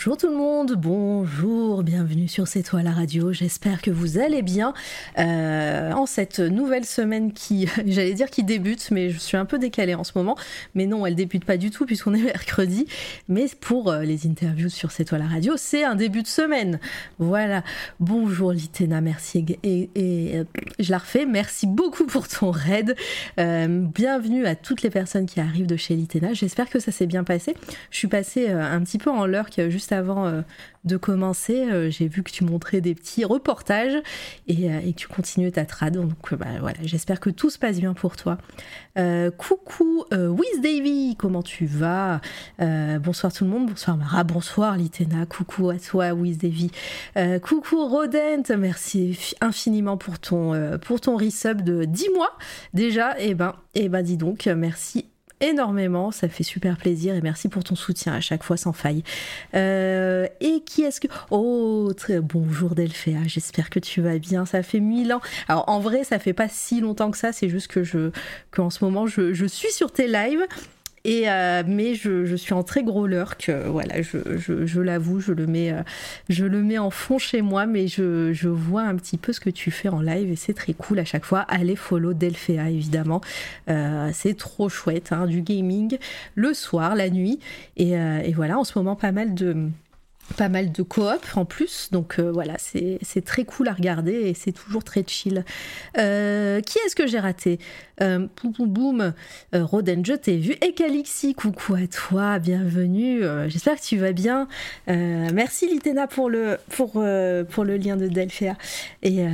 bonjour tout le monde, bonjour, bienvenue sur C'est toi la radio, j'espère que vous allez bien. Euh, en cette nouvelle semaine qui, j'allais dire qui débute, mais je suis un peu décalée en ce moment, mais non, elle débute pas du tout puisqu'on est mercredi, mais pour euh, les interviews sur C'est toi la radio, c'est un début de semaine. Voilà, bonjour Litena, merci et, euh, je la refais, merci beaucoup pour ton raid, bienvenue à toutes les personnes qui arrivent de chez Litena, j'espère que ça s'est bien passé, je suis passée un petit peu en l'heure juste avant euh, de commencer, euh, j'ai vu que tu montrais des petits reportages et, euh, que tu continues ta trad. Donc bah, voilà, j'espère que tout se passe bien pour toi. coucou Wiz Davy, comment tu vas? Bonsoir tout le monde, bonsoir Mara, bonsoir Litena, coucou à toi Wiz Davy. coucou Rodent, merci infiniment pour ton, pour ton resub de 10 mois déjà. Et eh ben, et eh ben dis donc, merci énormément, ça fait super plaisir et merci pour ton soutien à chaque fois sans faille. Euh, et qui est-ce que... Oh, très... bonjour Delphéa, j'espère que tu vas bien, ça fait mille ans. Alors en vrai, ça fait pas si longtemps que ça, c'est juste que je qu'en ce moment, je, je suis sur tes lives et euh, mais je, suis en très gros lurk, euh, voilà, je, l'avoue, je le mets, euh, je le mets en fond chez moi, mais je, vois un petit peu ce que tu fais en live et c'est très cool à chaque fois. Allez follow Delphea évidemment, c'est trop chouette, hein, du gaming le soir, la nuit et, et voilà, en ce moment pas mal de pas mal de coop en plus, donc euh, voilà, c'est très cool à regarder et c'est toujours très chill. Euh, qui est-ce que j'ai raté? Euh, Boum boum boum, euh, Roden, je t'ai vu. Et Calixi, coucou à toi, bienvenue. J'espère que tu vas bien. merci Litena pour le, lien de Delphia. Et,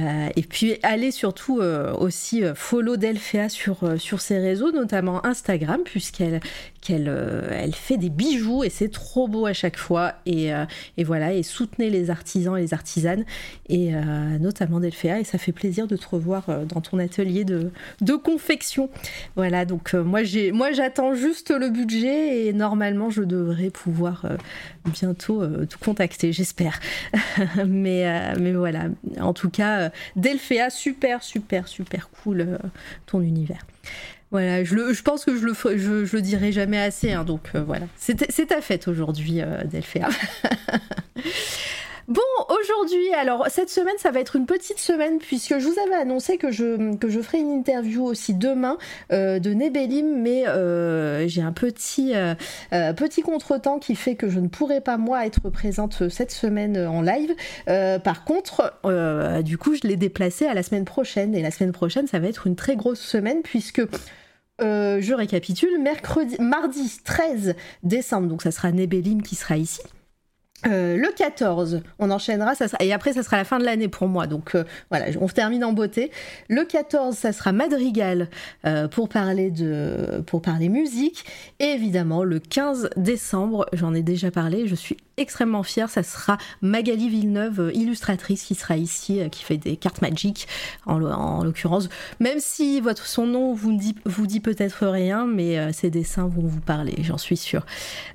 puis allez surtout aussi follow Delphia sur, sur ses réseaux, notamment Instagram, puisqu'elle qu'elle elle fait des bijoux et c'est trop beau à chaque fois. Et, et voilà, et soutenez les artisans et les artisanes, et euh, notamment Delphéa, et ça fait plaisir de te revoir euh, dans ton atelier de, confection. Voilà, donc euh, moi j'attends juste le budget et normalement je devrais pouvoir bientôt te contacter, j'espère. mais, mais voilà, en tout cas, Delphéa, super, super, super cool ton univers. Voilà, je, le, je, pense que je le, dirai jamais assez, hein, donc euh, voilà. C'est ta fête aujourd'hui, euh, Delphéa. Bon, aujourd'hui, alors cette semaine, ça va être une petite semaine puisque je vous avais annoncé que je, que ferai une interview aussi demain euh, de Nebelim, mais euh, j'ai un petit, euh, petit contretemps qui fait que je ne pourrai pas moi être présente cette semaine en live. par contre, du coup, je l'ai déplacé à la semaine prochaine et la semaine prochaine, ça va être une très grosse semaine puisque je récapitule, mercredi, mardi 13 décembre, donc ça sera Nebelim qui sera ici. Euh, le 14, on enchaînera, et après ça sera la fin de l'année pour moi, donc euh, voilà, on termine en beauté. Le 14, ça sera Madrigal euh, pour parler de, pour parler musique, et évidemment le 15 décembre, j'en ai déjà parlé, je suis extrêmement fière, ça sera Magali Villeneuve, illustratrice, qui sera ici, qui fait des cartes magiques en, l'occurrence, même si votre son nom vous dit, vous dit peut-être rien, mais ses dessins vont vous parler, j'en suis sûre.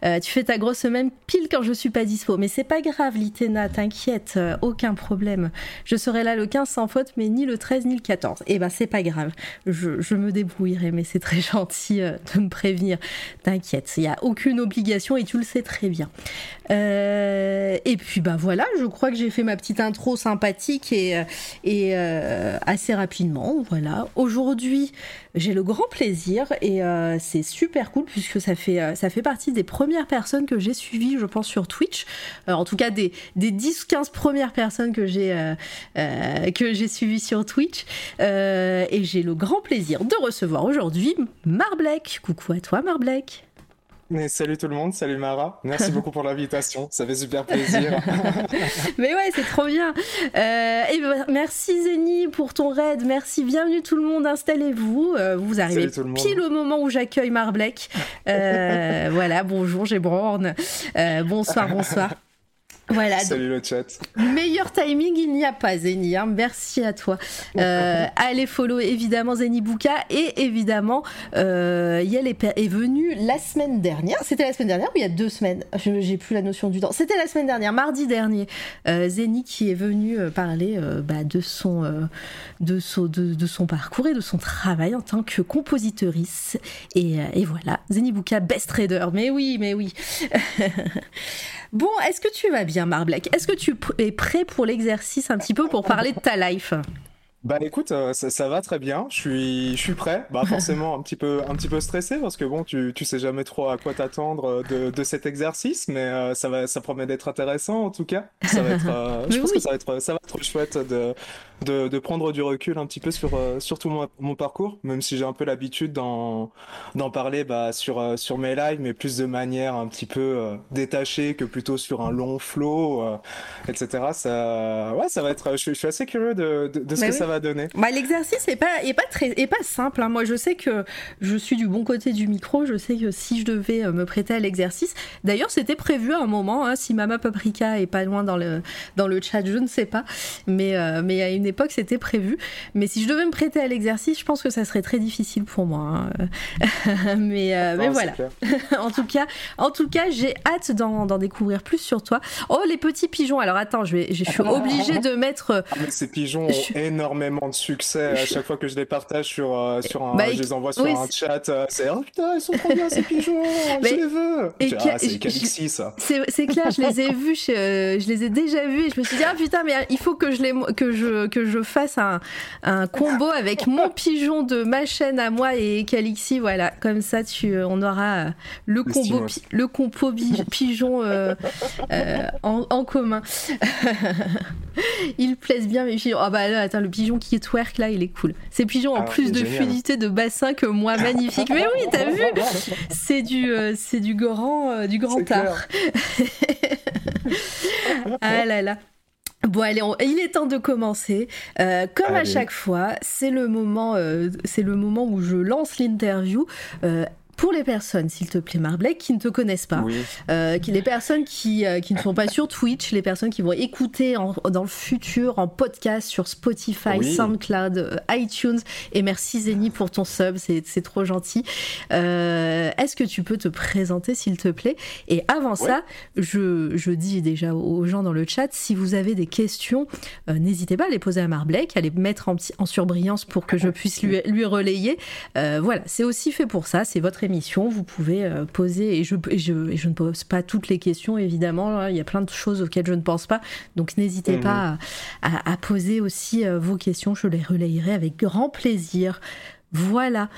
tu fais ta grosse semaine pile quand je suis pas dispo mais c'est pas grave, Litena, t'inquiète, euh, aucun problème. Je serai là le 15 sans faute, mais ni le 13 ni le 14. Et eh ben, c'est pas grave. Je, me débrouillerai, mais c'est très gentil euh, de me prévenir. T'inquiète, il n'y a aucune obligation et tu le sais très bien. Euh, et puis, bah voilà, je crois que j'ai fait ma petite intro sympathique et, et assez rapidement. Voilà. Aujourd'hui, j'ai le grand plaisir et c'est super cool puisque ça fait, ça fait partie des premières personnes que j'ai suivies, je pense, sur Twitch. Euh, en tout cas des, des 10-15 premières personnes que j'ai euh, euh, que j'ai suivies sur Twitch. et j'ai le grand plaisir de recevoir aujourd'hui Marblek. Coucou à toi Marblek. Mais salut tout le monde, salut Mara. Merci beaucoup pour l'invitation, ça fait super plaisir. Mais ouais, c'est trop bien. et ben, merci Zeni pour ton raid, merci, bienvenue tout le monde, installez-vous. vous arrivez pile au moment où j'accueille Marblek. voilà, bonjour, j'ai Born. bonsoir, bonsoir. Voilà. Salut le chat. Meilleur timing, il n'y a pas, Zeni. Hein. Merci à toi. Euh, allez follow évidemment Zeni Bouka et évidemment euh, Yel est, est venu la semaine dernière. C'était la semaine dernière ou il y a deux semaines? J'ai plus la notion du temps. C'était la semaine dernière, mardi dernier. Euh, Zeni qui est venu euh, parler euh, bah, de son de son de, de, son parcours et de son travail en tant que compositrice. Et, et voilà, Zeni Bouka, best trader. Mais oui, mais oui. Bon, est-ce que tu vas bien, Marblek? Est-ce que tu es prêt pour l'exercice un petit peu pour parler de ta life? Bah écoute, euh, ça, ça, va très bien. Je suis, je suis prêt. Bah forcément un petit peu, un petit peu stressé parce que bon, tu, tu sais jamais trop à quoi t'attendre de, de cet exercice, mais euh, ça va, ça promet d'être intéressant en tout cas. Ça va être, euh, je pense oui. que ça va être, ça va être chouette de, de, de, prendre du recul un petit peu sur, sur tout mon, mon parcours, même si j'ai un peu l'habitude d'en, parler bah, sur, sur mes lives, mais plus de manière un petit peu détachée que plutôt sur un long flow, etc. Ça, ouais, ça va être. Je, je suis assez curieux de, de, de ce mais que oui. ça va donner. Bah, L'exercice n'est pas, est pas, très, est pas simple. Hein. Moi, je sais que je suis du bon côté du micro. Je sais que si je devais me prêter à l'exercice, d'ailleurs, c'était prévu à un moment. Hein, si Mama Paprika est pas loin dans le, dans le chat, je ne sais pas. Mais, euh, mais à une époque, c'était prévu. Mais si je devais me prêter à l'exercice, je pense que ça serait très difficile pour moi. Hein. mais, euh, mais voilà. en tout cas, en tout cas, j'ai hâte d'en découvrir plus sur toi. Oh, les petits pigeons. Alors attends, je, vais, je suis obligée de mettre. Ah, ces pigeons ont énormément de succès à chaque fois que je les partage sur, euh, sur un, bah, je les envoie sur oui, un chat. Euh, c'est oh putain, ils sont trop bien ces pigeons, mais, je les veux. Et ah, c'est Calixi ça. C'est clair, je les ai vus, je, euh, je, les ai déjà vus et je me suis dit ah putain mais il faut que je les que je que je fasse un, un combo avec mon pigeon de ma chaîne à moi et Calixi voilà comme ça tu on aura le combo pi, le compo pigeon euh, en, en, commun. Ils plaisent bien mes pigeons. Ah bah là attends le pigeon qui twerk là, il est cool. Ces pigeons en ah, plus de génial. fluidité de bassin que moi, magnifique. Mais oui, t'as vu? C'est du, euh, c'est du grand, euh, du grand art. ah là là. Bon allez, on... il est temps de commencer. Euh, comme allez. à chaque fois, c'est le moment, euh, c'est le moment où je lance l'interview. Euh, pour les personnes, s'il te plaît, Marblek, qui ne te connaissent pas, oui. euh, qui, les personnes qui, euh, qui ne sont pas sur Twitch, les personnes qui vont écouter en, dans le futur en podcast sur Spotify, oui. SoundCloud, euh, iTunes, et merci Zeni pour ton sub, c'est trop gentil. Est-ce que tu peux te présenter, s'il te plaît? Et avant ça, je, je, dis déjà aux gens dans le chat, si vous avez des questions, n'hésitez pas à les poser à Marblek, à les mettre en, en surbrillance pour que je puisse lui, lui relayer. Voilà, c'est aussi fait pour ça, c'est votre émission émission, vous pouvez euh, poser, et je, et, je, et je, ne pose pas toutes les questions évidemment, il y a plein de choses auxquelles je ne pense pas, donc n'hésitez mmh. pas à, à, à, poser aussi euh, vos questions, je les relayerai avec grand plaisir. Voilà.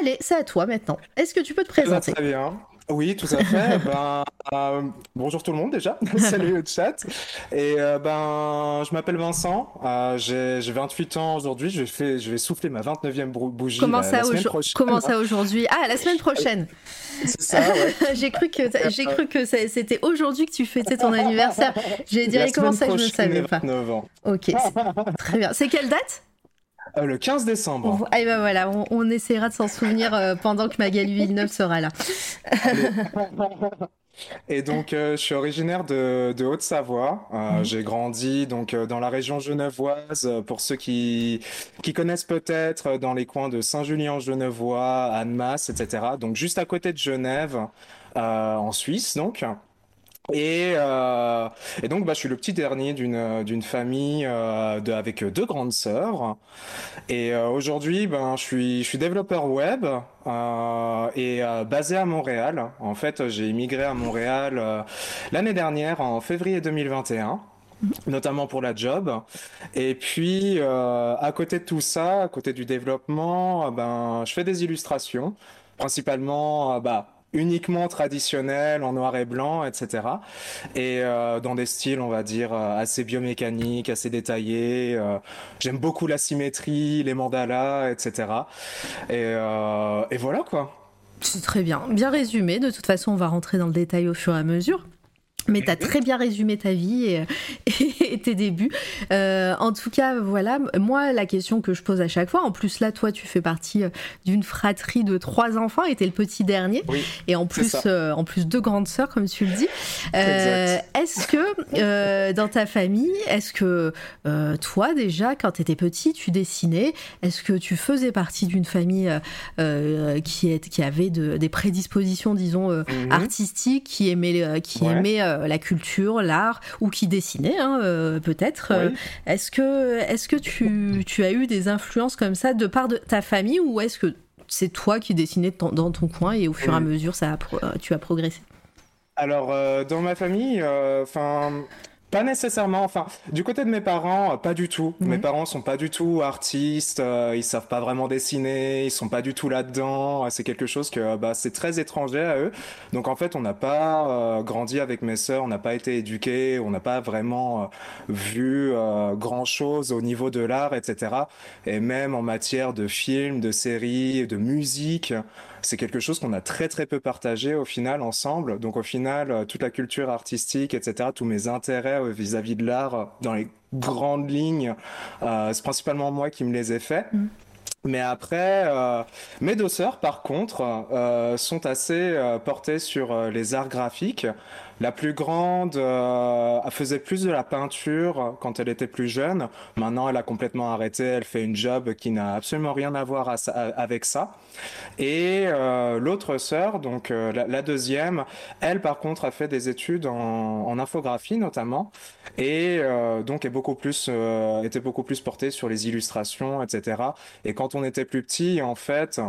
Allez, c'est à toi maintenant. Est-ce que tu peux te présenter? Très bien. Oui, tout à fait. ben, euh, bonjour tout le monde déjà. Salut le chat. Et euh, ben, je m'appelle Vincent. Euh, j'ai 28 ans aujourd'hui. Je, vais je vais souffler ma 29e bougie Comment la, ça, la semaine prochaine. Comment ça aujourd'hui? Ah, la semaine prochaine. C'est ça, ouais. j'ai cru que j'ai cru que c'était aujourd'hui que tu fêtais ton anniversaire. J'ai dit comment ça je ne savais pas. 29 ans. Ok, très bien. C'est quelle date? Euh, le 15 décembre. Et ben voilà, on, on essaiera de s'en souvenir euh, pendant que Magali Villeneuve sera là. Et donc, euh, je suis originaire de, de Haute-Savoie. Mmh. J'ai grandi donc dans la région genevoise. Pour ceux qui qui connaissent peut-être, dans les coins de Saint-Julien-Genevois, Annemasse, etc. Donc juste à côté de Genève, en Suisse, donc. Et, euh, et, donc, bah, je suis le petit dernier d'une d'une famille euh, de, avec deux grandes sœurs. Et euh, aujourd'hui, ben, je suis je suis développeur web euh, et euh, basé à Montréal. En fait, j'ai immigré à Montréal euh, l'année dernière en février 2021 notamment pour la job. Et puis, euh, à côté de tout ça, à côté du développement, ben, je fais des illustrations, principalement, bah, uniquement traditionnel, en noir et blanc, etc. Et euh, dans des styles, on va dire, euh, assez biomécaniques, assez détaillés. Euh, J'aime beaucoup la symétrie, les mandalas, etc. Et, et voilà quoi. C'est très bien, bien résumé. De toute façon, on va rentrer dans le détail au fur et à mesure. Mais tu as très bien résumé ta vie et, tes débuts. Euh, en tout cas, voilà, moi, la question que je pose à chaque fois, en plus là, toi, tu fais partie euh, d'une fratrie de trois enfants et tu es le petit dernier. et en plus, euh, en plus, deux grandes sœurs, comme tu le dis. est-ce que dans ta famille, est-ce que toi, déjà, quand tu étais petit, tu dessinais? Est-ce que tu faisais partie d'une famille qui, est, qui avait des prédispositions, disons, mhm. artistiques, qui aimait, qui aimait euh, la culture, l'art, ou qui dessinait hein, euh, peut-être. Euh, est-ce que, est que tu, tu, as eu des influences comme ça de part de ta famille, ou est-ce que c'est toi qui dessinais dans ton coin et au fur et à mesure ça tu as progressé? Alors, dans ma famille, enfin, pas nécessairement. Enfin, du côté de mes parents, pas du tout. Mes parents sont pas du tout artistes. Euh, ils savent pas vraiment dessiner. Ils sont pas du tout là-dedans. C'est quelque chose que bah, c'est très étranger à eux. Donc en fait, on n'a pas euh, grandi avec mes sœurs. On n'a pas été éduqués. On n'a pas vraiment euh, vu grand chose au niveau de l'art, etc. Et même en matière de films, de séries, de musique c'est quelque chose qu'on a très très peu partagé au final ensemble. Donc au final, euh, toute la culture artistique, etc., tous mes intérêts euh, vis-à-vis de l'art euh, dans les grandes lignes, c'est principalement moi qui me les ai faits. Mm. Mais après, mes deux sœurs, par contre, sont assez portées sur les arts graphiques. La plus grande euh, faisait plus de la peinture quand elle était plus jeune. Maintenant, elle a complètement arrêté. Elle fait une job qui n'a absolument rien à voir avec ça. Et euh, l'autre sœur, donc euh, la, deuxième, elle par contre a fait des études en, infographie notamment, et donc est beaucoup plus était beaucoup plus portée sur les illustrations, etc. Et quand on était plus petit, en fait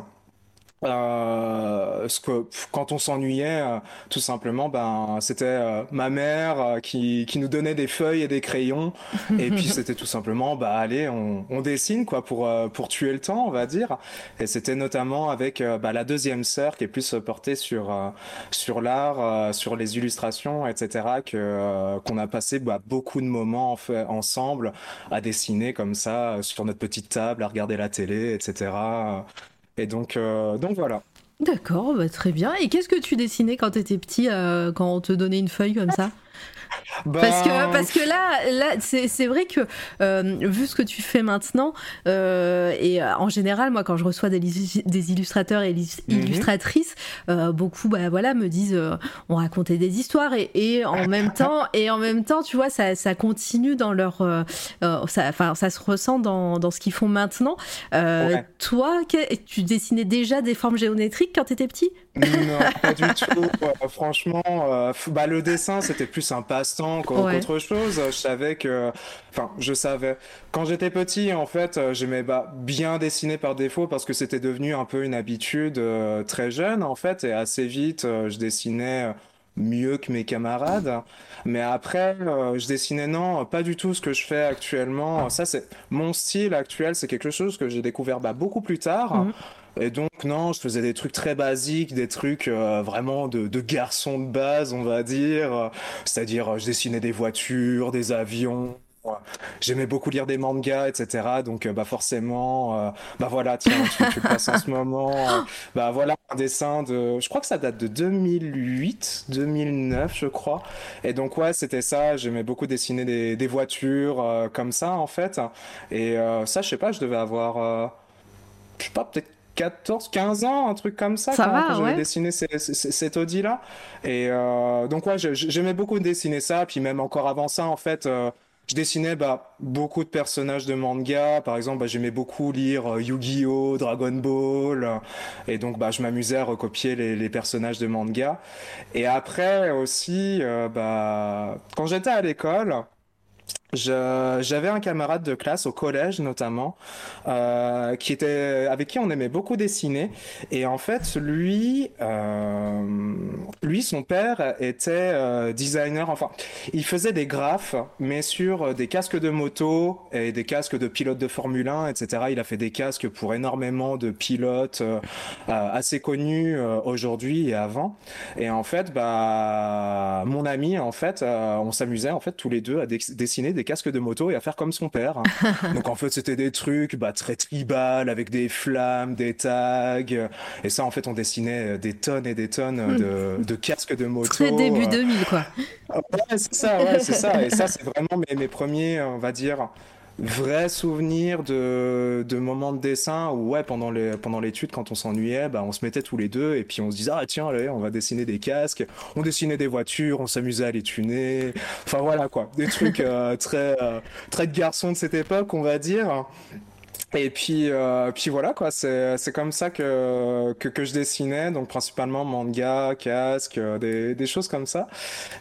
euh, ce que quand on s'ennuyait, euh, tout simplement, ben c'était euh, ma mère qui, qui nous donnait des feuilles et des crayons, et puis c'était tout simplement, bah allez, on, on dessine quoi pour pour tuer le temps, on va dire. Et c'était notamment avec bah, la deuxième sœur qui est plus portée sur sur l'art, sur les illustrations, etc. que qu'on a passé bah, beaucoup de moments en fait, ensemble à dessiner comme ça sur notre petite table, à regarder la télé, etc. Et donc, euh, donc voilà. D'accord, bah, très bien. Et qu'est-ce que tu dessinais quand tu étais petit, euh, quand on te donnait une feuille comme ça? Parce, que, ben, parce que là, là c'est vrai que euh, vu ce que tu fais maintenant, euh, et euh, en général, moi, quand je reçois des, des illustrateurs et mhm. illustratrices, beaucoup bah, voilà, me disent on racontait des histoires et, et, en même temps, et en même temps, tu vois, ça, ça continue dans leur. ça, ça se ressent dans, dans ce qu'ils font maintenant. Toi, tu dessinais déjà des formes géométriques quand tu étais petit? Non, pas du tout. franchement, bah, le dessin, c'était plus un passe-temps qu'autre chose. Je savais que, enfin, je savais. Quand j'étais petit, en fait, j'aimais bah, bien dessiner par défaut parce que c'était devenu un peu une habitude euh, très jeune, en fait, et assez vite, euh, je dessinais mieux que mes camarades. Mais après, euh, je dessinais non, pas du tout ce que je fais actuellement. Ça, c'est mon style actuel, c'est quelque chose que j'ai découvert bah, beaucoup plus tard. Mhm. Et donc non, je faisais des trucs très basiques, des trucs euh, vraiment de, de garçon de base, on va dire. C'est-à-dire, je dessinais des voitures, des avions. J'aimais beaucoup lire des mangas, etc. Donc, euh, bah forcément, euh, bah voilà, tiens, tu, tu passes en ce moment. bah voilà, un dessin de, je crois que ça date de 2008, 2009, je crois. Et donc ouais, c'était ça. J'aimais beaucoup dessiner des, des voitures comme ça, en fait. Et ça, je sais pas, je devais avoir, je sais pas, peut-être 14, 15 ans, un truc comme ça, ça quand, j'avais dessiné cet Audi-là. Et euh, donc, ouais, j'aimais beaucoup dessiner ça. Puis même encore avant ça, en fait, euh, je dessinais bah, beaucoup de personnages de manga. Par exemple, bah, j'aimais beaucoup lire euh, Yu-Gi-Oh!, Dragon Ball. et donc, bah, je m'amusais à recopier les, les, personnages de manga. Et après aussi, bah, quand j'étais à l'école, j'avais un camarade de classe au collège notamment euh, qui était avec qui on aimait beaucoup dessiner. Et en fait lui euh, lui son père était euh, designer. Enfin il faisait des graphes mais sur des casques de moto et des casques de pilotes de Formule 1 etc il a fait des casques pour énormément de pilotes assez connus aujourd'hui et avant. Et en fait bah mon ami en fait on s'amusait en fait tous les deux à dessiner des des casques de moto et à faire comme son père. Donc en fait, c'était des trucs bah, très tribal avec des flammes, des tags. Et ça, en fait, on dessinait des tonnes et des tonnes de, de casques de moto. Très début 2000, quoi. Ouais, c'est ça, ouais, c'est ça. Et ça, c'est vraiment mes, mes premiers, on va dire, vrai souvenir de, de moments de dessin où ouais pendant les pendant l'étude quand on s'ennuyait bah on se mettait tous les deux et puis on se disait ah tiens allez on va dessiner des casques. On dessinait des voitures on s'amusait à les tuner. Enfin voilà quoi. Des trucs euh, très euh, très de garçons de cette époque on va dire et puis, euh, puis voilà quoi, c'est c'est comme ça que, que que je dessinais, donc principalement manga, casque, euh, des des choses comme ça.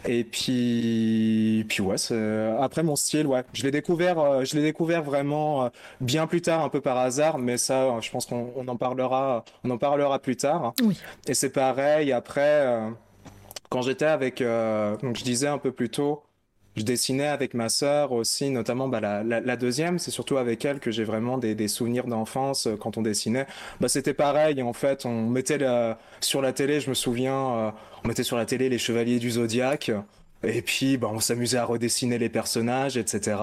Et puis puis ouais, c'est après mon style, ouais, je l'ai découvert, euh, je l'ai découvert vraiment euh, bien plus tard, un peu par hasard, mais ça, je pense qu'on on en parlera, on en parlera plus tard. Oui. Et c'est pareil après, quand j'étais avec, donc je disais un peu plus tôt je dessinais avec ma sœur aussi, notamment bah, la, la, la, deuxième. C'est surtout avec elle que j'ai vraiment des, des souvenirs d'enfance euh, quand on dessinait. Bah, c'était pareil, en fait. On mettait la, sur la télé, je me souviens, euh, on mettait sur la télé les Chevaliers du Zodiaque. Et puis, bah, on s'amusait à redessiner les personnages, etc.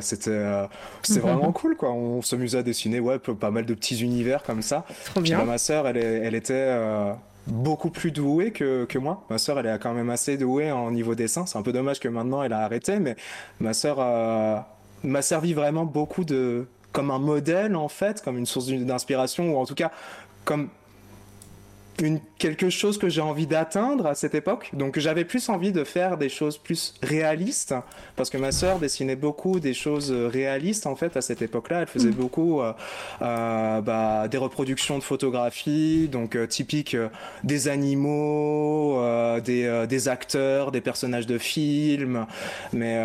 C'était, euh, c'était vraiment cool, quoi. On s'amusait à dessiner, ouais, pas mal de petits univers comme ça. Trop bien. Puis, bah, ma sœur, elle, elle était, euh, beaucoup plus douée que, que moi. Ma sœur, elle est quand même assez douée en niveau dessin. C'est un peu dommage que maintenant elle a arrêté, mais ma sœur euh, m'a servi vraiment beaucoup de comme un modèle en fait, comme une source d'inspiration ou en tout cas comme une, quelque chose que j'ai envie d'atteindre à cette époque. Donc j'avais plus envie de faire des choses plus réalistes, parce que ma sœur dessinait beaucoup des choses réalistes en fait à cette époque-là. Elle faisait mmh. beaucoup euh, euh, bah, des reproductions de photographies, donc euh, typiques euh, des animaux, euh, des, euh, des, acteurs, des personnages de films, mais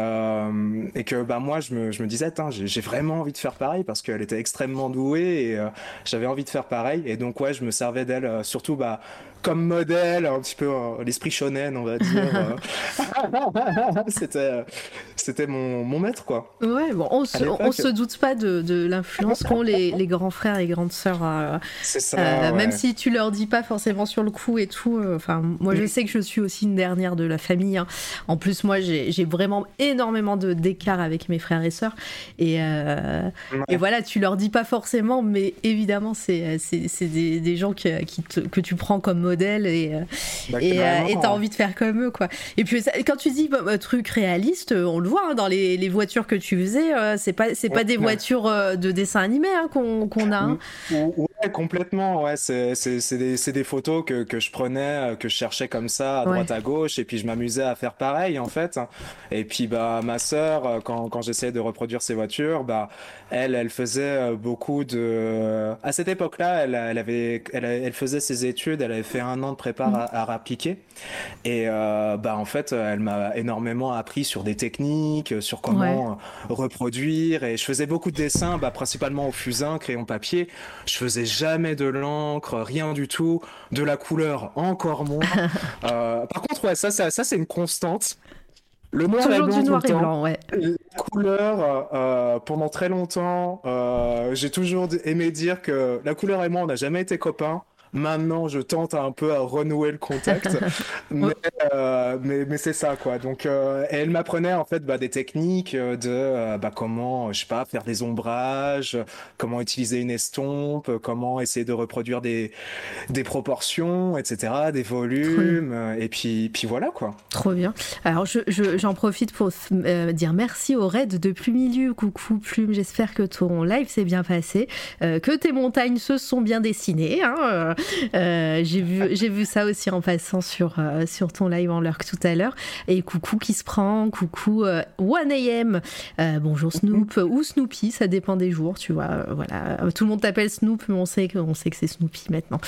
et que bah moi je me, je me disais, j'ai vraiment envie de faire pareil parce qu'elle était extrêmement douée et j'avais envie de faire pareil. Et donc ouais, je me servais d'elle surtout bah, ば comme modèle, un petit peu euh, l'esprit shonen, on va dire. Euh. c'était, euh, c'était mon, mon, maître, quoi. Ouais, bon, on se, on se doute pas de, de l'influence qu'ont les, les, grands frères et grandes sœurs. Euh, C'est ça. Ouais. Même si tu leur dis pas forcément sur le coup et tout. Enfin, moi, je sais que je suis aussi une dernière de la famille. Hein. En plus, moi, j'ai, j'ai vraiment énormément de, d'écart avec mes frères et sœurs. Et, ouais. et voilà, tu leur dis pas forcément, mais évidemment, c'est, c'est, c'est des, des gens qui, qui te, que tu prends comme modèle et euh, bah, et euh, t'as envie de faire comme eux quoi. Et puis quand tu dis bah, truc réaliste, on le voit hein, dans les, les, voitures que tu faisais, euh, c'est pas c'est pas des voitures de dessin animé hein, qu'on a. Hein. Ouais, complètement. Ouais, c'est des, des photos que, que je prenais, que je cherchais comme ça à droite ouais. à gauche, et puis je m'amusais à faire pareil en fait. Et puis bah ma sœur, quand quand j'essayais de reproduire ses voitures, bah elle elle faisait beaucoup de à cette époque-là, elle elle avait elle, elle faisait ses études, elle avait fait un an de prépa mmh. à, à appliquer. Et euh, bah en fait, elle m'a énormément appris sur des techniques, sur comment ouais. reproduire. Et je faisais beaucoup de dessins, bah, principalement au fusain, crayon papier. Je faisais jamais de l'encre, rien du tout. De la couleur, encore moins. euh, par contre, ouais, ça, ça, ça c'est une constante. Le noir Toujours et blanc, du noir et blanc, ouais. La couleur, euh, pendant très longtemps, euh, j'ai toujours aimé dire que la couleur et moi, on n'a jamais été copains. Maintenant, je tente un peu à renouer le contact, mais, euh, mais, mais c'est ça quoi. Donc, euh, elle m'apprenait en fait bah, des techniques de euh, bah, comment, je sais pas, faire des ombrages, comment utiliser une estompe, comment essayer de reproduire des des proportions, etc., des volumes, et puis puis voilà quoi. Trop bien. Alors, j'en je, j'en profite pour euh, dire merci au raid de Plumilieu. Coucou Plume, j'espère que ton live s'est bien passé, euh, que tes montagnes se sont bien dessinées. Hein, euh, j'ai vu, j'ai vu ça aussi en passant sur, euh, sur ton live en lurk tout à l'heure. Et coucou qui se prend, coucou euh, 1am, bonjour Snoop ou Snoopy, ça dépend des jours, tu vois. voilà, tout le monde t'appelle Snoop, mais on sait que, on sait que c'est Snoopy maintenant.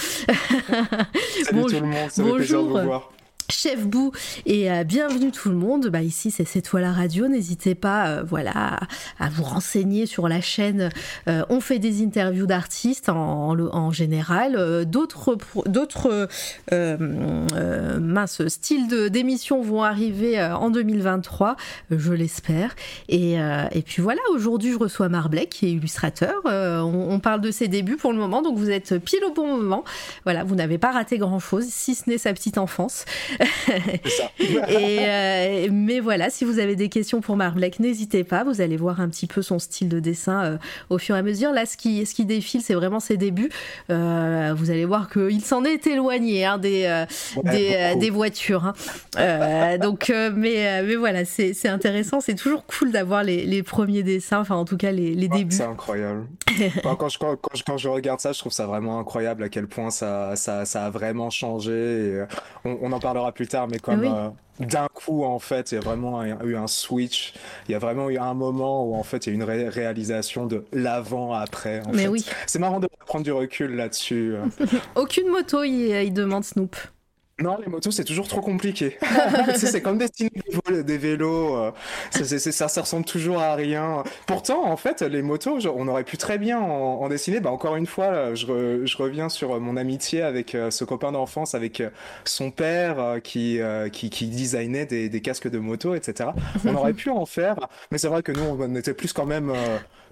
Salut bon, tout le monde, ça bonjour. Chef Bou et euh, bienvenue tout le monde. Bah ici c'est C'est toi la radio. N'hésitez pas, euh, voilà, à, vous renseigner sur la chaîne. Euh, on fait des interviews d'artistes en, général. D'autres d'autres euh, mince styles d'émissions vont arriver en 2023, je l'espère. Et, et puis voilà, aujourd'hui je reçois Marblek qui est illustrateur. On, on, parle de ses débuts pour le moment, donc vous êtes pile au bon moment. Voilà, vous n'avez pas raté grand chose, si ce n'est sa petite enfance. Ça. et, mais voilà, si vous avez des questions pour Marblek, n'hésitez pas. Vous allez voir un petit peu son style de dessin au fur et à mesure. Là, ce qui, ce qui défile, c'est vraiment ses débuts. vous allez voir qu'il s'en est éloigné hein, des, des, des, voitures. Hein. donc, mais, mais voilà, c'est intéressant. C'est toujours cool d'avoir les, les, premiers dessins, enfin en tout cas les, les débuts. C'est incroyable. quand, je, quand, quand, je, regarde ça, je trouve ça vraiment incroyable à quel point ça, ça, ça a vraiment changé. Euh, on, en parlera plus tard, mais comme euh, d'un coup, en fait, il y a vraiment eu un switch. Il y a vraiment eu un moment où, en fait, il y a une réalisation de l'avant-après. Mais oui. C'est marrant de prendre du recul là-dessus. Aucune moto, il, il demande Snoop. Non, les motos, c'est toujours trop compliqué. c'est comme dessiner des vélos. Euh, ça, ça, ressemble toujours à rien. Pourtant, en fait, les motos, on aurait pu très bien en, dessiner. Bah, encore une fois, je, je, reviens sur mon amitié avec euh, ce copain d'enfance, avec euh, son père qui, qui, qui, designait des, des, casques de moto, etc. On aurait pu en faire, mais c'est vrai que nous, on était plus quand même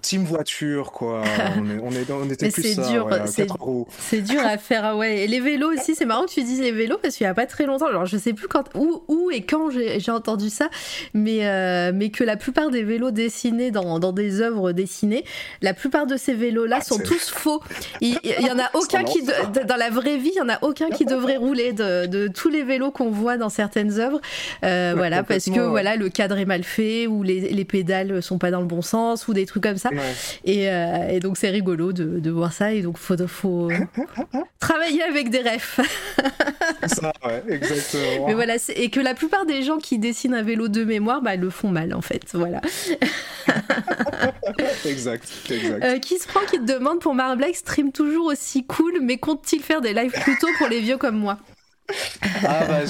team voiture, quoi. on, est, on, était plus ça, dur, c'est dur à faire. Ah ouais. Et les vélos aussi, c'est marrant que tu dises les vélos parce qu'il n'y a pas très longtemps. Alors je sais plus quand, où, où et quand j'ai entendu ça, mais, euh, mais que la plupart des vélos dessinés dans, dans des œuvres dessinées, la plupart de ces vélos-là ah, sont tous faux. Il, y en a aucun qui, dans la vraie vie, il y en a aucun qui devrait rouler de, de tous les vélos qu'on voit dans certaines œuvres. Euh, voilà, parce que voilà, le cadre est mal fait ou les, les pédales sont pas dans le bon sens ou des trucs comme ça. Euh, et, donc c'est rigolo de, voir ça. Et donc faut, faut travailler avec des refs. ça, ouais, exactement. Mais voilà, et que la plupart des gens qui dessinent un vélo de mémoire, bah, le font mal en fait. Voilà. exact, exact. Euh, qui se prend qui te demande pour Marble stream toujours aussi cool, mais compte-t-il faire des lives plus tôt pour les vieux comme moi? Ah bah,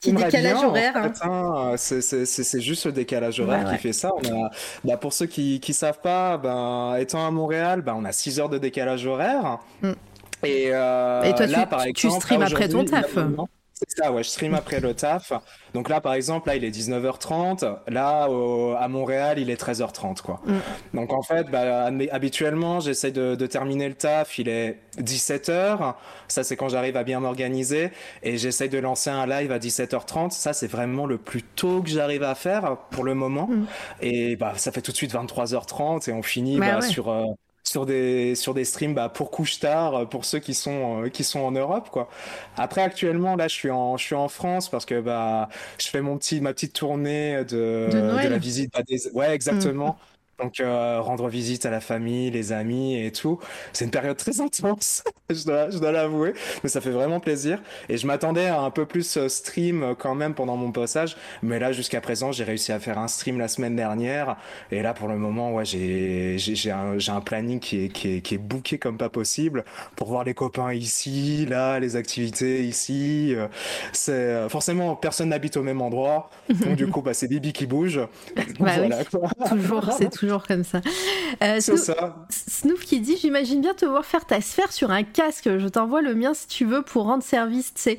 Petit décalage horaire. Hein. Hein, c'est juste le décalage horaire qui fait ça. On a, bah, pour ceux qui ne savent pas, ben, étant à Montréal, ben, on a 6 heures de décalage horaire. Mm. Et, euh, Et, toi, là, tu, par exemple, tu streams après ton taf? C'est ça, ouais, je stream après le taf. Donc là, par exemple, là, il est 19h30. Là, à Montréal, il est 13h30, quoi. Mm. Donc en fait, bah, habituellement, j'essaie de, terminer le taf. Il est 17h. Ça, c'est quand j'arrive à bien m'organiser. Et j'essaie de lancer un live à 17h30. Ça, c'est vraiment le plus tôt que j'arrive à faire pour le moment. Mm. Et bah, ça fait tout de suite 23h30 et on finit bah, bah sur... Euh, sur des sur des streams bah, pour couche tard euh, pour ceux qui sont euh, qui sont en Europe quoi. Après actuellement là je suis en je suis en France parce que bah je fais mon petit ma petite tournée de de, la visite des... ouais exactement. Mm. Donc euh, rendre visite à la famille, les amis et tout, c'est une période très intense, je dois, je dois l'avouer, mais ça fait vraiment plaisir. Et je m'attendais à un peu plus euh, stream euh, quand même pendant mon passage, mais là jusqu'à présent j'ai réussi à faire un stream la semaine dernière, et là pour le moment ouais j'ai j'ai un, un planning qui est, qui est qui est booké comme pas possible pour voir les copains ici, là les activités ici. C'est forcément personne n'habite au même endroit, donc du coup bah c'est Bibi qui bouge. Bah voilà, toujours, c'est toujours comme ça. Euh, Snoop, ça. Snoop qui dit J'imagine bien te voir faire ta sphère sur un casque. Je t'envoie le mien si tu veux pour rendre service, tu sais.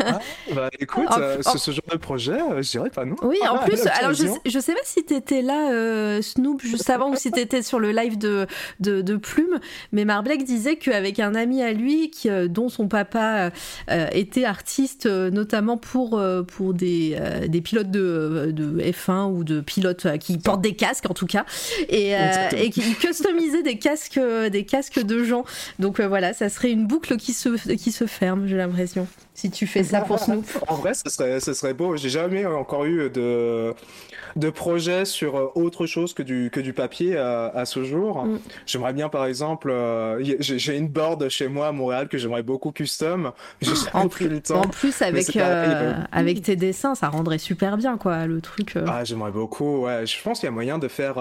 Ah, bah écoute, euh, ce genre de projet, euh, je dirais pas non. Oui, en ah, plus, alors je, je sais pas si t'étais là, euh, Snoop, juste avant, ou si t'étais sur le live de, de, de Plume, mais Marblek disait qu'avec un ami à lui, qui, dont son papa était artiste, notamment pour, pour des, des pilotes de, de F1 ou de pilotes qui portent des casques en tout cas, et, euh, et qui customisait des casques, des casques de gens. Donc euh, voilà, ça serait une boucle qui se, qui se ferme, j'ai l'impression si tu fais ça pour Snoop. en vrai, ce serait, ce serait beau. J'ai jamais encore eu de, de projet sur euh, autre chose que du, que du papier à, ce jour. Mm. J'aimerais bien, par exemple, j'ai une board chez moi à Montréal que j'aimerais beaucoup custom. J'ai en le temps. En plus, avec, avec tes dessins, ça rendrait super bien, quoi, le truc. Ah, j'aimerais beaucoup, ouais. Je pense qu'il y a moyen de faire,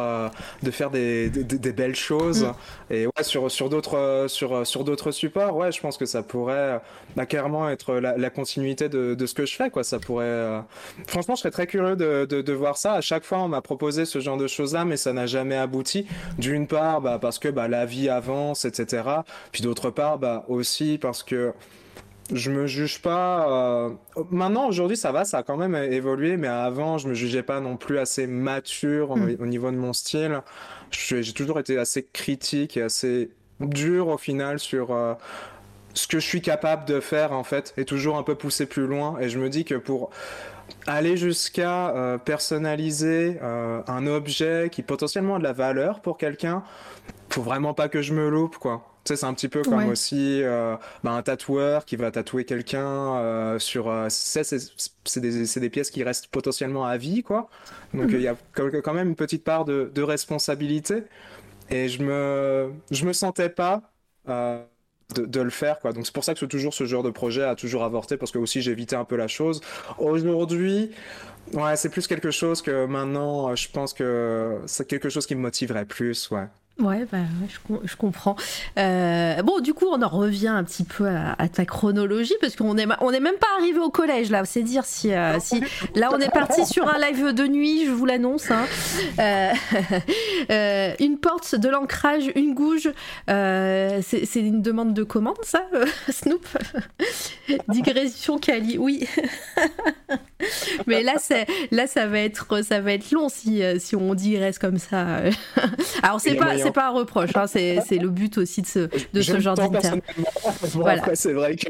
de faire des, des, belles choses. Mm. Et ouais, sur, sur d'autres sur, sur supports, ouais, je pense que ça pourrait bah, clairement être la, la, continuité de, de, ce que je fais, quoi. Ça pourrait. Euh, franchement, je serais très curieux de, de, de, voir ça. À chaque fois, on m'a proposé ce genre de choses-là, mais ça n'a jamais abouti. D'une part, bah, parce que bah, la vie avance, etc. Puis d'autre part, bah, aussi parce que je me juge pas. Euh... Maintenant, aujourd'hui, ça va, ça a quand même évolué, mais avant, je me jugeais pas non plus assez mature hmm. au niveau de mon style. J'ai toujours été assez critique et assez dur au final sur. Euh ce que je suis capable de faire en fait et toujours un peu pousser plus loin. Et je me dis que pour aller jusqu'à euh, personnaliser euh, un objet qui potentiellement a de la valeur pour quelqu'un faut vraiment pas que je me loupe quoi. Tu sais c'est un petit peu comme aussi euh, bah, un tatoueur qui va tatouer quelqu'un sur c'est des, des pièces qui restent potentiellement à vie quoi. Donc il y a quand même une petite part de, de responsabilité. Et je me je me sentais pas de, le faire quoi. Donc c'est pour ça que toujours ce genre de projet a toujours avorté parce que aussi j'évitais un peu la chose. Aujourd'hui ouais c'est plus quelque chose que maintenant je pense que c'est quelque chose qui me motiverait plus ouais Ouais, bah, je, comprends. Euh, bon, du coup, on en revient un petit peu à, ta chronologie parce qu'on est on est même pas arrivé au collège là. C'est dire si euh, si là on est parti sur un live de nuit, je vous l'annonce. Hein. Euh, une porte, de l'ancrage, une gouge. C'est une demande de commande, ça, Snoop? Digression Kali, oui. Mais là, c'est là ça va être ça va être long si si on digresse comme ça. Alors c'est pas c'est pas un reproche, hein, c'est le but aussi de ce, de ce genre d'interview. voilà. c'est vrai que.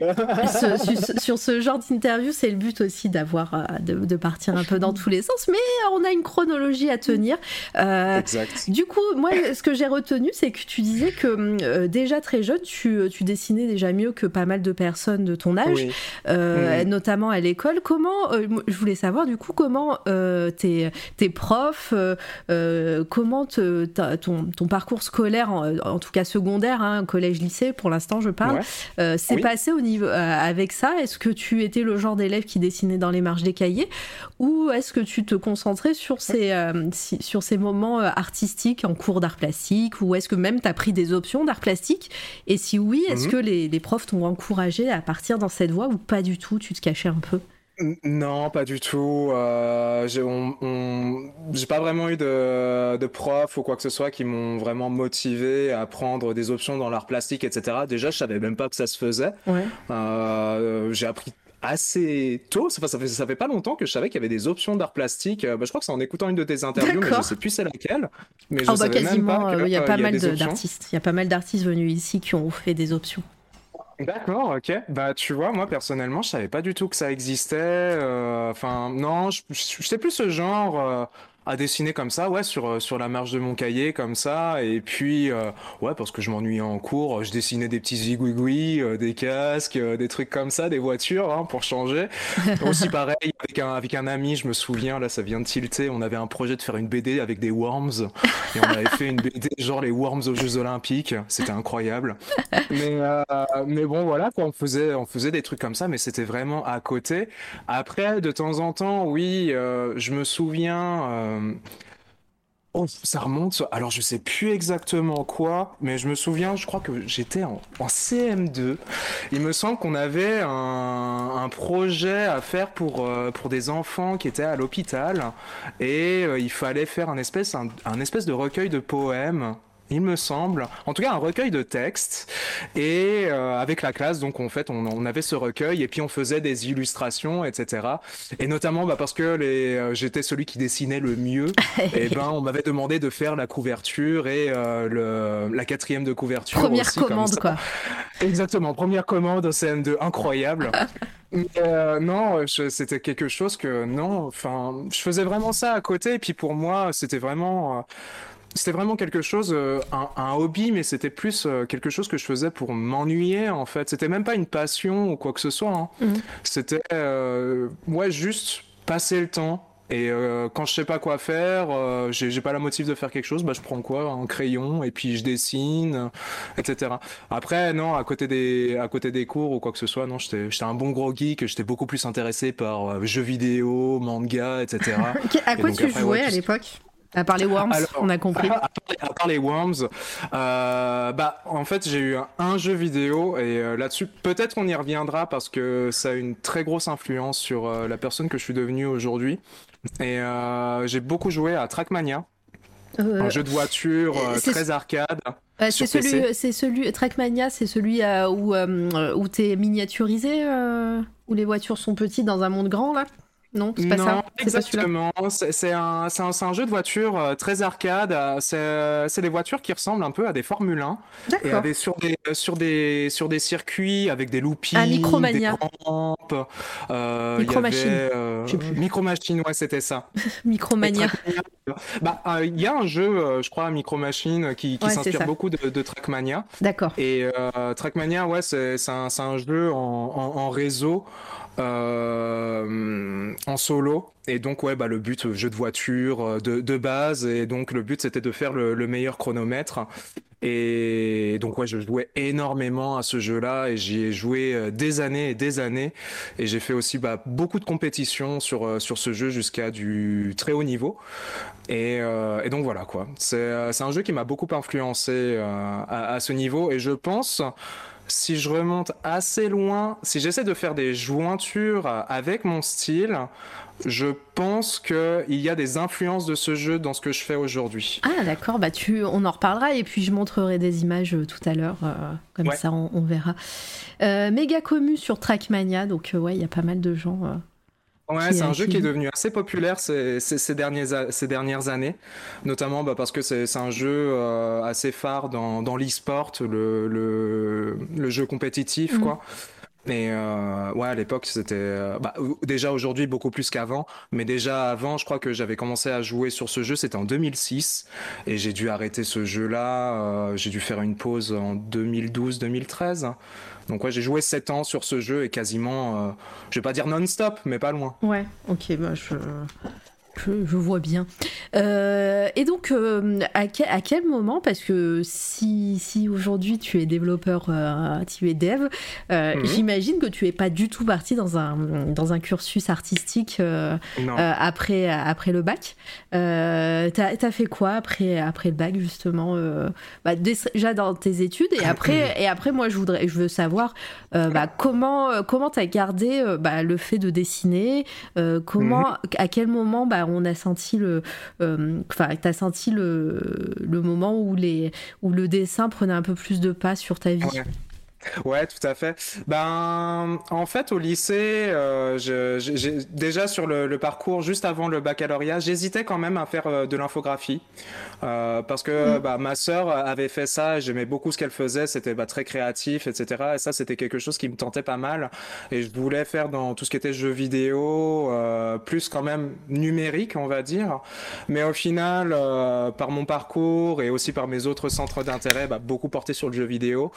sur, ce genre d'interview, c'est le but aussi d'avoir euh, de, partir un peu dans tous les sens, mais on a une chronologie à tenir. Euh, exact. Du coup, moi, ce que j'ai retenu, c'est que tu disais que euh, déjà très jeune, tu, tu, dessinais déjà mieux que pas mal de personnes de ton âge, notamment à l'école. Comment, je voulais savoir du coup, comment tes, tes profs, comment te, ton, ton parcours scolaire, en, tout cas secondaire, hein, collège-lycée pour l'instant je parle, euh, c'est passé au niveau, euh, avec ça? Est-ce que tu étais le genre d'élève qui dessinait dans les marges des cahiers? Ou est-ce que tu te concentrais sur ces, euh, sur ces moments artistiques en cours d'art plastique? Ou est-ce que même tu as pris des options d'art plastique? Et si oui, est-ce mhm. que les, les profs t'ont encouragé à partir dans cette voie ou pas du tout? Tu te cachais un peu? Non, pas du tout. Euh, j'ai pas vraiment eu de, de profs ou quoi que ce soit qui m'ont vraiment motivé à prendre des options dans l'art plastique, etc. Déjà, je savais même pas que ça se faisait. Euh, j'ai appris assez tôt, ça fait, ça fait pas longtemps que je savais qu'il y avait des options d'art plastique. Euh, bah, je crois que c'est en écoutant une de tes interviews, mais je sais plus c'est laquelle. Mais je oh, bah, quasiment, il y a pas mal d'artistes. Il y a pas mal d'artistes venus ici qui ont fait des options. D'accord, ok. Bah, tu vois, moi personnellement, je savais pas du tout que ça existait. Euh, enfin, non, je, je, sais plus ce genre. Euh, à dessiner comme ça, ouais, sur, euh, sur la marge de mon cahier, comme ça. Et puis, euh, ouais, parce que je m'ennuyais en cours, je dessinais des petits zigouigouis, euh, des casques, des trucs comme ça, des voitures, hein, pour changer. Aussi pareil, avec un, avec un ami, je me souviens, là, ça vient de tilter, on avait un projet de faire une BD avec des worms. Et on avait fait une BD genre les worms aux Jeux Olympiques. C'était incroyable. Mais, mais bon, voilà, quoi, on faisait, on faisait des trucs comme ça, mais c'était vraiment à côté. Après, de temps en temps, oui, je me souviens, euh, oh, ça remonte. Alors, je sais plus exactement quoi, mais je me souviens, je crois que j'étais en, CM2. Il me semble qu'on avait un, projet à faire pour, euh, pour des enfants qui étaient à l'hôpital et euh, il fallait faire un espèce, un espèce de recueil de poèmes il me semble. En tout cas, un recueil de textes. Et euh, avec la classe, donc en fait, on, avait ce recueil et puis on faisait des illustrations, etc. Et notamment bah, parce que les, euh, j'étais celui qui dessinait le mieux. et ben, on m'avait demandé de faire la couverture et euh, le, la quatrième de couverture. Première commande, quoi. Exactement, première commande au CM2, incroyable. non, c'était quelque chose que non, enfin, je faisais vraiment ça à côté. Et puis pour moi, c'était vraiment c'était vraiment quelque chose, euh, un, hobby, mais c'était plus euh, quelque chose que je faisais pour m'ennuyer en fait. C'était même pas une passion ou quoi que ce soit. Hein. Mhm. C'était, euh, ouais, juste passer le temps. Et quand je sais pas quoi faire, j'ai pas la motive de faire quelque chose, bah je prends quoi, un crayon et puis je dessine, etc. Après non, à côté des à côté des cours ou quoi que ce soit, non, j'étais j'étais un bon gros geek, j'étais beaucoup plus intéressé par jeux vidéo, manga, etc. à quoi tu jouais à l'époque? À part les Worms, on a compris. À, part les Worms, euh, bah en fait j'ai eu un, jeu vidéo et euh, là-dessus peut-être on y reviendra parce que ça a une très grosse influence sur euh, la personne que je suis devenu aujourd'hui. Et j'ai beaucoup joué à Trackmania, un jeu de voiture très arcade. c'est celui, c'est celui, Trackmania, c'est celui où où t'es miniaturisé, où les voitures sont petites dans un monde grand là? Non, c'est pas ça. exactement. C'est un, un, un, jeu de voiture euh, très arcade. C'est des voitures qui ressemblent un peu à des Formule 1. Et sur, des, sur, des, sur des circuits avec des loopings, ah, Micromania. des rampes. Euh, Micro Machine. Euh, Micro Machine, ouais, c'était ça. Micromania. Bah, euh, il y a un jeu, je crois, Micro Machine, qui, qui s'inspire beaucoup de, de, Trackmania. D'accord. Et Trackmania, ouais, c'est un, un, jeu en, en, en réseau. Euh, en solo. Et donc, ouais, bah, le but, jeu de voiture euh, de, base. Et donc, le but, c'était de faire le, meilleur chronomètre. Et donc, ouais, je jouais énormément à ce jeu-là et j'y ai joué euh, des années et des années. Et j'ai fait aussi bah, beaucoup de compétitions sur, sur ce jeu jusqu'à du très haut niveau. Et, donc, voilà, quoi. C'est un jeu qui m'a beaucoup influencé à, ce niveau. Et je pense si je remonte assez loin, si j'essaie de faire des jointures avec mon style, je pense qu'il y a des influences de ce jeu dans ce que je fais aujourd'hui. Ah d'accord, bah tu, on en reparlera et puis je montrerai des images euh, tout à l'heure, euh, comme ça on, verra. Euh, méga commu sur Trackmania, donc ouais, il y a pas mal de gens Ouais, c'est un jeu qui est devenu assez populaire ces, ces, dernières, ces dernières années, notamment bah, parce que c'est un jeu euh, assez phare dans, dans l'e-sport, le, le, le, jeu compétitif, mm. quoi. Mais euh, ouais, à l'époque, c'était euh, bah, déjà aujourd'hui beaucoup plus qu'avant. Mais déjà avant, je crois que j'avais commencé à jouer sur ce jeu. C'était en 2006 et j'ai dû arrêter ce jeu-là. j'ai dû faire une pause en 2012-2013. Donc ouais, j'ai joué 7 ans sur ce jeu et quasiment, euh, je vais pas dire non-stop, mais pas loin. Ouais, ok, bah je, je, vois bien. Euh, et donc, euh, à, à, quel moment, parce que si, si aujourd'hui tu es développeur, euh, tu es dev, mhm. j'imagine que tu es pas du tout parti dans un, dans un cursus artistique après, après le bac. Euh, t'as as fait quoi après, après le bac, justement bah, Déjà dans tes études, et après, et après moi, je, voudrais, je veux savoir bah, comment comment tu as gardé bah, le fait de dessiner, comment, mhm. à quel moment bah, on a senti le, euh, enfin, senti le, moment où les, où le dessin prenait un peu plus de pas sur ta vie. Tout à fait. Ben, en fait, au lycée, euh, je, déjà sur le, parcours juste avant le baccalauréat, j'hésitais quand même à faire euh, de l'infographie euh, parce que mm. bah, ma sœur avait fait ça. J'aimais beaucoup ce qu'elle faisait. C'était bah, très créatif, etc. Et ça, c'était quelque chose qui me tentait pas mal. Et je voulais faire dans tout ce qui était jeux vidéo, euh, plus quand même numérique, on va dire. Mais au final, euh, par mon parcours et aussi par mes autres centres d'intérêt, bah, beaucoup porté sur le jeu vidéo.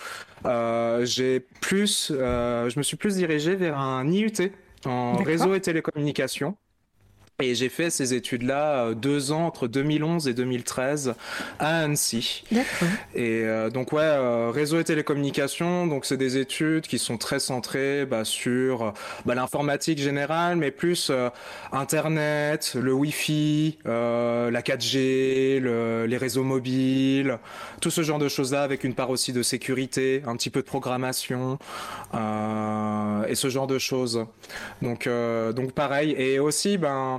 Euh, euh, j'ai plus, euh, je me suis plus dirigé vers un IUT en réseau et télécommunications. Et j'ai fait ces études-là euh, deux ans entre 2011 et 2013 à Annecy. D'accord. Et euh, donc ouais, euh, réseau et télécommunications, donc c'est des études qui sont très centrées bah, sur bah, l'informatique générale, mais plus Internet, le Wi-Fi, la 4G, le, les réseaux mobiles, tout ce genre de choses-là, avec une part aussi de sécurité, un petit peu de programmation et ce genre de choses. Donc donc pareil. Et aussi ben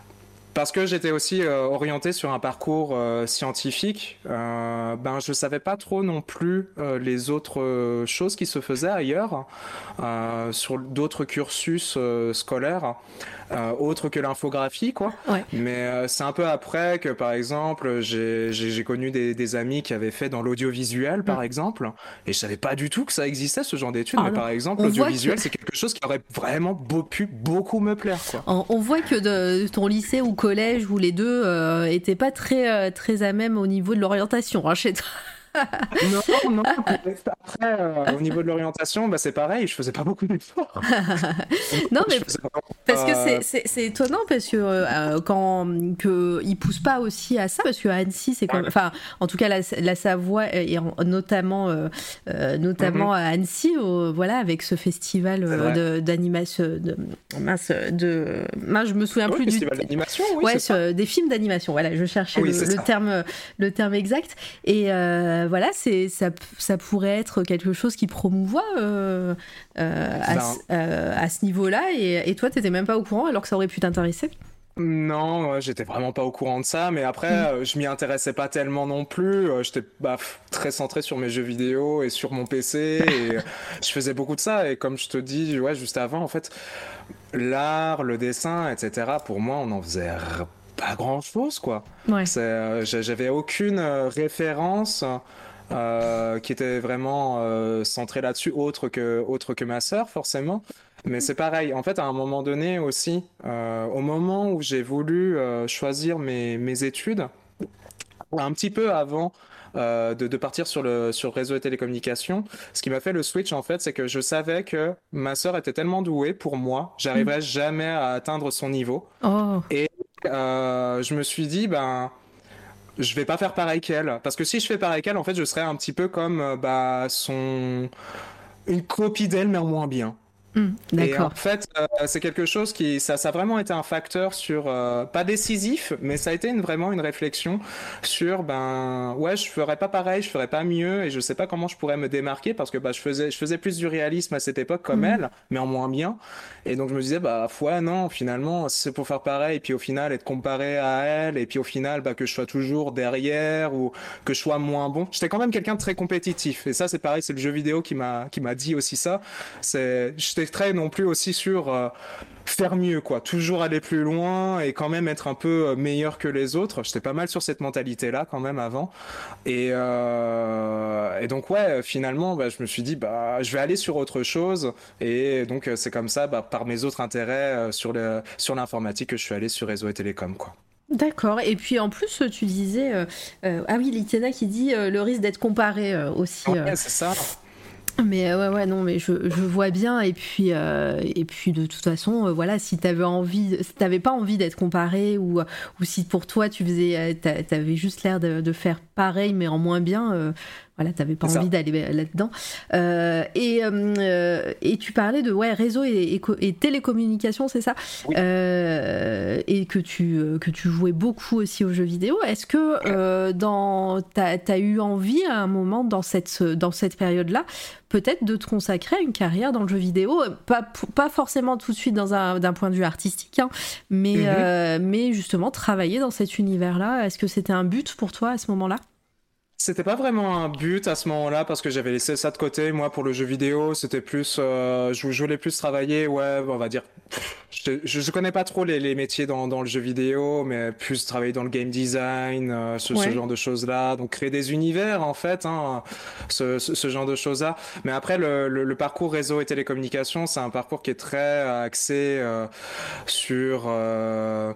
parce que j'étais aussi euh, orienté sur un parcours euh, scientifique, euh, ben je savais pas trop non plus euh, les autres choses qui se faisaient ailleurs, sur d'autres cursus scolaires. Euh, autre que l'infographie, quoi. Mais euh, c'est un peu après que, par exemple, j'ai connu des, des, amis qui avaient fait dans l'audiovisuel, par mm. exemple, et je savais pas du tout que ça existait ce genre d'études. Ah mais par exemple, l'audiovisuel, c'est quelque chose qui aurait vraiment pu beaucoup me plaire, quoi. On, voit que de ton lycée ou collège, où les deux euh, étaient pas très très à même au niveau de l'orientation hein, chez toi non, non. Après, euh, au niveau de l'orientation, bah, c'est pareil, je faisais pas beaucoup d'efforts. non, mais parce que euh, c'est étonnant parce que euh, quand que ils poussent pas aussi à ça parce que Annecy, c'est quand enfin, en tout cas la, la Savoie et notamment notamment mhm. à Annecy, voilà, avec ce festival d'animation, de, mince, de mince, je me souviens plus du d'animation, oui, ouais, des films d'animation. Voilà, je cherchais le, terme le terme exact et euh, voilà, c'est ça, ça, pourrait être quelque chose qui promouvoit euh, euh, ben. à, ce niveau-là. Et, et, toi, t'étais même pas au courant alors que ça aurait pu t'intéresser? Non, j'étais vraiment pas au courant de ça, mais après, mm. euh, je m'y intéressais pas tellement non plus. Euh, j'étais bah, très centré sur mes jeux vidéo et sur mon PC, et je faisais beaucoup de ça. Et comme je te dis, ouais, juste avant, en fait, l'art, le dessin, etc. Pour moi, on en faisait pas grand chose, quoi. Ouais. Euh, j'avais aucune référence. Qui était vraiment centrée là-dessus, autre que, autre que ma sœur, forcément. Mais c'est pareil, en fait, à un moment donné aussi, euh, au moment où j'ai voulu euh, choisir mes, mes, études, un petit peu avant euh, de, de, partir sur le sur réseau et télécommunications, ce qui m'a fait le switch, en fait, c'est que je savais que ma sœur était tellement douée pour moi, j'arriverais mm. jamais à atteindre son niveau. Oh. Et je me suis dit, ben je vais pas faire pareil qu'elle. Parce que si je fais pareil qu'elle en fait je serais un petit peu comme bah son une copie d'elle mais en moins bien Mmh, et en fait, euh, c'est quelque chose qui, ça, ça a vraiment été un facteur sur, euh, pas décisif, mais ça a été une, vraiment une réflexion sur, ben, ouais, je ferais pas pareil, je ferais pas mieux, et je sais pas comment je pourrais me démarquer parce que bah, je faisais, je faisais plus du réalisme à cette époque comme mmh. elle, mais en moins bien. Et donc je me disais, bah, ouais, non, finalement, c'est pour faire pareil, puis au final être comparé à elle, et puis au final, bah, que je sois toujours derrière ou que je sois moins bon. J'étais quand même quelqu'un de très compétitif, et ça, c'est pareil, c'est le jeu vidéo qui m'a, qui m'a dit aussi ça. C'est, très non plus aussi sur euh, faire mieux, quoi. Toujours aller plus loin et quand même être un peu euh, meilleur que les autres. J'étais pas mal sur cette mentalité-là quand même avant. Et, euh, et donc ouais, finalement, bah, je me suis dit, bah, je vais aller sur autre chose. Et donc c'est comme ça, bah, par mes autres intérêts sur le sur l'informatique, que je suis allé sur réseau et télécom, quoi. D'accord. Et puis en plus, tu disais, ah oui, Litena qui dit le risque d'être comparé aussi. Ouais, c'est ça. Mais ouais, ouais, non, mais je, je vois bien. Et puis, euh, et puis de toute façon, euh, voilà, si t'avais envie, si t'avais pas envie d'être comparé ou, ou si pour toi tu faisais, t'avais juste l'air de, de, faire pareil mais en moins bien, euh, voilà, t'avais pas envie d'aller là-dedans. Euh, et, euh, et tu parlais de ouais, réseau et, et, télécommunications, c'est ça? Euh, Et que tu, que tu jouais beaucoup aussi aux jeux vidéo. Est-ce que dans, t'as as eu envie à un moment dans cette, dans cette période-là, peut-être de te consacrer à une carrière dans le jeu vidéo? Pas, pas forcément tout de suite d'un point de vue artistique, hein, mais, mm-hmm. mais justement travailler dans cet univers-là. Est-ce que c'était un but pour toi à ce moment-là? C'était pas vraiment un but à ce moment-là parce que j'avais laissé ça de côté. Moi, pour le jeu vidéo, c'était plus, euh, je, voulais plus travailler, ouais, on va dire. Je, je, connais pas trop les, les métiers dans, dans, le jeu vidéo, mais plus travailler dans le game design, euh, ce, ce, genre de choses-là. Donc créer des univers, en fait, hein, ce, ce, genre de choses-là. Mais après, le, le, parcours réseau et télécommunications, c'est un parcours qui est très axé euh, sur, euh,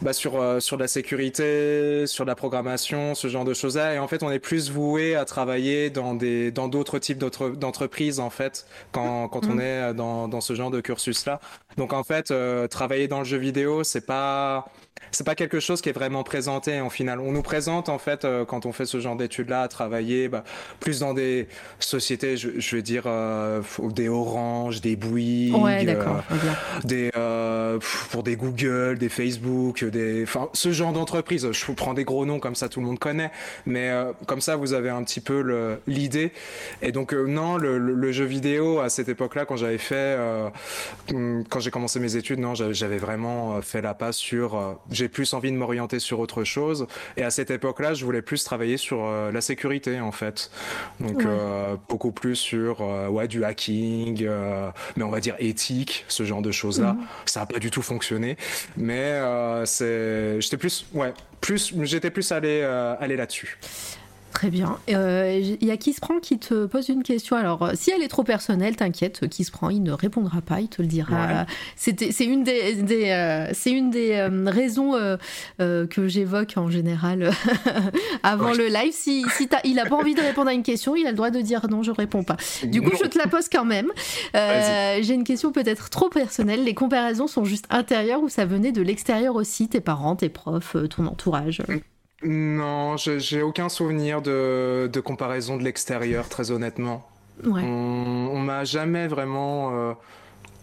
bah, sur, euh, sur la sécurité, sur la programmation, ce genre de choses-là. Et en fait, on est plus voué à travailler dans des dans d'autres types d'entreprises en fait quand, quand on mm. est dans, dans ce genre de cursus là. Donc en fait, euh, travailler dans le jeu vidéo, c'est pas c'est pas quelque chose qui est vraiment présenté en final. On nous présente en fait euh, quand on fait ce genre d'études-là à travailler bah, plus dans des sociétés, je, je vais dire euh, des Orange, des Bouygues, ouais, euh, des pour des Google, des Facebook, des enfin ce genre d'entreprise. Je vous prends des gros noms comme ça, tout le monde connaît, mais comme ça vous avez un petit peu l'idée. Et donc non, le, le, le, jeu vidéo à cette époque-là, quand j'avais fait, quand j'ai commencé mes études, non, j'avais vraiment fait la passe sur j'ai plus envie de m'orienter sur autre chose. Et à cette époque-là, je voulais plus travailler sur euh, la sécurité, en fait. Donc, euh, beaucoup plus sur euh, ouais, du hacking, euh, mais on va dire éthique, ce genre de choses-là. Mhm. Ça n'a pas du tout fonctionné. Mais euh, c'est, j'étais plus, ouais, plus, j'étais plus allé, aller là-dessus. Très bien. Il euh, y a qui se prend qui te pose une question. Alors, euh, si elle est trop personnelle, t'inquiète, qui se prend, il ne répondra pas, il te le dira. C'est une des, des euh, c'est une des euh, raisons que j'évoque en général avant le live. Si, si il a pas envie de répondre à une question, il a le droit de dire non, je réponds pas. Du coup, je te la pose quand même. J'ai une question peut-être trop personnelle. Les comparaisons sont juste intérieures ou ça venait de l'extérieur aussi, tes parents, tes profs, ton entourage? Non, j'ai aucun souvenir de, de comparaison de l'extérieur, très honnêtement. Ouais. On, on m'a jamais vraiment euh,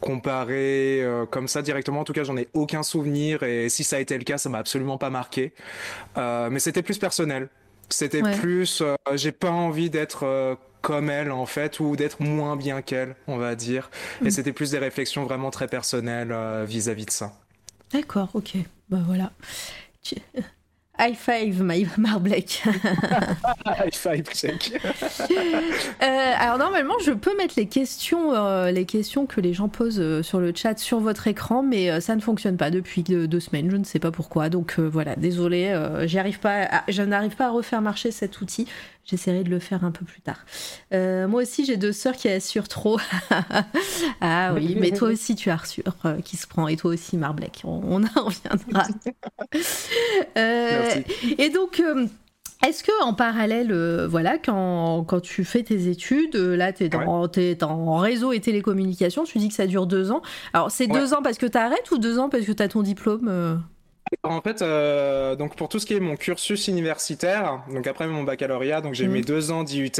comparé euh, comme ça directement. En tout cas, j'en ai aucun souvenir. Et si ça a été le cas, ça m'a absolument pas marqué. Euh, mais c'était plus personnel. C'était ouais. plus. J'ai pas envie d'être comme elle en fait ou d'être moins bien qu'elle, on va dire. Mm. Et c'était plus des réflexions vraiment très personnelles vis-à-vis -vis de ça. D'accord, ok. Bah voilà. High five, my Marblek. High five, check. euh, alors normalement, je peux mettre les questions, euh, les questions que les gens posent euh, sur le chat sur votre écran, mais euh, ça ne fonctionne pas depuis deux, deux, semaines. Je ne sais pas pourquoi. Donc voilà, désolé, j'y arrive pas. À, je n'arrive pas à refaire marcher cet outil. J'essaierai de le faire un peu plus tard. Euh, moi aussi, j'ai deux sœurs qui assurent trop. ah oui, mais toi aussi, tu assures euh, qui se prend. Et toi aussi, Marblek. On, on en reviendra. euh, et donc. Euh, est-ce que en parallèle, voilà, quand, quand, tu fais tes études, là, tu es, ouais. es, en réseau et télécommunications, tu dis que ça dure deux ans. Alors, c'est ouais. deux ans parce que tu arrêtes ou deux ans parce que tu as ton diplôme en fait, euh, donc pour tout ce qui est mon cursus universitaire, donc après mon baccalauréat, donc j'ai mmh. mes deux ans d'IUT.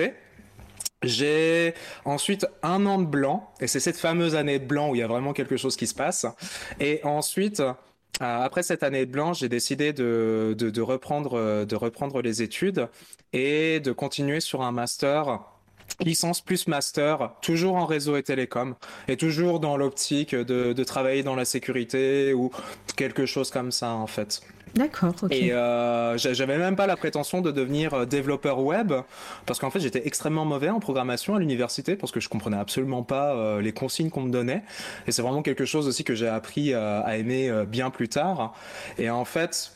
J'ai ensuite un an de blanc, et c'est cette fameuse année de blanc où il y a vraiment quelque chose qui se passe. Et ensuite, euh, après cette année de blanc, j'ai décidé de, de, de, reprendre, de reprendre les études et de continuer sur un master licence plus master, toujours en réseau et télécom, et toujours dans l'optique de, de, travailler dans la sécurité ou quelque chose comme ça en fait. D'accord. Okay. Et euh, j'avais même pas la prétention de devenir développeur web parce qu'en fait j'étais extrêmement mauvais en programmation à l'université parce que je comprenais absolument pas euh, les consignes qu'on me donnait. Et c'est vraiment quelque chose aussi que j'ai appris euh, à aimer bien plus tard. Et en fait,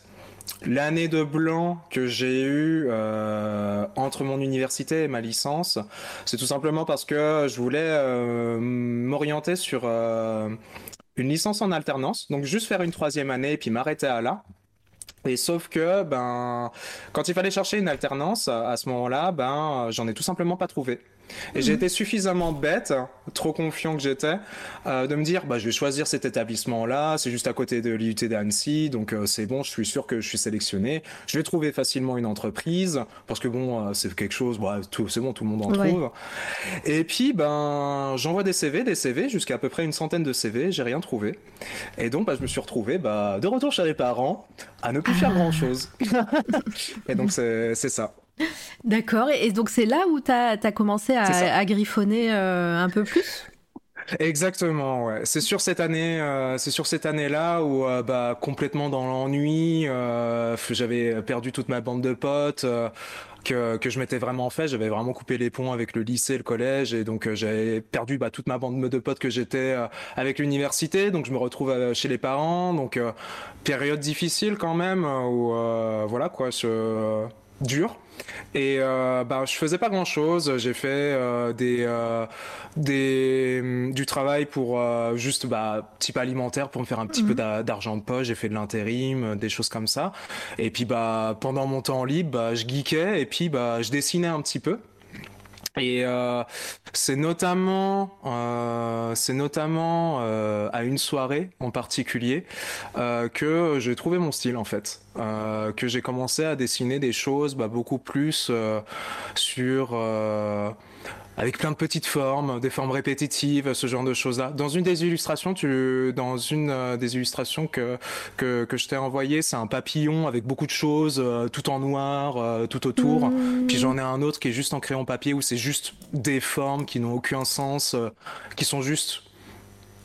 L'année de blanc que j'ai eue euh, entre mon université et ma licence, c'est tout simplement parce que je voulais euh, m'orienter sur euh, une licence en alternance, donc juste faire une troisième année et puis m'arrêter à là. Et sauf que, ben, quand il fallait chercher une alternance, à ce moment-là, ben, j'en ai tout simplement pas trouvé. Et mmh. j'ai été suffisamment bête, trop confiant que j'étais, euh, de me dire bah, je vais choisir cet établissement-là, c'est juste à côté de l'IUT d'Annecy, donc euh, c'est bon, je suis sûr que je suis sélectionné. Je vais trouver facilement une entreprise, parce que bon, euh, c'est quelque chose, bah, c'est bon, tout le monde en ouais. trouve. Et puis, ben, j'envoie des CV, des CV, jusqu'à à peu près une centaine de CV, j'ai rien trouvé. Et donc, bah, je me suis retrouvé bah, de retour chez les parents, à ne plus faire grand-chose. Et donc, c'est ça. D'accord, et donc c'est là où tu as, as, commencé à, à griffonner euh, un peu plus? Exactement, ouais. C'est sur cette année, euh, c'est sur cette année-là où euh, bah complètement dans l'ennui, j'avais perdu toute ma bande de potes. que, que je m'étais vraiment fait, j'avais vraiment coupé les ponts avec le lycée, le collège, et donc j'avais perdu bah, toute ma bande de potes que j'étais avec l'université, donc je me retrouve chez les parents, donc période difficile quand même, où voilà quoi, je dur. Et euh, bah, je faisais pas grand chose. J'ai fait euh, des, euh, des, du travail pour euh, juste bah, type alimentaire pour me faire un petit mmh. peu d'argent de poche. J'ai fait de l'intérim, des choses comme ça. Et puis bah, pendant mon temps libre, bah, je geekais et puis bah, je dessinais un petit peu. Et euh, c'est notamment, euh, c'est notamment euh, à une soirée en particulier euh, que j'ai trouvé mon style en fait, euh, que j'ai commencé à dessiner des choses bah, beaucoup plus euh, sur avec plein de petites formes, des formes répétitives, ce genre de choses-là. Dans une des illustrations, tu, dans une euh, des illustrations que que, que je t'ai envoyé, c'est un papillon avec beaucoup de choses, euh, tout en noir, euh, tout autour. Mmh. Puis j'en ai un autre qui est juste en crayon papier où c'est juste des formes qui n'ont aucun sens, qui sont juste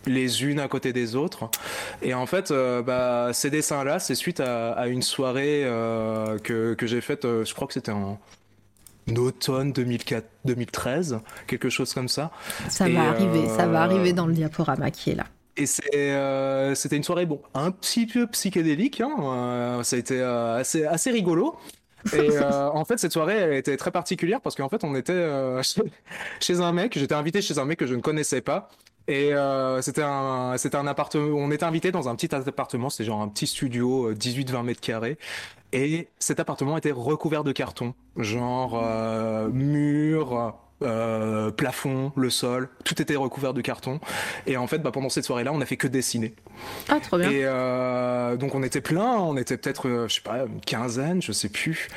les unes à côté des autres. Et en fait, euh, bah, ces dessins-là, c'est suite à, à, une soirée euh, que, que j'ai faite, euh, je crois que c'était en automne 2004, 2013, quelque chose comme ça. Ça et va arriver, ça va arriver dans le diaporama qui est là. Et c'était euh, une soirée bon, un petit peu psychédélique, hein, euh, ça a été euh, assez, assez rigolo. Et euh, en fait, cette soirée, elle était très particulière parce qu'en fait, on était euh, chez, chez, un mec. J'étais invité chez un mec que je ne connaissais pas. Et euh, c'était un, c'était un appartement. On était invité dans un petit appartement. C'était genre un petit studio, 18-20 mètres carrés. Et cet appartement était recouvert de carton, genre euh, mur, euh, plafond, le sol, tout était recouvert de carton. Et en fait, bah, pendant cette soirée-là, on a fait que dessiner. Ah, trop bien. Et euh, donc on était plein, on était peut-être, euh, je sais pas, une quinzaine, je sais plus.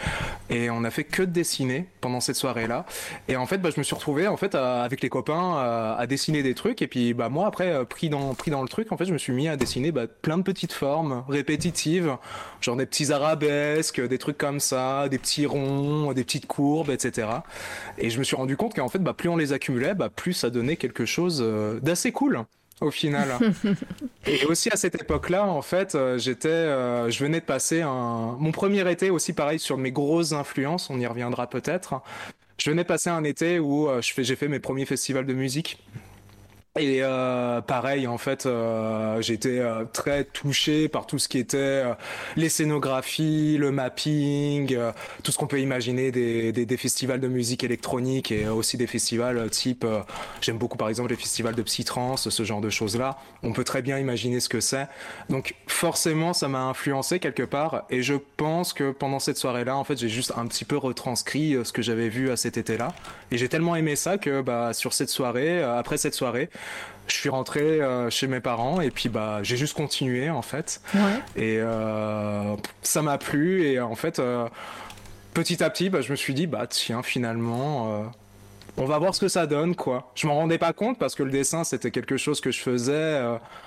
Et on a fait que dessiner pendant cette soirée-là. Et en fait, bah, je me suis retrouvé en fait à, avec les copains à, à, dessiner des trucs. Et puis bah moi après pris dans pris dans le truc, en fait, je me suis mis à dessiner bah, plein de petites formes répétitives, genre des petits arabesques, des trucs comme ça, des petits ronds, des petites courbes, etc. Et je me suis rendu compte qu'en fait, bah, plus on les accumulait, bah, plus ça donnait quelque chose d'assez cool. au final. et aussi à cette époque-là, en fait, euh, j'étais, euh, je venais de passer un, mon premier été aussi pareil sur mes grosses influences. On y reviendra peut-être. Je venais de passer un été où je fais, j'ai fait mes premiers festivals de musique. Et euh, pareil, en fait, euh, j'étais euh, très touché par tout ce qui était euh, les scénographies, le mapping, euh, tout ce qu'on peut imaginer des, des, des, festivals de musique électronique et aussi des festivals type, j'aime beaucoup par exemple les festivals de psytrance, ce genre de choses-là. On peut très bien imaginer ce que c'est. Donc forcément, ça m'a influencé quelque part et je pense que pendant cette soirée-là, en fait, j'ai juste un petit peu retranscrit ce que j'avais vu à cet été-là. Et j'ai tellement aimé ça que bah, sur cette soirée, après cette soirée, je suis rentré euh, chez mes parents et puis bah j'ai juste continué en fait. Ouais. Et euh, ça m'a plu et en fait euh, petit à petit bah, je me suis dit bah tiens finalement on va voir ce que ça donne quoi. Je m'en rendais pas compte parce que le dessin c'était quelque chose que je faisais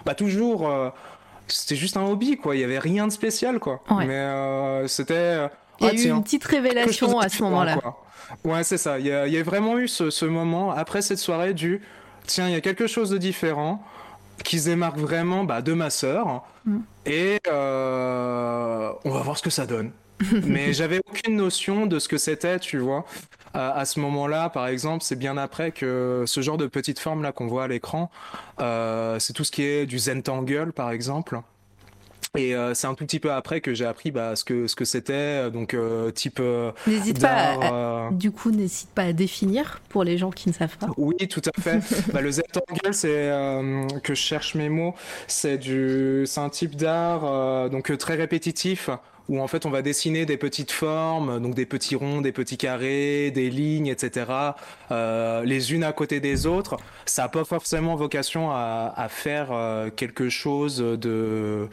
bah toujours c'était juste un hobby quoi. Il y avait rien de spécial quoi. Ouais. Mais c'était il y a eu tiens, une petite révélation à ce moment-là. Ouais, c'est ça. Il y, a, il y a vraiment eu ce, ce moment après cette soirée du tiens, il y a quelque chose de différent qui se démarque vraiment bah, de ma sœur mm. et euh, on va voir ce que ça donne. Mais j'avais aucune notion de ce que c'était, tu vois. À, à ce moment-là, par exemple, c'est bien après que ce genre de petite forme là qu'on voit à l'écran, euh, c'est tout ce qui est du Zentangle, par exemple. Et euh, c'est un tout petit peu après que j'ai appris bah, ce que ce que c'était, donc euh, type. Euh, n'hésite pas, à, du coup, n'hésite pas à définir pour les gens qui ne savent pas. Oui, tout à fait. bah, le Zentangle, c'est que je cherche mes mots. C'est du, c'est un type d'art donc très répétitif où en fait on va dessiner des petites formes, donc des petits ronds, des petits carrés, des lignes, etc., euh, les unes à côté des autres. Ça n'a pas forcément vocation à, à faire euh, quelque chose de,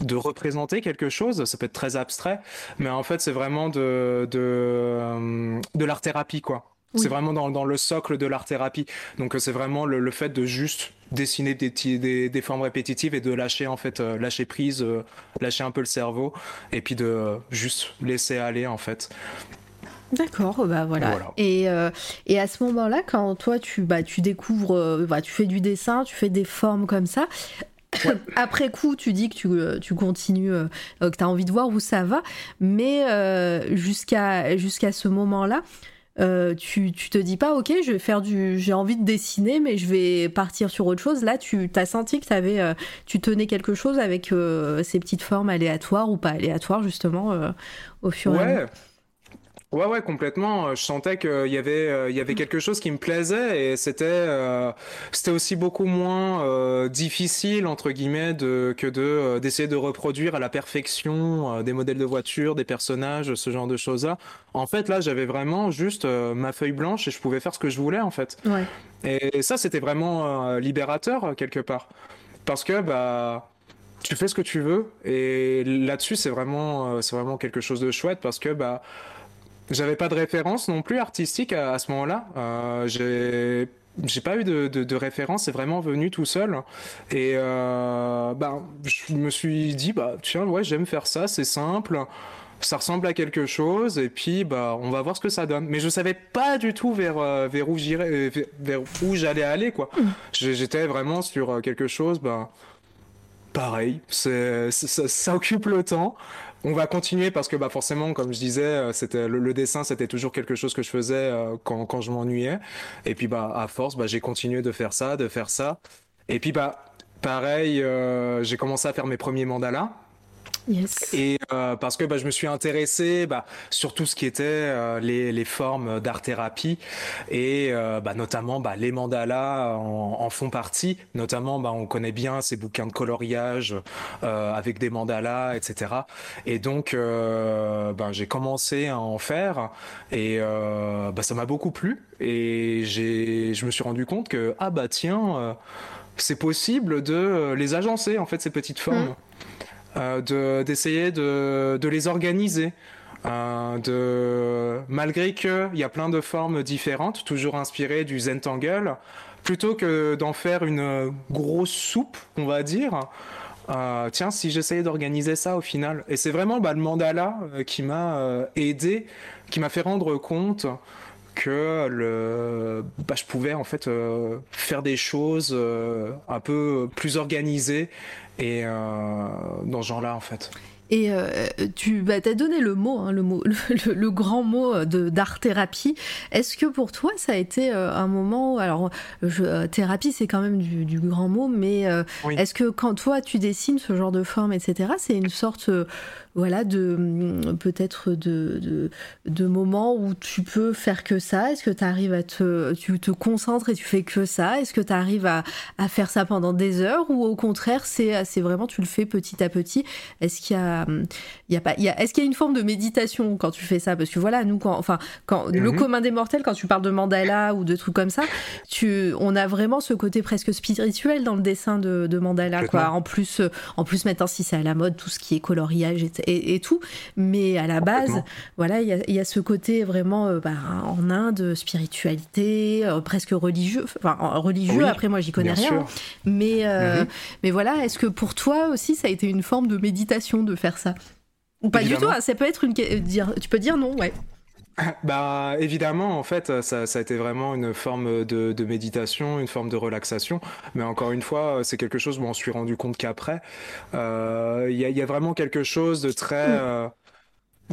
de représenter quelque chose. Ça peut être très abstrait, mais en fait c'est vraiment de, de, euh, de l'art thérapie, quoi. Oui. C'est vraiment dans, dans, le socle de l'art thérapie. Donc c'est vraiment le, le, fait de juste dessiner des, des, des, formes répétitives et de lâcher en fait euh, lâcher prise, euh, lâcher un peu le cerveau et puis de euh, juste laisser aller en fait. D'accord, bah voilà. voilà. Et, euh, et à ce moment-là, quand toi tu, bah, tu découvres, euh, bah, tu fais du dessin, tu fais des formes comme ça, Ouais. Après coup, tu dis que tu, tu continues, euh, que tu as envie de voir où ça va, mais euh, jusqu'à jusqu'à ce moment-là, euh, tu, tu te dis pas ok je vais faire du j'ai envie de dessiner mais je vais partir sur autre chose. Là tu as senti que avais, euh, tu tenais quelque chose avec euh, ces petites formes aléatoires ou pas aléatoires justement au fur et à mesure? Ouais, ouais, complètement. Je sentais qu'il y avait, euh, il y avait quelque chose qui me plaisait et c'était, euh, c'était aussi beaucoup moins euh, difficile entre guillemets de, que de euh, d'essayer de reproduire à la perfection euh, des modèles de voitures, des personnages, ce genre de choses-là. En fait, là, j'avais vraiment juste euh, ma feuille blanche et je pouvais faire ce que je voulais en fait. Ouais. Et ça, c'était vraiment libérateur quelque part, parce que bah tu fais ce que tu veux et là-dessus, c'est vraiment, c'est vraiment quelque chose de chouette parce que bah j'avais pas de référence non plus artistique à, à ce moment-là. Euh, j'ai j'ai pas eu de, de, de référence, c'est vraiment venu tout seul. Et euh, bah, je me suis dit, bah tiens, ouais, j'aime faire ça, c'est simple, ça ressemble à quelque chose, et puis bah on va voir ce que ça donne. Mais je savais pas du tout vers euh, vers où j'irais, vers, vers où j'allais aller quoi. Mm. J'étais vraiment sur quelque chose, bah pareil, ça occupe le temps on va continuer parce que bah forcément comme je disais euh, c'était le, le, dessin c'était toujours quelque chose que je faisais euh, quand, quand je m'ennuyais. Et puis bah à force bah j'ai continué de faire ça de faire ça. Et puis bah pareil euh, j'ai commencé à faire mes premiers mandalas Yes. Et euh, parce que bah, je me suis intéressé bah, sur tout ce qui était euh, les, les, formes d'art thérapie et euh, bah, notamment bah, les mandalas en, en, font partie. Notamment, bah, on connaît bien ces bouquins de coloriage euh, avec des mandalas, etc. Et donc, euh, bah, j'ai commencé à en faire et euh, bah, ça m'a beaucoup plu. Et je me suis rendu compte que ah bah tiens, c'est possible de les agencer en fait ces petites formes. Mmh d'essayer de, les organiser. Euh, de, malgré qu'il y a plein de formes différentes, toujours inspirées du Zentangle, plutôt que d'en faire une grosse soupe, on va dire, euh, tiens, si j'essayais d'organiser ça au final. Et c'est vraiment bah, le mandala euh, qui m'a euh, aidé, qui m'a fait rendre compte que le, bah, je pouvais en fait euh, faire des choses euh, un peu plus organisées et euh, dans ce genre-là en fait. Et euh, tu bah, as donné le mot, hein, le, mot le, le, grand mot de d'art thérapie. Est-ce que pour toi ça a été euh, un moment alors je, thérapie c'est quand même du, du, grand mot, mais oui. est-ce que quand toi tu dessines ce genre de forme, etc., c'est une sorte voilà, de mm, peut-être de, de, de, moments où tu peux faire que ça. Est-ce que tu arrives à te, tu te concentres et tu fais que ça? Est-ce que tu arrives à, à, faire ça pendant des heures ou au contraire c'est, c'est vraiment tu le fais petit à petit? Est-ce qu'il y a, il y a pas, il y a, est-ce qu'il y a une forme de méditation quand tu fais ça? Parce que voilà, nous quand, enfin, quand mm-hmm. le commun des mortels, quand tu parles de mandala ou de trucs comme ça, tu, on a vraiment ce côté presque spirituel dans le dessin de, de mandala, quoi. En plus, en plus maintenant si c'est à la mode, tout ce qui est coloriage, etc et, et, tout. Mais à la base, voilà, il y, y, a ce côté vraiment euh, bah, en Inde, spiritualité, euh, presque religieux. Enfin, religieux, oui, après moi j'y connais rien. Sûr. Mais, euh, -hmm. mais voilà, est-ce que pour toi aussi ça a été une forme de méditation de faire ça? Ou pas Évidemment. du tout, hein, ça peut être une. Dire, tu peux dire non, ouais. Bah évidemment, en fait, ça, ça, a été vraiment une forme de, de, méditation, une forme de relaxation. Mais encore une fois, c'est quelque chose où on s'est rendu compte qu'après, il euh, y, a, y, a, vraiment quelque chose de très... Euh,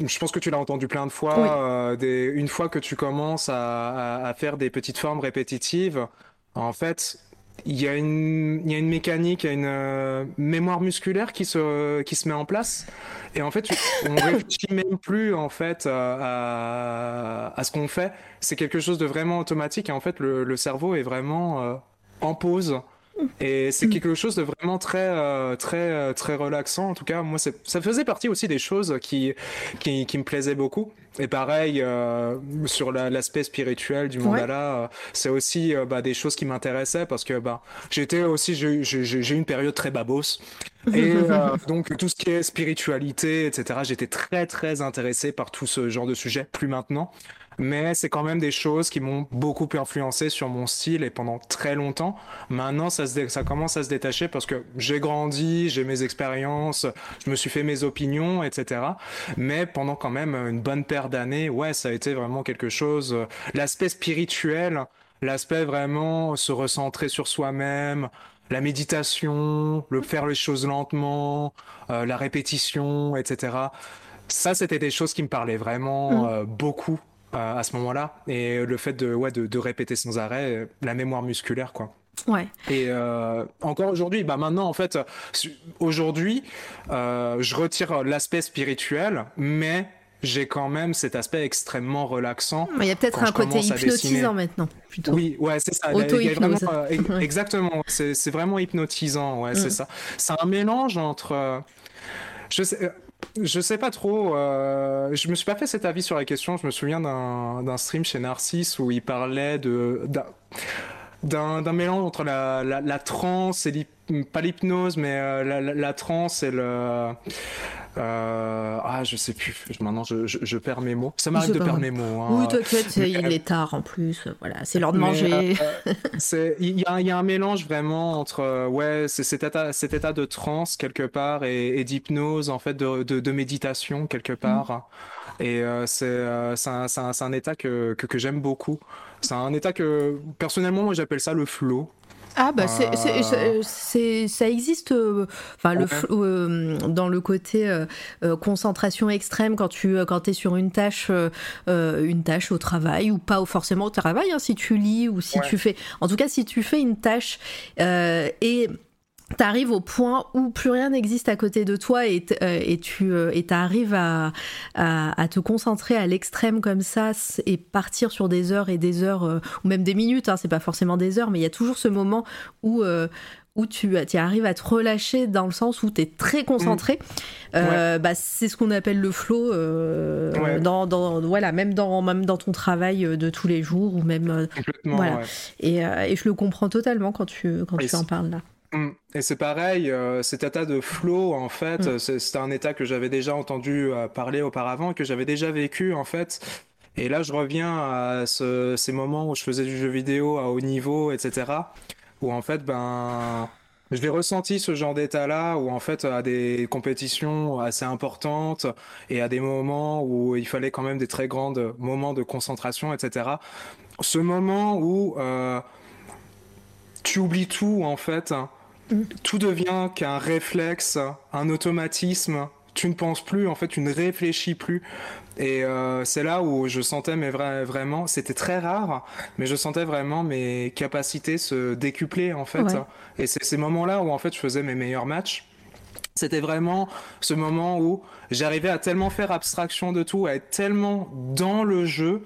je pense que tu l'as entendu plein de fois. Oui. Euh, des, une fois que tu commences à, à, à, faire des petites formes répétitives, en fait, il y, a une, il y a une mécanique, il y a une euh, mémoire musculaire qui se, qui se met en place. Et en fait, on réfléchit même plus en fait à, à ce qu'on fait. C'est quelque chose de vraiment automatique. Et en fait, le, le cerveau est vraiment euh, en pause. Et c'est quelque chose de vraiment très, euh, très, très relaxant. En tout cas, moi, ça faisait partie aussi des choses qui, qui, qui me plaisaient beaucoup. Et pareil, euh, sur l'aspect la, spirituel du mandala, ouais. euh, c'est aussi euh, bah, des choses qui m'intéressaient parce que bah, j'étais aussi, j'ai eu une période très babos. Et euh, donc, tout ce qui est spiritualité, etc., j'étais très, très intéressé par tout ce genre de sujet, plus maintenant mais c'est quand même des choses qui m'ont beaucoup influencé sur mon style et pendant très longtemps. Maintenant, ça, se ça commence à se détacher parce que j'ai grandi, j'ai mes expériences, je me suis fait mes opinions, etc. Mais pendant quand même une bonne paire d'années, ouais, ça a été vraiment quelque chose. L'aspect spirituel, l'aspect vraiment se recentrer sur soi-même, la méditation, le faire les choses lentement, euh, la répétition, etc. Ça, c'était des choses qui me parlaient vraiment euh, beaucoup euh, à ce moment-là. Et le fait de, ouais, de, de, répéter sans arrêt, la mémoire musculaire, quoi. Ouais. Et euh, encore aujourd'hui, bah maintenant en fait, aujourd'hui, euh, je retire l'aspect spirituel, mais j'ai quand même cet aspect extrêmement relaxant. Il y a peut-être un côté hypnotisant maintenant, plutôt. Oui, ouais, c'est ça. Auto-hypnose. Euh, exactement, c'est vraiment hypnotisant, ouais, mm. c'est ça. C'est un mélange entre. Je sais, je sais pas trop. Euh, je me suis pas fait cet avis sur la question. Je me souviens d'un stream chez Narcisse où il parlait de d'un mélange entre la, la, la transe et pas l'hypnose, mais euh, la, la, transe et le euh, ah, je sais plus. Maintenant, je, je, je perds mes mots. Ça m'arrive de perdre mes mots. Hein. Oui, t'inquiète, il est tard en plus. Voilà, c'est l'heure de manger. Euh, il y, y, a un mélange vraiment entre ouais, cet état, cet état de transe quelque part et, et d'hypnose en fait, de, de, de, méditation quelque part. Mmh. Et euh, c'est euh, un, un, un, état que, que, que j'aime beaucoup. C'est un état que personnellement, moi, j'appelle ça le flow. Ah bah c'est euh... ça existe euh, euh, dans le côté euh, concentration extrême quand tu quand es sur une tâche une tâche au travail ou pas forcément au travail hein, si tu lis ou si ouais. tu fais en tout cas si tu fais une tâche et t'arrives au point où plus rien n'existe à côté de toi et, euh, et tu euh, et arrives à, à, à, te concentrer à l'extrême comme ça et partir sur des heures et des heures euh, ou même des minutes hein, c'est pas forcément des heures mais il y a toujours ce moment où euh, où tu, arrives à te relâcher dans le sens où tu es très concentré, mmh. ouais. bah, c'est ce qu'on appelle le flow, ouais. dans, dans, voilà, même, dans, même dans ton travail de tous les jours ou même. voilà. Ouais. Et, et, je le comprends totalement quand tu, quand tu en parles là. Mmh. Et c'est pareil, euh, cet état de flow, en fait, mmh. c'est un état que j'avais déjà entendu euh, parler auparavant, que j'avais déjà vécu, en fait. Et là, je reviens à ce, ces moments où je faisais du jeu vidéo à haut niveau, etc. Où, en fait, ben, je l'ai ressenti ce genre d'état-là où en fait à des compétitions assez importantes et à des moments où il fallait quand même des très grands moments de concentration, etc. Ce moment où euh, tu oublies tout en fait, mm. Tout devient qu'un réflexe, un automatisme. Tu ne penses plus, en fait, tu ne réfléchis plus. Et euh, c'est là où je sentais mais vraiment, c'était très rare, mais je sentais vraiment mes capacités se décupler en fait. Et c'est ces moments-là où en fait je faisais mes meilleurs matchs. C'était vraiment ce moment où j'arrivais à tellement faire abstraction de tout, à être tellement dans le jeu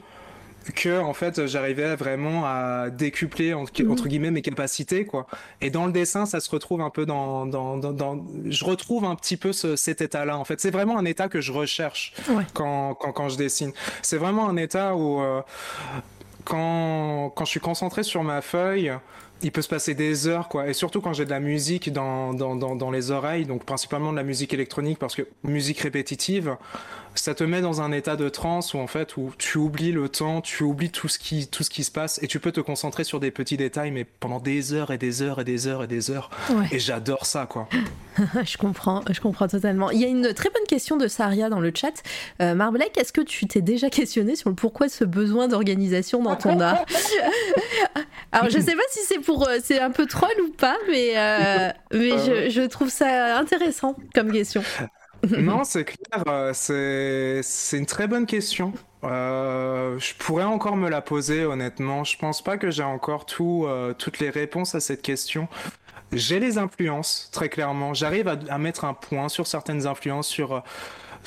que en fait j'arrivais vraiment à décupler mhm. entre, guillemets mes capacités quoi et dans le dessin ça se retrouve un peu dans dans, dans, je retrouve un petit peu cet état là en fait c'est vraiment un état que je recherche quand, quand, quand je dessine c'est vraiment un état où euh, quand quand je suis concentré sur ma feuille il peut se passer des heures, quoi. Et surtout quand j'ai de la musique dans, dans, dans, dans, les oreilles, donc principalement de la musique électronique, parce que musique répétitive, ça te met dans un état de transe où en fait où tu oublies le temps, tu oublies tout ce qui tout ce qui se passe et tu peux te concentrer sur des petits détails mais pendant des heures et des heures et des heures et des heures. Et j'adore ça quoi. je comprends, je comprends totalement. Il y a une très bonne question de Saria dans le chat. Euh, Marblek, est-ce que tu t'es déjà questionné sur le pourquoi ce besoin d'organisation dans ton art Alors je sais pas si c'est pour euh, c'est un peu troll ou pas mais euh, mais je, je trouve ça intéressant comme question. non, c'est clair, euh, c'est une très bonne question. Euh, je pourrais encore me la poser, honnêtement. Je pense pas que j'ai encore tout, euh, toutes les réponses à cette question. J'ai les influences, très clairement. J'arrive à, mettre un point sur certaines influences, sur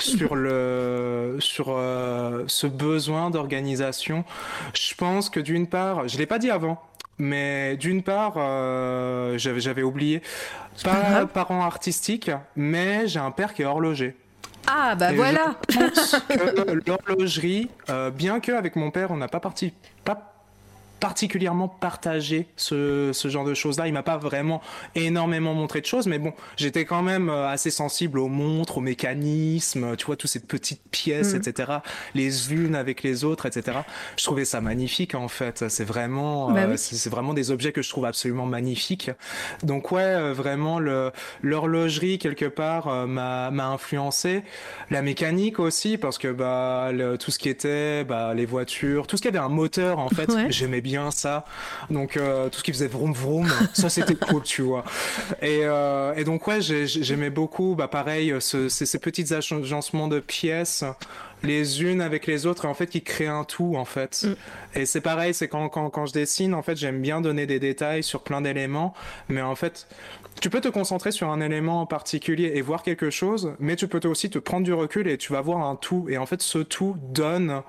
sur le sur ce besoin d'organisation. Je pense que d'une part, je l'ai pas dit avant, mais d'une part, euh, j'avais oublié, pas parent artistique, mais j'ai un père qui est horloger. Ah bah voilà. L'horlogerie, euh, bien que avec mon père on n'a pas parti, pas particulièrement partagé ce, ce genre de choses-là. Il m'a pas vraiment énormément montré de choses, mais bon, j'étais quand même euh, assez sensible aux montres, aux mécanismes, tu vois, toutes ces petites pièces, mm. etc. Les unes avec les autres, etc. Je trouvais ça magnifique en fait. C'est vraiment, bah euh, c'est vraiment des objets que je trouve absolument magnifiques. Donc ouais, euh, vraiment l'horlogerie quelque part m'a m'a influencé. La mécanique aussi parce que bah le, tout ce qui était bah les voitures, tout ce qui avait un moteur en fait, j'aimais bien bien ça. Donc euh, tout ce qui faisait vroom vroom, ça c'était cool, tu vois. Et, euh, et donc ouais, j'aimais beaucoup, bah pareil, ce, ces, ces petits agencements de pièces les unes avec les autres et en fait qui créent un tout en fait. Mm. Et c'est pareil, c'est quand, quand, quand je dessine, en fait j'aime bien donner des détails sur plein d'éléments, mais en fait tu peux te concentrer sur un élément en particulier et voir quelque chose, mais tu peux aussi te prendre du recul et tu vas voir un tout. Et en fait ce tout donne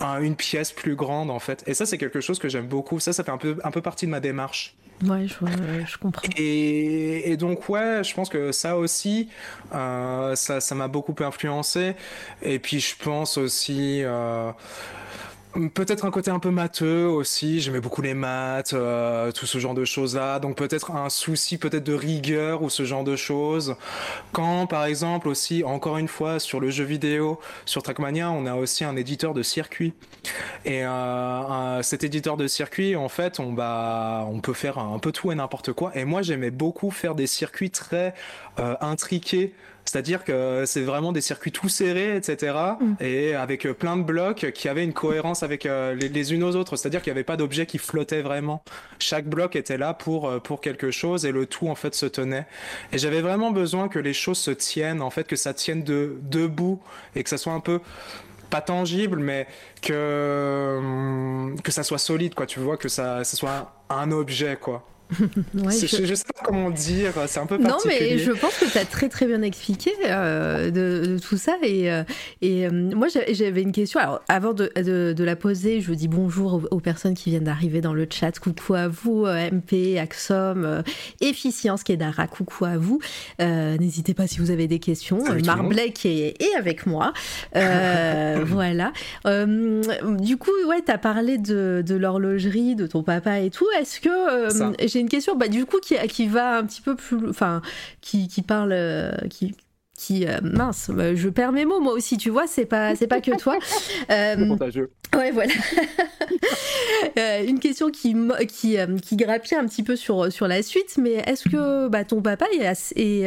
une pièce plus grande en fait. Et ça c'est quelque chose que j'aime beaucoup. Ça ça fait un peu un peu partie de ma démarche. Ouais, je, je comprends. Et, et, donc ouais, je pense que ça aussi, euh, ça ça m'a beaucoup influencé. Et puis je pense aussi. Euh, Peut-être un côté un peu matheux aussi, j'aimais beaucoup les maths, euh, tout ce genre de choses-là, donc peut-être un souci peut-être de rigueur ou ce genre de choses. Quand par exemple aussi, encore une fois, sur le jeu vidéo, sur Trackmania, on a aussi un éditeur de circuit. Et euh, cet éditeur de circuit, en fait, on, bah, on peut faire un peu tout et n'importe quoi. Et moi, j'aimais beaucoup faire des circuits très euh, intriqués c'est-à-dire que c'est vraiment des circuits tout serrés, etc. Mm. Et avec euh, plein de blocs qui avaient une cohérence avec euh, les, unes aux autres. C'est-à-dire qu'il n'y avait pas d'objet qui flottait vraiment. Chaque bloc était là pour, euh, pour quelque chose et le tout, en fait, se tenait. Et j'avais vraiment besoin que les choses se tiennent, en fait, que ça tienne de, debout et que ça soit un peu pas tangible, mais que, hum, que ça soit solide, quoi. Tu vois, que ça, ça soit un objet, quoi. Je... sais pas comment dire, c'est un peu particulier. Non, mais je pense que tu as très très bien expliqué euh, de, tout ça. Et, euh, et euh, moi, j'avais une question. Alors, avant de, de, la poser, je vous dis bonjour aux, personnes qui viennent d'arriver dans le chat. Coucou à vous, MP, Axom, Efficience, Kedara, coucou à vous. N'hésitez pas si vous avez des questions. Marblek est, est, avec moi. voilà. du coup, ouais, tu as parlé de, de l'horlogerie, de ton papa et tout. Est-ce que j'ai une question, bah, du coup, qui, qui va un petit peu plus. Enfin, qui, qui parle. Euh, qui, qui mince, je perds mes mots moi aussi, tu vois, c'est pas c'est pas que toi. ouais, voilà. une question qui qui qui grappille un petit peu sur sur la suite, mais est-ce que bah, ton papa est, est,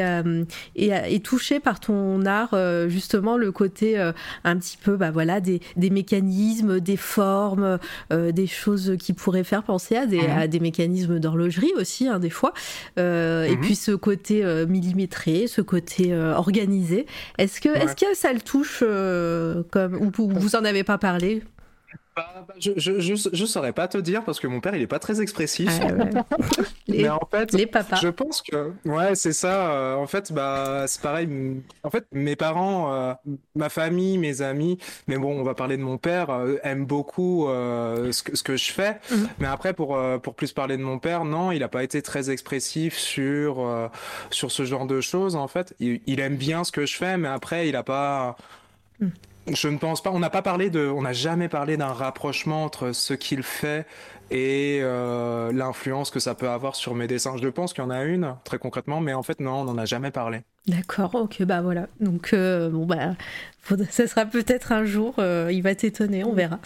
est, touché par ton art justement le côté un petit peu bah voilà des, des mécanismes, des formes, des choses qui pourraient faire penser à des, mhm. à des mécanismes d'horlogerie aussi hein, des fois. Et mhm. puis ce côté millimétré, ce côté organisé. Est-ce que, est-ce que ça le touche comme, ou vous en avez pas parlé? Bah, bah, je, je, je, saurais pas te dire parce que mon père il est pas très expressif. Ah, les, Mais en fait, les papas. Je pense que ouais c'est ça. Euh, en fait bah c'est pareil. En fait mes parents, euh, ma famille, mes amis. Mais bon on va parler de mon père euh, aiment beaucoup ce que, ce, que, je fais. Mhm. Mais après pour pour plus parler de mon père non il a pas été très expressif sur sur ce genre de choses en fait. Il, il, aime bien ce que je fais mais après il a pas mhm. Je ne pense pas. On n'a pas parlé de. On n'a jamais parlé d'un rapprochement entre ce qu'il fait et euh, l'influence que ça peut avoir sur mes dessins. Je pense qu'il y en a une, très concrètement, mais en fait, non, on n'en a jamais parlé. D'accord, ok, bah voilà. Donc, euh, bon, bah, ça sera peut-être un jour, euh, il va t'étonner, on verra.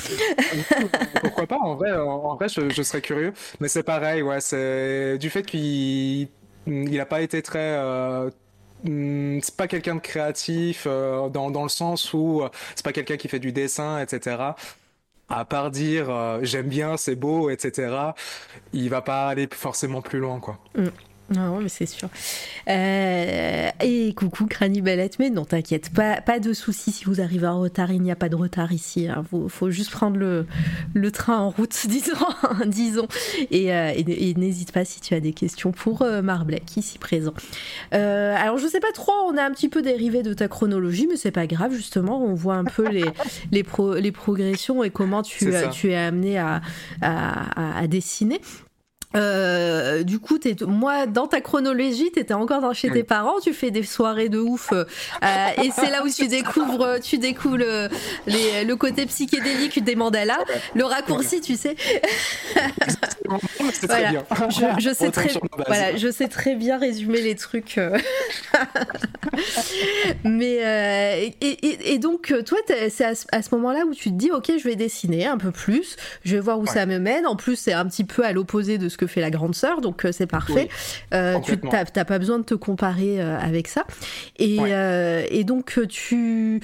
Pourquoi pas, en vrai, en, vrai je, je, serais curieux. Mais c'est pareil, ouais, c'est du fait qu'il n'a pas été très Hmm, c'est pas quelqu'un de créatif euh, dans, dans, le sens où euh, c'est pas quelqu'un qui fait du dessin, etc. À part dire euh, j'aime bien, c'est beau, etc. Il va pas aller forcément plus loin, quoi. Mm. Non, mais c'est sûr. Euh, et coucou Crani Bellette, mais non, t'inquiète, pas, pas de soucis si vous arrivez en retard, il n'y a pas de retard ici. Il hein. faut, juste prendre le, le train en route, disons. disons. Et, euh, et, n'hésite pas si tu as des questions pour euh, Marblek, ici présent. alors, je sais pas trop, on a un petit peu dérivé de ta chronologie, mais c'est pas grave, justement. On voit un peu les, les, les progressions et comment tu, tu es amené à, à, à dessiner. Euh, du coup, es, moi, dans ta chronologie, tu étais encore dans, chez tes parents, tu fais des soirées de ouf, euh, et c'est là où tu découvres, tu découvres le, le côté psychédélique des mandalas, le raccourci, tu sais. voilà. Je, je sais très, voilà, je sais très bien résumer les trucs. Euh. Mais et, et, et, donc, toi, c'est à, ce moment-là où tu te dis, ok, je vais dessiner un peu plus, je vais voir où ça me mène. En plus, c'est un petit peu à l'opposé de ce que fait la grande sœur, donc euh, c'est parfait. Euh, tu n'as pas besoin de te comparer euh, avec ça. Et, et donc, tu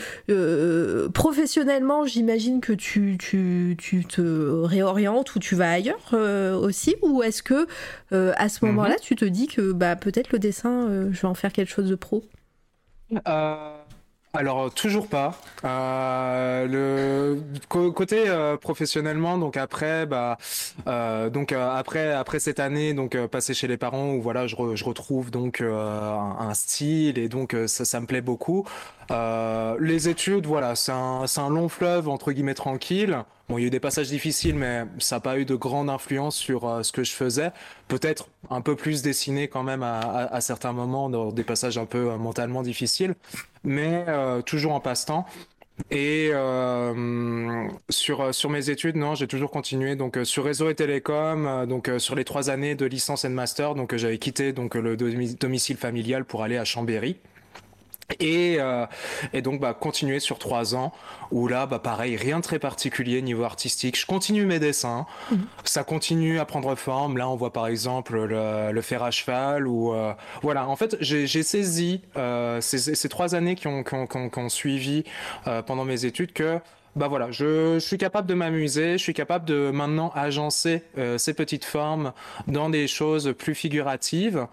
professionnellement, j'imagine que tu, tu, tu, te réorientes ou tu vas ailleurs aussi, ou est-ce que à ce moment-là, mhm. tu te dis que bah, peut-être le dessin, je vais en faire quelque chose de pro? Alors toujours pas. Euh, le côté euh, professionnellement, donc après, bah, euh, donc après après cette année, donc passer chez les parents où voilà, je, je retrouve donc un, style et donc ça, ça me plaît beaucoup. les études, voilà, c'est un un long fleuve entre guillemets tranquille. Bon, il y a eu des passages difficiles, mais ça n'a pas eu de grande influence sur ce que je faisais. Peut-être un peu plus dessiné quand même à, certains moments dans des passages un peu mentalement difficiles mais euh, toujours en passe-temps. Et euh, sur sur mes études, non, j'ai toujours continué donc euh, sur réseau et télécom, donc sur les trois années de licence et de master, donc j'avais quitté donc le domicile familial pour aller à Chambéry. Et, euh, et, donc bah, continuer sur trois ans où là bah pareil rien de très particulier niveau artistique. Je continue mes dessins. Mhm. ça continue à prendre forme. Là on voit par exemple le, le fer à cheval ou euh, voilà. En fait j'ai saisi euh, ces, ces, trois années qui ont, qui ont, qui ont, suivi euh, pendant mes études que bah voilà, je, je suis capable de m'amuser, je suis capable de maintenant agencer euh, ces petites formes dans des choses plus figuratives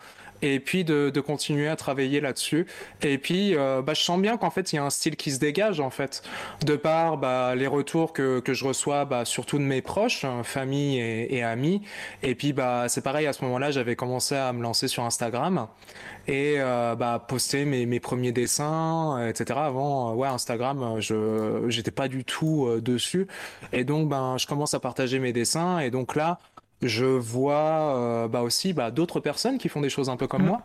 et puis de, de continuer à travailler là-dessus. Et puis, euh, bah, je sens bien qu'en fait, il y a un style qui se dégage, en fait, de par bah, les retours que, que je reçois, bah, surtout de mes proches, hein, famille et, amis. Et puis, bah, c'est pareil, à ce moment-là, j'avais commencé à me lancer sur Instagram et euh, bah, poster mes, mes premiers dessins, etc. Avant, euh, ouais, Instagram, je j'étais pas du tout euh, dessus. Et donc, ben, je commence à partager mes dessins. Et donc là, je vois euh, bah aussi bah, d'autres personnes qui font des choses un peu comme mm. moi.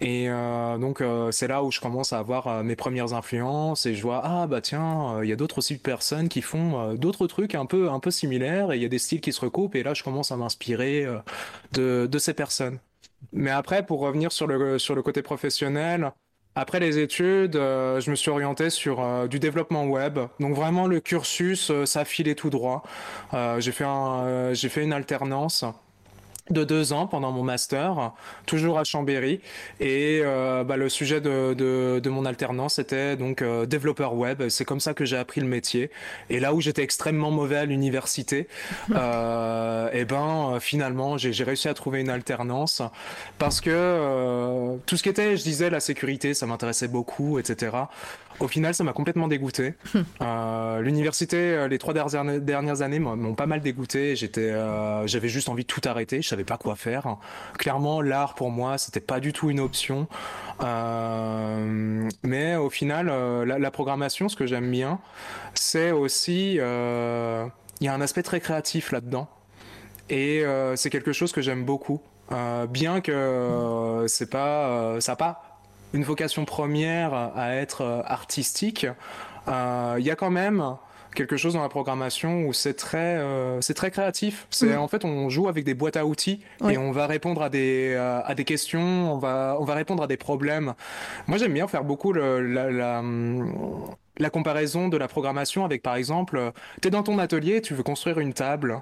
Et euh, donc euh, c'est là où je commence à avoir euh, mes premières influences et je vois ah bah tiens il y a d'autres aussi personnes qui font d'autres trucs un peu un peu similaires et il y a des styles qui se recoupent et là je commence à m'inspirer de, de ces personnes. Mais après pour revenir sur le sur le côté professionnel, Après les études, euh, je me suis orienté sur euh, du développement web. Donc vraiment le cursus, euh, ça tout droit. j'ai fait un, j'ai fait une alternance de deux ans pendant mon master, toujours à Chambéry. Et euh, bah, le sujet de, de, de, mon alternance était donc euh, développeur web. C'est comme ça que j'ai appris le métier. Et là où j'étais extrêmement mauvais à l'université, euh, et ben finalement j'ai réussi à trouver une alternance parce que euh, tout ce qui était, je disais, la sécurité, ça m'intéressait beaucoup, etc. Au final, ça m'a complètement dégoûté. euh, L'université, euh, les trois dernières années m'ont pas mal dégoûté. J'étais, euh, j'avais juste envie de tout arrêter. Je savais pas quoi faire. Clairement, l'art pour moi, c'était pas du tout une option. Euh, mais au final, la, la, programmation, ce que j'aime bien, c'est aussi, il y a un aspect très créatif là-dedans. Et c'est quelque chose que j'aime beaucoup. bien que c'est pas, ça pas une vocation première à être euh, artistique, euh, il y a quand même quelque chose dans la programmation où c'est très euh, c'est très créatif c'est mmh. en fait on joue avec des boîtes à outils oui. et on va répondre à des euh, à des questions on va on va répondre à des problèmes moi j'aime bien faire beaucoup le, la, la la comparaison de la programmation avec par exemple tu es dans ton atelier tu veux construire une table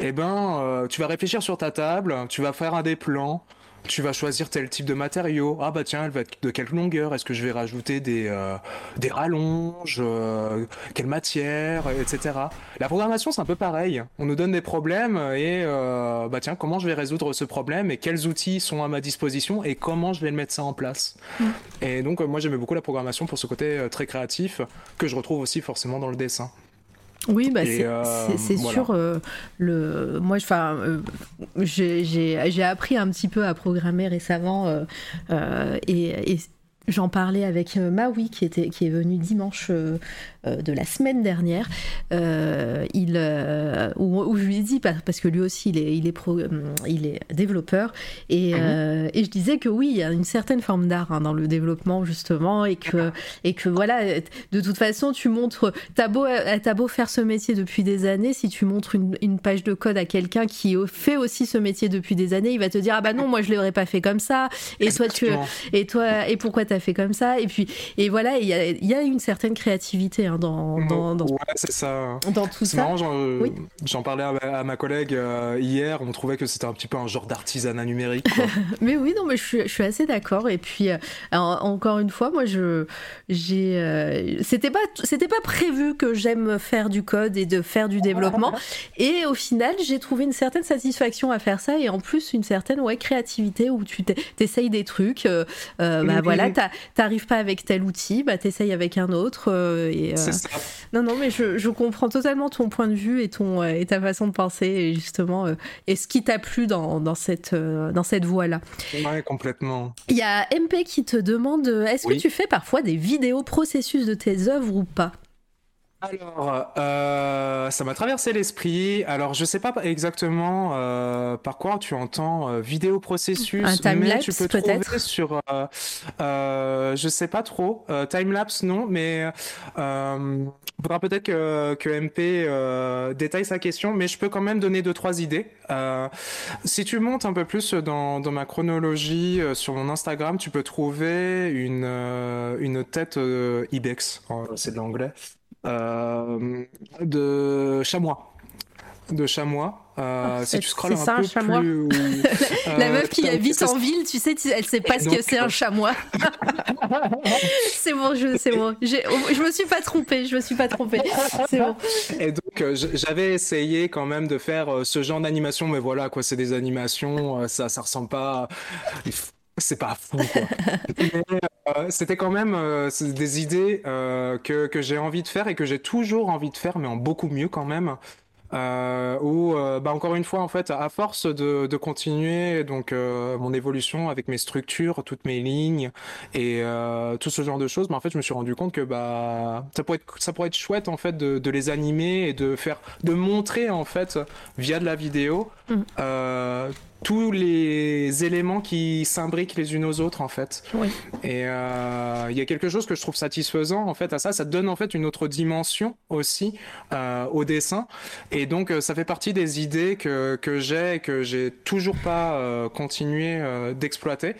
et eh ben euh, tu vas réfléchir sur ta table tu vas faire un des plans tu vas choisir tel type de matériau. Ah bah tiens, elle va être de quelle longueur? Est-ce que je vais rajouter des, euh, des rallonges euh, Quelle matière Etc. La programmation, c'est un peu pareil. On nous donne des problèmes et euh, bah tiens, comment je vais résoudre ce problème et quels outils sont à ma disposition et comment je vais mettre ça en place? Mmh. Et donc, moi, j'aimais beaucoup la programmation pour ce côté euh, très créatif que je retrouve aussi forcément dans le dessin. Oui, bah c'est euh, voilà. sûr. Euh, le, moi, enfin, euh, j'ai appris un petit peu à programmer récemment euh, euh, et, et J'en parlais avec Maui qui, était, qui est venu dimanche euh, de la semaine dernière, euh, il, euh, où, où, je lui ai dit, parce que lui aussi il est, il est, pro, il est développeur, et, -hmm. et, je disais que oui, il y a une certaine forme d'art hein, dans le développement justement, et que, et que voilà, de toute façon tu montres, t'as beau, as beau faire ce métier depuis des années, si tu montres une, une page de code à quelqu'un qui fait aussi ce métier depuis des années, il va te dire, ah bah non, moi je l'aurais pas fait comme ça, et toi tu, et toi, et pourquoi fait comme ça. Et puis et voilà il y a, y a, une certaine créativité hein, dans, dans, dans, ouais, c'est ça. dans tout ça. marrant, j'en, oui. j'en parlais à, à, ma collègue euh, hier. On trouvait que c'était un petit peu un genre d'artisanat numérique mais oui non mais je suis, je suis assez d'accord. Et puis euh, alors, encore une fois moi je j'ai euh, c'était pas c'était pas prévu que j'aime faire du code et de faire du développement. Et au final j'ai trouvé une certaine satisfaction à faire ça. Et en plus une certaine ouais créativité où tu t'essayes des trucs euh, bah voilà t'arrives pas avec tel outil, bah t'essayes avec un autre. Euh, et, euh... Non, non, mais je, je, comprends totalement ton point de vue et, ton, euh, et ta façon de penser, et justement, et ce qui t'a plu dans, dans cette, dans cette voie-là. Ouais, complètement. Il y a MP qui te demande est-ce oui. que tu fais parfois des vidéos processus de tes œuvres ou pas? Alors, euh, ça m'a traversé l'esprit. Alors, je sais pas exactement euh, par quoi tu entends euh, vidéo processus, un time mais tu peux trouver sur, euh, euh, je sais pas trop, euh, time lapse non, mais il faudra peut-être que, que MP détaille sa question, mais je peux quand même donner deux trois idées. si tu montes un peu plus dans, dans ma chronologie sur mon Instagram, tu peux trouver une une tête ibex, c'est de l'anglais de chamois de chamois. Euh, oh, si tu scrolles un ça, peu un chamois. plus, ou, euh, la meuf qui habite en ville, tu sais, elle sait pas ce que c'est un chamois. c'est bon, je, c'est bon. Je me suis pas trompée, je me suis pas trompée. C'est bon. Et donc euh, j'avais essayé quand même de faire euh, ce genre d'animation, mais voilà quoi, c'est des animations, euh, ça, ça ressemble pas. C'est pas fou quoi. Euh, c'était quand même euh, des idées euh, que, que j'ai envie de faire et que j'ai toujours envie de faire, mais en beaucoup mieux quand même. Où, bah, encore une fois, en fait, à force de, de continuer donc mon évolution avec mes structures, toutes mes lignes et tout ce genre de choses, bah, en fait, je me suis rendu compte que bah ça pourrait être, ça pourrait être chouette en fait de, de les animer et de faire, de montrer en fait via de la vidéo mm. euh, tous les éléments qui s'imbriquent les unes aux autres en fait. Oui. Et euh, il y a quelque chose que je trouve satisfaisant en fait à ça. Ça donne en fait une autre dimension aussi euh, au dessin. Et donc ça fait partie des idées que, que j'ai que j'ai toujours pas continué d'exploiter.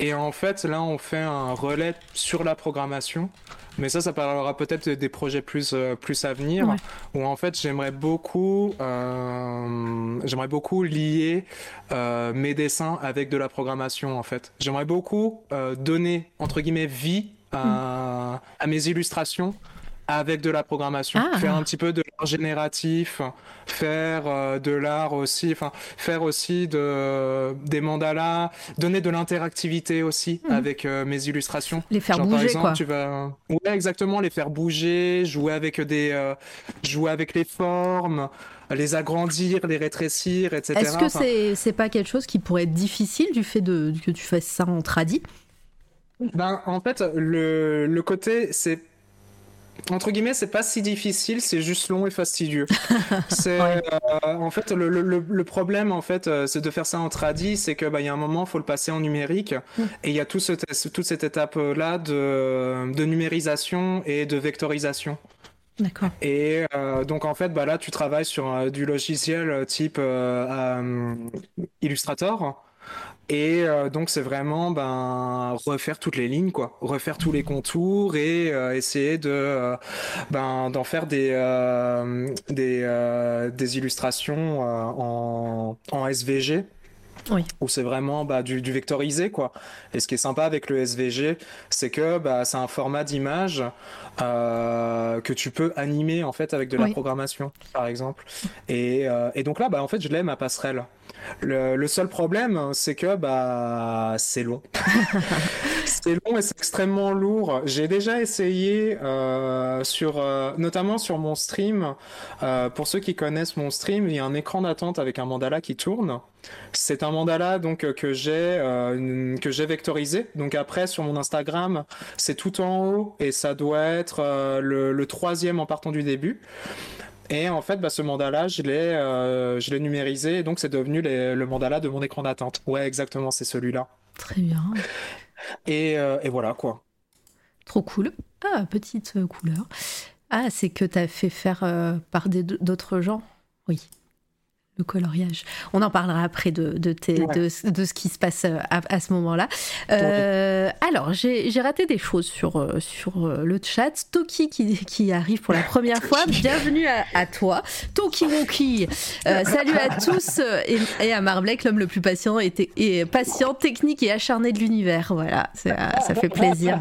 Et en fait là on fait un relais sur la programmation. Mais ça, ça parlera peut-être des projets plus, euh, plus à venir, où en fait j'aimerais beaucoup, euh, j'aimerais beaucoup lier euh, mes dessins avec de la programmation en fait. J'aimerais beaucoup euh, donner entre guillemets vie à, à mes illustrations avec de la programmation, ah. faire un petit peu de l'art génératif, faire euh, de l'art aussi, enfin faire aussi de des mandalas, donner de l'interactivité aussi hmm. avec euh, mes illustrations. Les faire bouger par exemple, quoi. Tu vas ouais exactement les faire bouger, jouer avec des euh, jouer avec les formes les agrandir, les rétrécir, etc. Est-ce que c'est c'est pas quelque chose qui pourrait être difficile du fait de que tu fasses ça en tradi? Ben, en fait, le, le côté, c'est entre guillemets, c'est pas si difficile, c'est juste long et fastidieux. c'est euh, en fait le, le, le, problème en fait, euh, c'est de faire ça en tradi, c'est que bah il y a un moment, faut le passer en numérique mm. et il y a tout ce, toute cette étape là de, de numérisation et de vectorisation. D'accord. Et euh, donc en fait, bah là, tu travailles sur euh, du logiciel type Illustrator. Et euh, donc c'est vraiment ben refaire toutes les lignes quoi, refaire tous les contours et euh, essayer de euh, ben d'en faire des des des illustrations en en SVG. Oui. Où c'est vraiment bah, du, du, vectorisé quoi. Et ce qui est sympa avec le SVG, c'est que bah, c'est un format d'image euh, que tu peux animer en fait avec de la programmation, par exemple. Et, euh, et donc là, bah, en fait, je l'ai ma passerelle. Le, le, seul problème, c'est que bah c'est long. c'est long et c'est extrêmement lourd. J'ai déjà essayé euh, sur, euh, notamment sur mon stream. Euh, pour ceux qui connaissent mon stream, il y a un écran d'attente avec un mandala qui tourne. C'est un mandala donc que j'ai euh, que j'ai vectorisé. Donc après sur mon Instagram, c'est tout en haut et ça doit être euh, le, le troisième en partant du début. Et en fait, bah, ce mandala, je l'ai, euh, je l'ai numérisé, et donc c'est devenu les, le mandala de mon écran d'attente. Ouais, exactement, c'est celui-là. Très bien. Et, euh, et, voilà quoi. Trop cool. Ah, petite couleur. Ah, c'est que tu as fait faire euh, par d'autres gens? Oui le coloriage. On en parlera après de, de, de, ce qui se passe euh, à, ce moment-là. Euh, alors, j'ai raté des choses sur, euh, sur le chat. Toki qui, qui arrive pour la première fois. Bienvenue à, toi. Toki Moki. salut à tous et, à Marblek, l'homme le plus patient et, et, patient, technique et acharné de l'univers. Voilà, ça fait plaisir.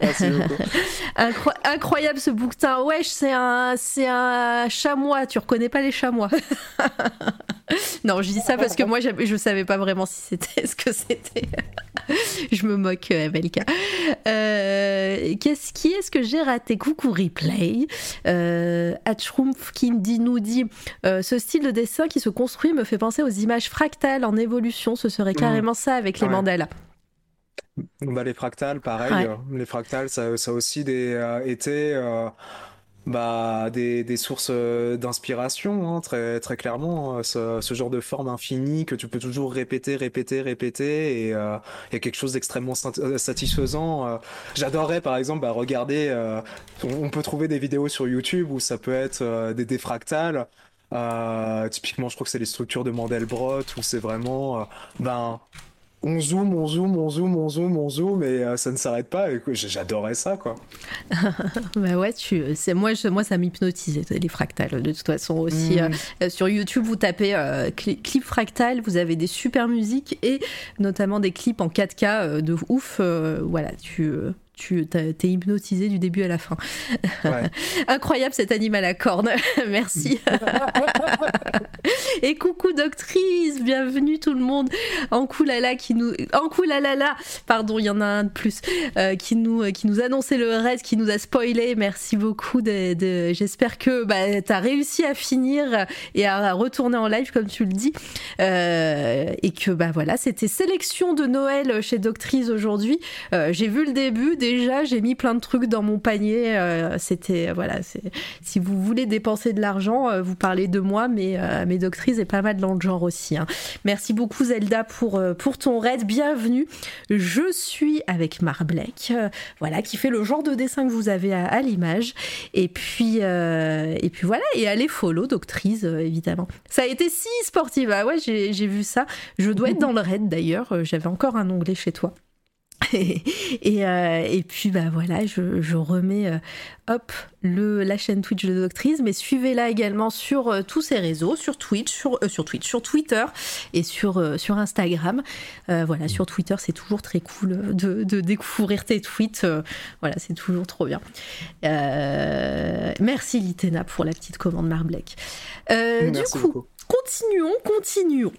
incroyable ce bouquetin. Wesh, c'est un, un chamois. Tu reconnais pas les chamois non, je dis ça parce que moi, je savais pas vraiment si c'était ce que c'était. je me moque, euh, Melka. Euh, qu'est-ce qui est-ce que j'ai raté? Coucou replay. Euh, qui nous dit euh, ce style de dessin qui se construit me fait penser aux images fractales en évolution. Ce serait carrément ça avec les mandalas. Bah, les fractales, pareil. Les fractales, ça, ça a aussi des, été bah, des, des sources euh, d'inspiration, hein, très, très clairement. Hein, ce, ce, genre de forme infinie que tu peux toujours répéter, répéter, répéter, et il y a quelque chose d'extrêmement euh, satisfaisant. Euh. J'adorerais, par exemple, bah, regarder. Euh, on peut trouver des vidéos sur YouTube où ça peut être des défractales. typiquement, je crois que c'est les structures de Mandelbrot où c'est vraiment, ben on zoome, on zoome, on zoome, on zoome, on zoome, et euh, ça ne s'arrête pas. J'adorais ça, quoi. bah ouais, tu, c'est moi, je, moi, ça m'hypnotisait les fractales. De toute façon aussi, mm. euh, sur YouTube, vous tapez euh, clip fractal, vous avez des super musiques et notamment des clips en 4K de ouf. voilà, tu tu t'es hypnotisé du début à la fin. Incroyable cet animal à cornes. Merci. Et coucou doctrice, bienvenue tout le monde. En Koulala qui nous, en Koulalala, pardon, il y en a un de plus euh, qui nous qui nous annonçait le reste, qui nous a spoilé. Merci beaucoup. De, J'espère que bah, t'as réussi à finir et à retourner en live comme tu le dis, euh, et que bah voilà, c'était sélection de Noël chez Doctrice aujourd'hui. Euh, j'ai vu le début déjà, j'ai mis plein de trucs dans mon panier. Euh, c'était voilà, si vous voulez dépenser de l'argent, vous parlez de moi, mais mais Doctrice est pas mal dans le genre aussi. Hein. Merci beaucoup Zelda pour, pour ton raid. Bienvenue. Je suis avec Marblek, voilà, qui fait le genre de dessin que vous avez à, l'image. Et puis, et puis voilà, et allez follow Doctrice, évidemment. Ça a été si sportif. Ah ouais, j'ai vu ça. Je dois être dans le raid d'ailleurs. J'avais encore un onglet chez toi. et, euh, et, puis bah voilà, je, remets euh, hop le, la chaîne Twitch de Doctrice, mais suivez-la également sur euh, tous ses réseaux, sur Twitch, sur, sur Twitch, sur Twitter et sur, sur Instagram. voilà, sur Twitter, c'est toujours très cool de, de découvrir tes tweets. voilà, c'est toujours trop bien. merci Litena pour la petite commande Marblek. du coup, continuons, continuons.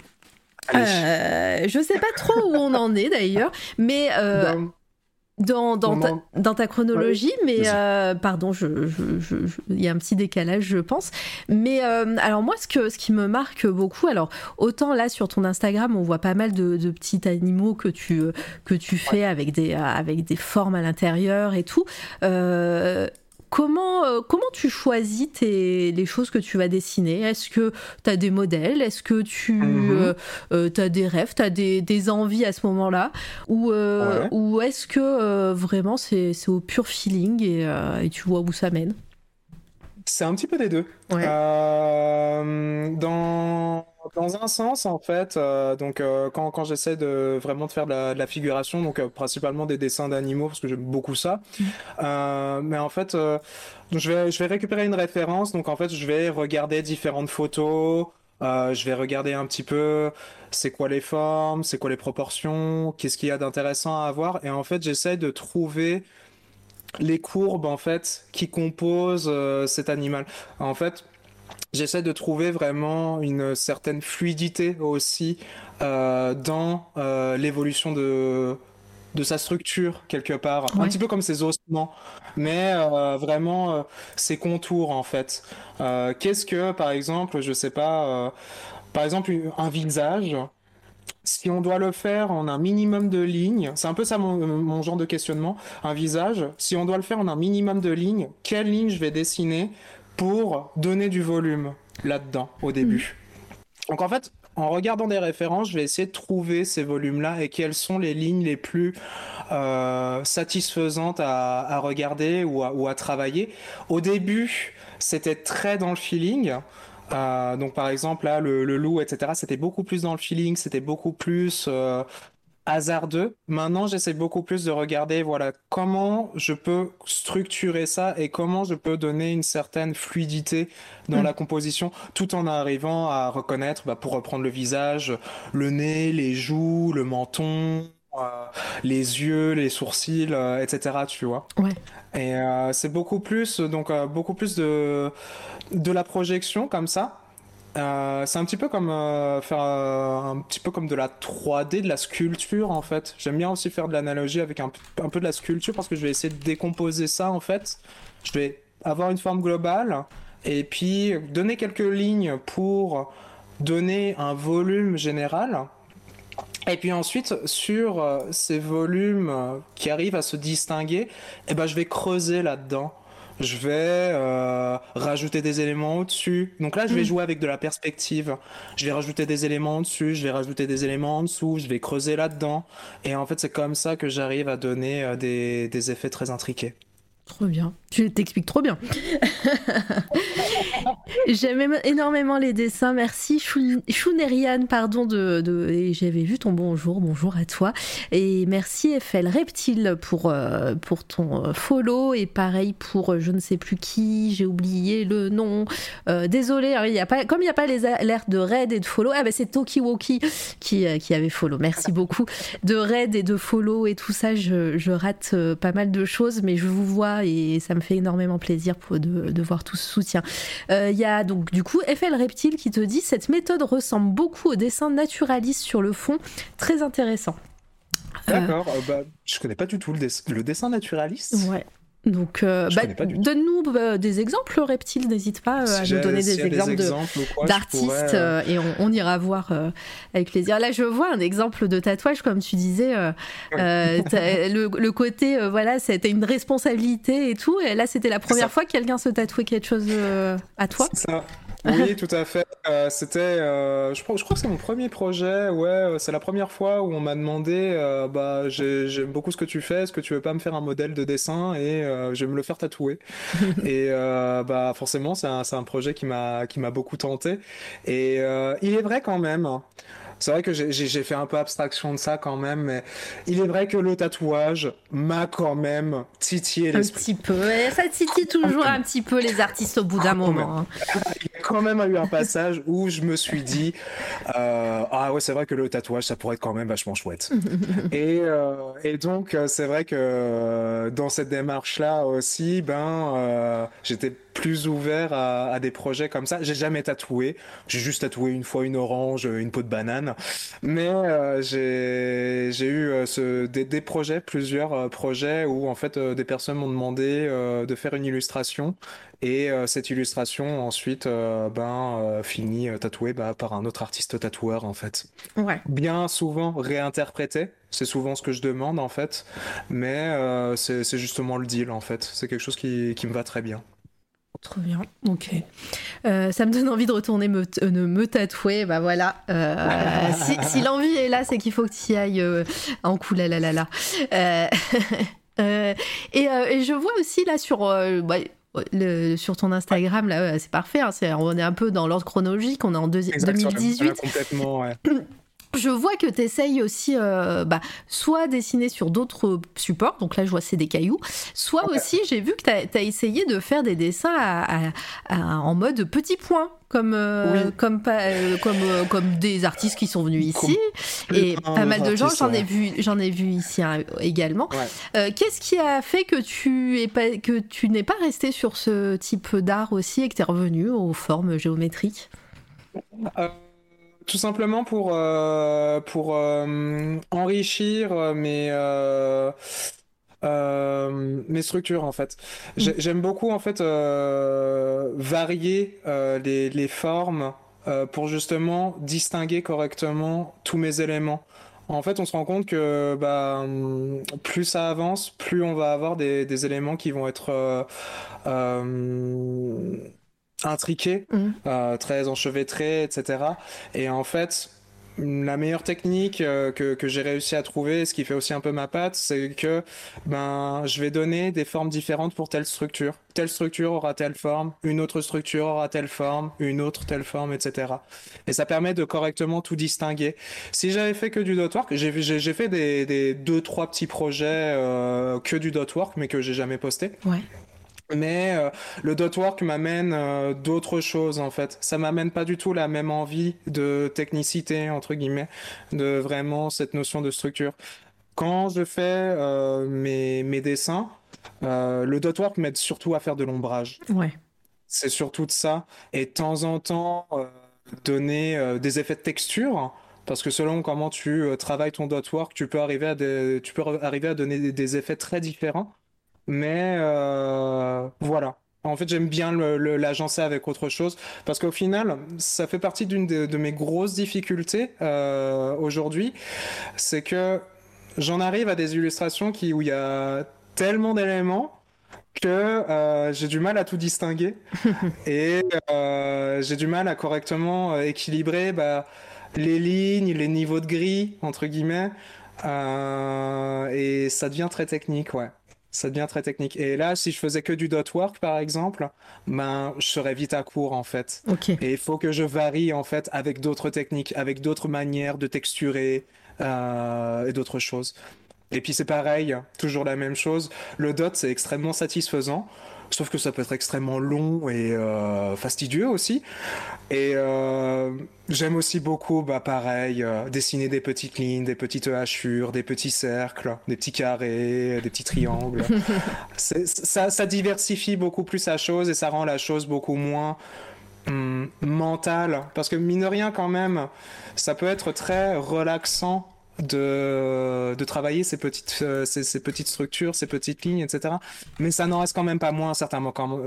Euh, je sais pas trop où on en est d'ailleurs, mais euh, dans, dans, ta, dans, ta, chronologie, mais euh, pardon, il je, y a un petit décalage, je pense. Mais alors moi, ce, que, ce qui me marque beaucoup, alors autant là sur ton Instagram, on voit pas mal de, de petits animaux que tu, que tu fais avec, des, avec des formes à l'intérieur et tout. Comment, euh, comment tu choisis les choses que tu vas dessiner? Est-ce que tu as des modèles? Est-ce que tu euh, euh, as des rêves? Tu as des, envies à ce moment-là? Ou, ou est-ce que vraiment c'est au pur feeling et, et, tu vois où ça mène? C'est un petit peu des deux. dans dans un sens, en fait, euh, donc euh, quand, quand j'essaie de vraiment de faire de la, figuration, donc euh, principalement des dessins d'animaux parce que j'aime beaucoup ça, mm. mais en fait, je vais je vais récupérer une référence, donc en fait, je vais regarder différentes photos, je vais regarder un petit peu c'est quoi les formes, c'est quoi les proportions, qu'est-ce qu'il y a d'intéressant à avoir, et en fait, j'essaie de trouver les courbes en fait qui composent cet animal. En fait, j'essaie de trouver vraiment une certaine fluidité aussi euh, dans euh, l'évolution de de sa structure quelque part, un petit peu comme ses ossements, mais euh, vraiment ses contours en fait. Qu'est-ce que, par exemple, je sais pas, par exemple un visage, si on doit le faire en un minimum de lignes, c'est un peu ça mon, mon, genre de questionnement, un visage, si on doit le faire en un minimum de lignes, quelle ligne je vais dessiner pour donner du volume là-dedans au début? Mm. Donc en fait, en regardant des références, je vais essayer de trouver ces volumes-là et quelles sont les lignes les plus euh, satisfaisantes à, regarder ou à, travailler. Au début, c'était très dans le feeling. Euh, donc par exemple là le, loup etc c'était beaucoup plus dans le feeling c'était beaucoup plus euh, hasardeux. Maintenant, j'essaie beaucoup plus de regarder, voilà, comment je peux structurer ça et comment je peux donner une certaine fluidité dans mm. la composition, tout en arrivant à reconnaître, bah, pour reprendre le visage, le nez, les joues, le menton, les yeux, les sourcils, euh, etc. Tu vois. Ouais. Et euh, c'est beaucoup plus, donc beaucoup plus de de la projection comme ça euh, c'est un petit peu comme euh, faire euh, un petit peu comme de la 3D, de la sculpture en fait. J'aime bien aussi faire de l'analogie avec un, un, peu de la sculpture parce que je vais essayer de décomposer ça en fait. Je vais avoir une forme globale et puis donner quelques lignes pour donner un volume général. Et puis ensuite, sur ces volumes qui arrivent à se distinguer, eh ben, je vais creuser là-dedans je vais euh, rajouter des éléments au-dessus. Donc là, je vais hmm. jouer avec de la perspective. Je vais rajouter des éléments au-dessus, je vais rajouter des éléments en dessous, je vais creuser là-dedans. Et en fait, c'est comme ça que j'arrive à donner euh, des effets très intriqués. Trop bien. Tu t'expliques trop bien. J'aime énormément les dessins. Merci Chounerian, pardon de, de j'avais vu ton bonjour. Bonjour à toi. Et merci FL Reptile pour euh, pour ton euh, follow et pareil pour euh, je ne sais plus qui. J'ai oublié le nom. désolé. Hein, y a pas comme il n'y a pas les alertes de raid et de follow. Ah ben c'est Tokiwoki qui qui avait follow. Merci beaucoup de raid et de follow et tout ça. Je, je rate pas mal de choses, mais je vous vois et ça me fait énormément plaisir de, voir tout ce soutien. Euh, il y a donc du coup FL Reptile qui te dit cette méthode ressemble beaucoup au dessin naturaliste sur le fond, très intéressant. D'accord, euh, bah, je connais pas du tout le, le dessin naturaliste. Ouais. Donc, euh, bah, donne-nous bah, des exemples, Reptile, n'hésite pas euh, à nous donner des exemples d'artistes euh, et on, ira voir avec plaisir. Là, je vois un exemple de tatouage, comme tu disais, le, côté, voilà, c'était une responsabilité et tout. Et là, c'était la première fois que quelqu'un se tatouait quelque chose à toi. Ça. Oui, tout à fait. Euh, c'était, euh, je, crois, je crois que c'est mon premier projet. Ouais, euh, c'est la première fois où on m'a demandé, bah, j'aime beaucoup ce que tu fais. Est-ce que tu veux pas me faire un modèle de dessin et je vais me le faire tatouer. et bah, forcément, c'est un, un, projet qui m'a, qui m'a beaucoup tenté. Et il est vrai quand même c'est vrai que j'ai fait un peu abstraction de ça quand même, mais il est vrai que le tatouage m'a quand même titillé l'esprit. Un petit peu, ça titille toujours un petit peu les artistes au bout d'un moment. Hein. Il y a quand même eu un passage où je me suis dit, euh, ah ouais, c'est vrai que le tatouage, ça pourrait être quand même vachement chouette. et, euh, et, donc, euh, c'est vrai que dans cette démarche-là aussi, ben, j'étais plus ouvert à, des projets comme ça. J'ai jamais tatoué. J'ai juste tatoué une fois une orange, une peau de banane. Mais euh, j'ai eu euh, ce, des, projets, plusieurs euh, projets où en fait des personnes m'ont demandé de faire une illustration et cette illustration ensuite ben finit tatouée bah, par un autre artiste tatoueur en fait. Ouais. Bien souvent réinterprété. C'est souvent ce que je demande en fait, mais c'est justement le deal en fait. C'est quelque chose qui, qui me va très bien. Trop bien, ok. Euh, ça me donne envie de retourner me, euh, me tatouer, bah voilà. Euh, si, l'envie est là, c'est qu'il faut que tu y ailles en coulé la la la. et, et, je vois aussi là sur... Bah, le, sur ton Instagram, là, c'est parfait. Hein, on est un peu dans l'ordre chronologique. On est en 2018. Complètement, ouais. Je vois que tu essayes aussi euh, bah, soit dessiner sur d'autres supports, donc là je vois c'est des cailloux, soit aussi j'ai vu que tu as, essayé de faire des dessins en mode petit point, comme, euh, comme, euh, comme, comme des artistes qui sont venus ici, et pas mal de gens, j'en ai, vu, j'en ai vu ici hein, également. Qu'est-ce qui a fait que tu, es pas, que tu n'es pas resté sur ce type d'art aussi et que tu es revenu aux formes géométriques? Tout simplement pour, euh, pour euh, enrichir euh, mes, mes structures en fait. Mm. J'aime beaucoup en fait varier les, les, formes pour justement distinguer correctement tous mes éléments. En fait, on se rend compte que bah, plus ça avance, plus on va avoir des, des éléments qui vont être intriqué, mmh. euh, très enchevêtré, etc. Et en fait, la meilleure technique euh, que, que j'ai réussi à trouver, ce qui fait aussi un peu ma patte, c'est que ben je vais donner des formes différentes pour telle structure. Telle structure aura telle forme, une autre structure aura telle forme, une autre telle forme, etc. Et ça permet de correctement tout distinguer. Si j'avais fait que du dot work, j'ai fait des, des deux trois petits projets euh, que du dot work, mais que j'ai jamais posté. Ouais. Mais euh, le dot work m'amène euh, d'autres choses en fait. Ça m'amène pas du tout la même envie de technicité entre guillemets, de vraiment cette notion de structure. Quand je fais euh, mes, mes, dessins, le dot work m'aide surtout à faire de l'ombrage. Ouais. C'est surtout de ça. Et de temps en temps, donner des effets de texture. Parce que selon comment tu travailles ton dot work, tu peux arriver à, des, tu peux arriver à donner des effets très différents. Mais euh, voilà. En fait, j'aime bien l'agencer avec autre chose parce qu'au final, ça fait partie d'une de, mes grosses difficultés euh, aujourd'hui. C'est que j'en arrive à des illustrations qui, où il y a tellement d'éléments que euh, j'ai du mal à tout distinguer et euh, j'ai du mal à correctement équilibrer bah, les lignes, les niveaux de gris, entre guillemets. Euh, et ça devient très technique, ouais ça devient très technique. Et là, si je faisais que du dot work, par exemple, ben, je serais vite à court, en fait. Et il faut que je varie, en fait, avec d'autres techniques, avec d'autres manières de texturer euh, et d'autres choses. Et puis c'est pareil, toujours la même chose. Le dot, c'est extrêmement satisfaisant. Sauf que ça peut être extrêmement long et euh, fastidieux aussi. Et euh, j'aime aussi beaucoup, bah, pareil, euh, dessiner des petites lignes, des petites hachures, des petits cercles, des petits carrés, des petits triangles. ça, ça diversifie beaucoup plus la chose et ça rend la chose beaucoup moins hum, mentale. Parce que mine de rien, quand même, ça peut être très relaxant de, de travailler ces petites, euh, ces, petites structures, ces petites lignes, etc. Mais ça n'en reste quand même pas moins à certains,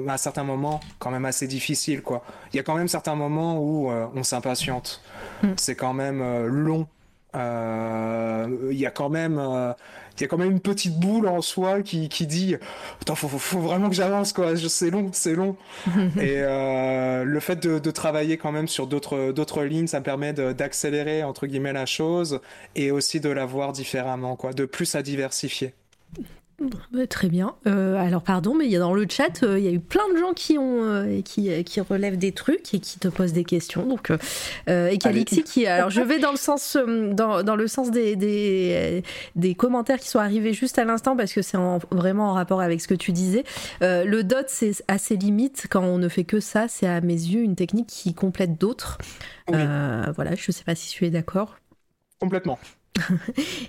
à certains moments quand même assez difficile. Quoi. Il y a quand même certains moments où euh, on s'impatiente. Mm. C'est quand même euh, long il y a quand même il y a quand même une petite boule en soi qui, qui dit Attends, faut, faut, vraiment que j'avance, quoi. C'est long, c'est long. et euh, le fait de, de, travailler quand même sur d'autres, d'autres lignes, ça me permet d'accélérer, entre guillemets, la chose et aussi de la voir différemment, quoi. De plus à diversifier. Bah, très bien. Euh, alors pardon, mais il y a dans le chat, euh, il y a eu plein de gens qui ont euh, qui, qui, relèvent des trucs et qui te posent des questions. Donc et Calixi qui, alors je vais dans le sens dans, dans le sens des, des, des commentaires qui sont arrivés juste à l'instant parce que c'est vraiment en rapport avec ce que tu disais. le dot c'est assez limite quand on ne fait que ça. C'est à mes yeux une technique qui complète d'autres. voilà, je sais pas si tu es d'accord. Complètement.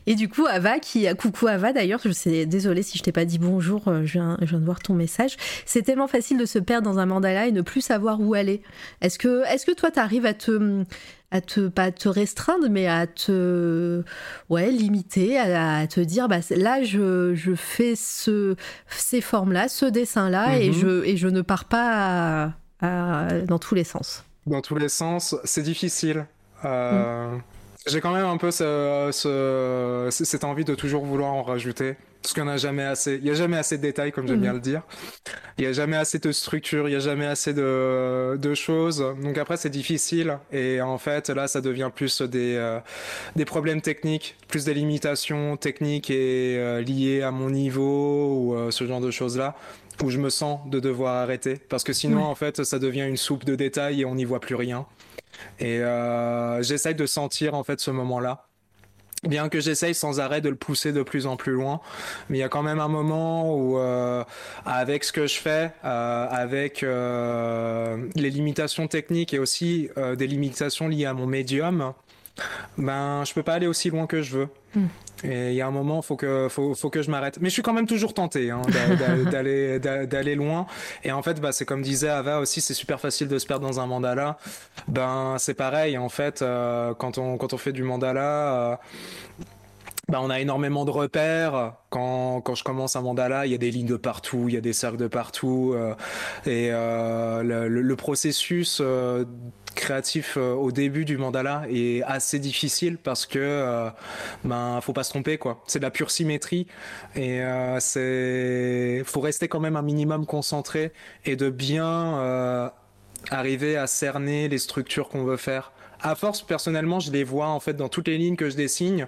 Et du coup, Ava, qui, coucou Ava d'ailleurs, je sais, désolée si je t'ai pas dit bonjour, euh, je viens, je viens, de voir ton message. C'est tellement facile de se perdre dans un mandala et ne plus savoir où aller. Est-ce que, est-ce que toi, tu arrives à te, à te, pas à te restreindre, mais à te, ouais, limiter, à, te dire, bah, là, je, je fais ce, ces formes-là, ce dessin-là, et, mhm. je, et je ne pars pas dans tous les sens. Dans tous les sens, c'est difficile. Euh... Mm. J'ai quand même un peu ce, ce, cette envie de toujours vouloir en rajouter. Parce qu'il n'y a jamais assez. Il n'y a jamais assez de détails, comme j'aime bien le dire. Il n'y a jamais assez de structure, il n'y a jamais assez de, de choses. Donc après, c'est difficile. Et en fait, là, ça devient plus des, euh, des problèmes techniques, plus des limitations techniques et euh, liées à mon niveau ou euh, ce genre de choses-là où je me sens de devoir arrêter. Parce que sinon, en fait, ça devient une soupe de détails et on n'y voit plus rien. Et euh, j'essaye de sentir en fait ce moment-là. Bien que j'essaye sans arrêt de le pousser de plus en plus loin, mais il y a quand même un moment où, euh, avec ce que je fais, euh, avec les limitations techniques et aussi des limitations liées à mon médium, ben je peux pas aller aussi loin que je veux. Mm. Et il y a un moment, faut que faut, faut que je m'arrête. Mais je suis quand même toujours tenté hein, d'aller d'aller loin. Et en fait, bah, c'est comme disait Ava aussi, c'est super facile de se perdre dans un mandala. Ben c'est pareil en fait euh, quand on quand on fait du mandala. Euh, bah, on a énormément de repères. Quand, quand je commence un mandala, il y a des lignes de partout, il y a des cercles de partout. Euh, et euh, le, le, processus euh, créatif euh, au début du mandala est assez difficile parce que euh, ben faut pas se tromper quoi. C'est de la pure symétrie et euh, c'est faut rester quand même un minimum concentré et de bien arriver à cerner les structures qu'on veut faire. À force, personnellement, je les vois en fait dans toutes les lignes que je dessine.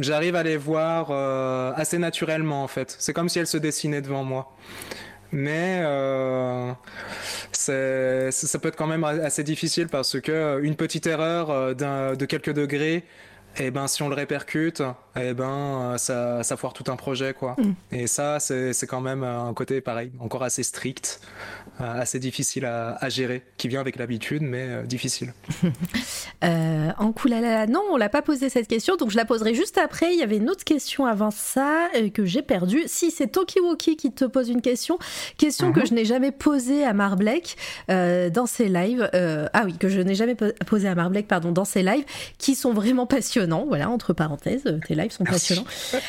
J'arrive à les voir assez naturellement en fait. C'est comme si elles se dessinaient devant moi mais euh, ça peut être quand même assez difficile parce que une petite erreur euh, de quelques degrés et eh ben si on le répercute, et eh ben ça, ça foire tout un projet quoi. Mm. Et ça c'est quand même un côté pareil, encore assez strict, euh, assez difficile à, à, gérer, qui vient avec l'habitude mais euh, difficile. euh, en Koulalala, non, on l'a pas posé cette question, donc je la poserai juste après. Il y avait une autre question avant ça euh, que j'ai perdue. Si c'est Tokiwoki qui te pose une question, question que mhm. je n'ai jamais posée à Marblek dans ses lives. ah oui, que je n'ai jamais posée à Marblek pardon dans ses lives, qui sont vraiment passionnants voilà, entre parenthèses, euh, tes lives sont passionnants.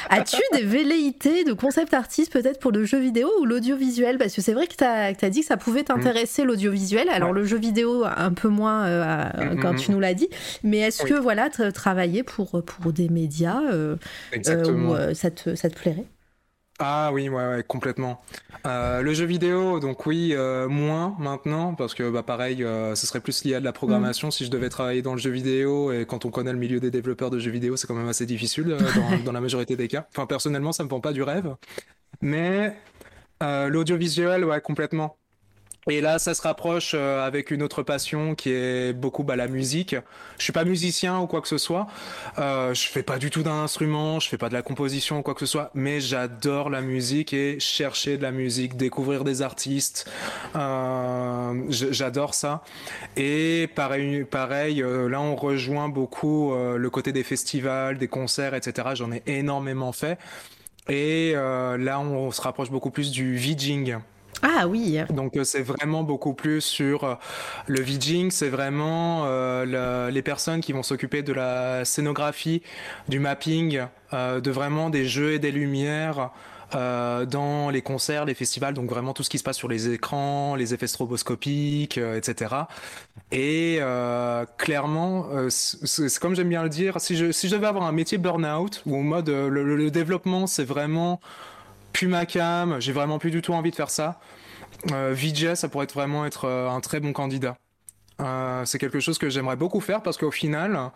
As-tu des velléités de concept artiste peut-être pour le jeu vidéo ou l'audiovisuel? Parce que c'est vrai que tu as, dit que ça pouvait t'intéresser mm. l'audiovisuel, alors le jeu vidéo un peu moins euh, mm, quand mm, tu nous l'as dit, mais est-ce que voilà, travailler pour, pour des médias euh, où ça, te, ça te plairait? Ah oui, ouais, ouais complètement. Euh, le jeu vidéo, donc oui, euh, moins maintenant, parce que bah, pareil, euh, ce serait plus lié à de la programmation. Mm. Si je devais travailler dans le jeu vidéo, et quand on connaît le milieu des développeurs de jeux vidéo, c'est quand même assez difficile dans, dans, la majorité des cas. Enfin, personnellement, ça me vend pas du rêve. Mais l'audiovisuel, ouais, complètement. Et là, ça se rapproche euh, avec une autre passion qui est beaucoup bah, la musique. Je suis pas musicien ou quoi que ce soit. Euh, je fais pas du tout d'un instrument, je fais pas de la composition ou quoi que ce soit. Mais j'adore la musique et chercher de la musique, découvrir des artistes. Euh, j'adore ça. Et pareil, pareil euh, là on rejoint beaucoup euh, le côté des festivals, des concerts, etc. J'en ai énormément fait. Et là on se rapproche beaucoup plus du VJing. Ah oui. Donc euh, c'est vraiment beaucoup plus sur euh, le VJing, c'est vraiment euh, les personnes qui vont s'occuper de la scénographie, du mapping, de vraiment des jeux et des lumières. dans les concerts, les festivals, donc vraiment tout ce qui se passe sur les écrans, les effets stroboscopiques, etc. Et clairement, c'est comme j'aime bien le dire, si je, devais avoir un métier burn-out, ou en mode le, développement, c'est vraiment plus ma cam, j'ai vraiment plus du tout envie de faire ça. Euh, VJ, ça pourrait vraiment être un très bon candidat. Euh, c'est quelque chose que j'aimerais beaucoup faire parce qu'au final,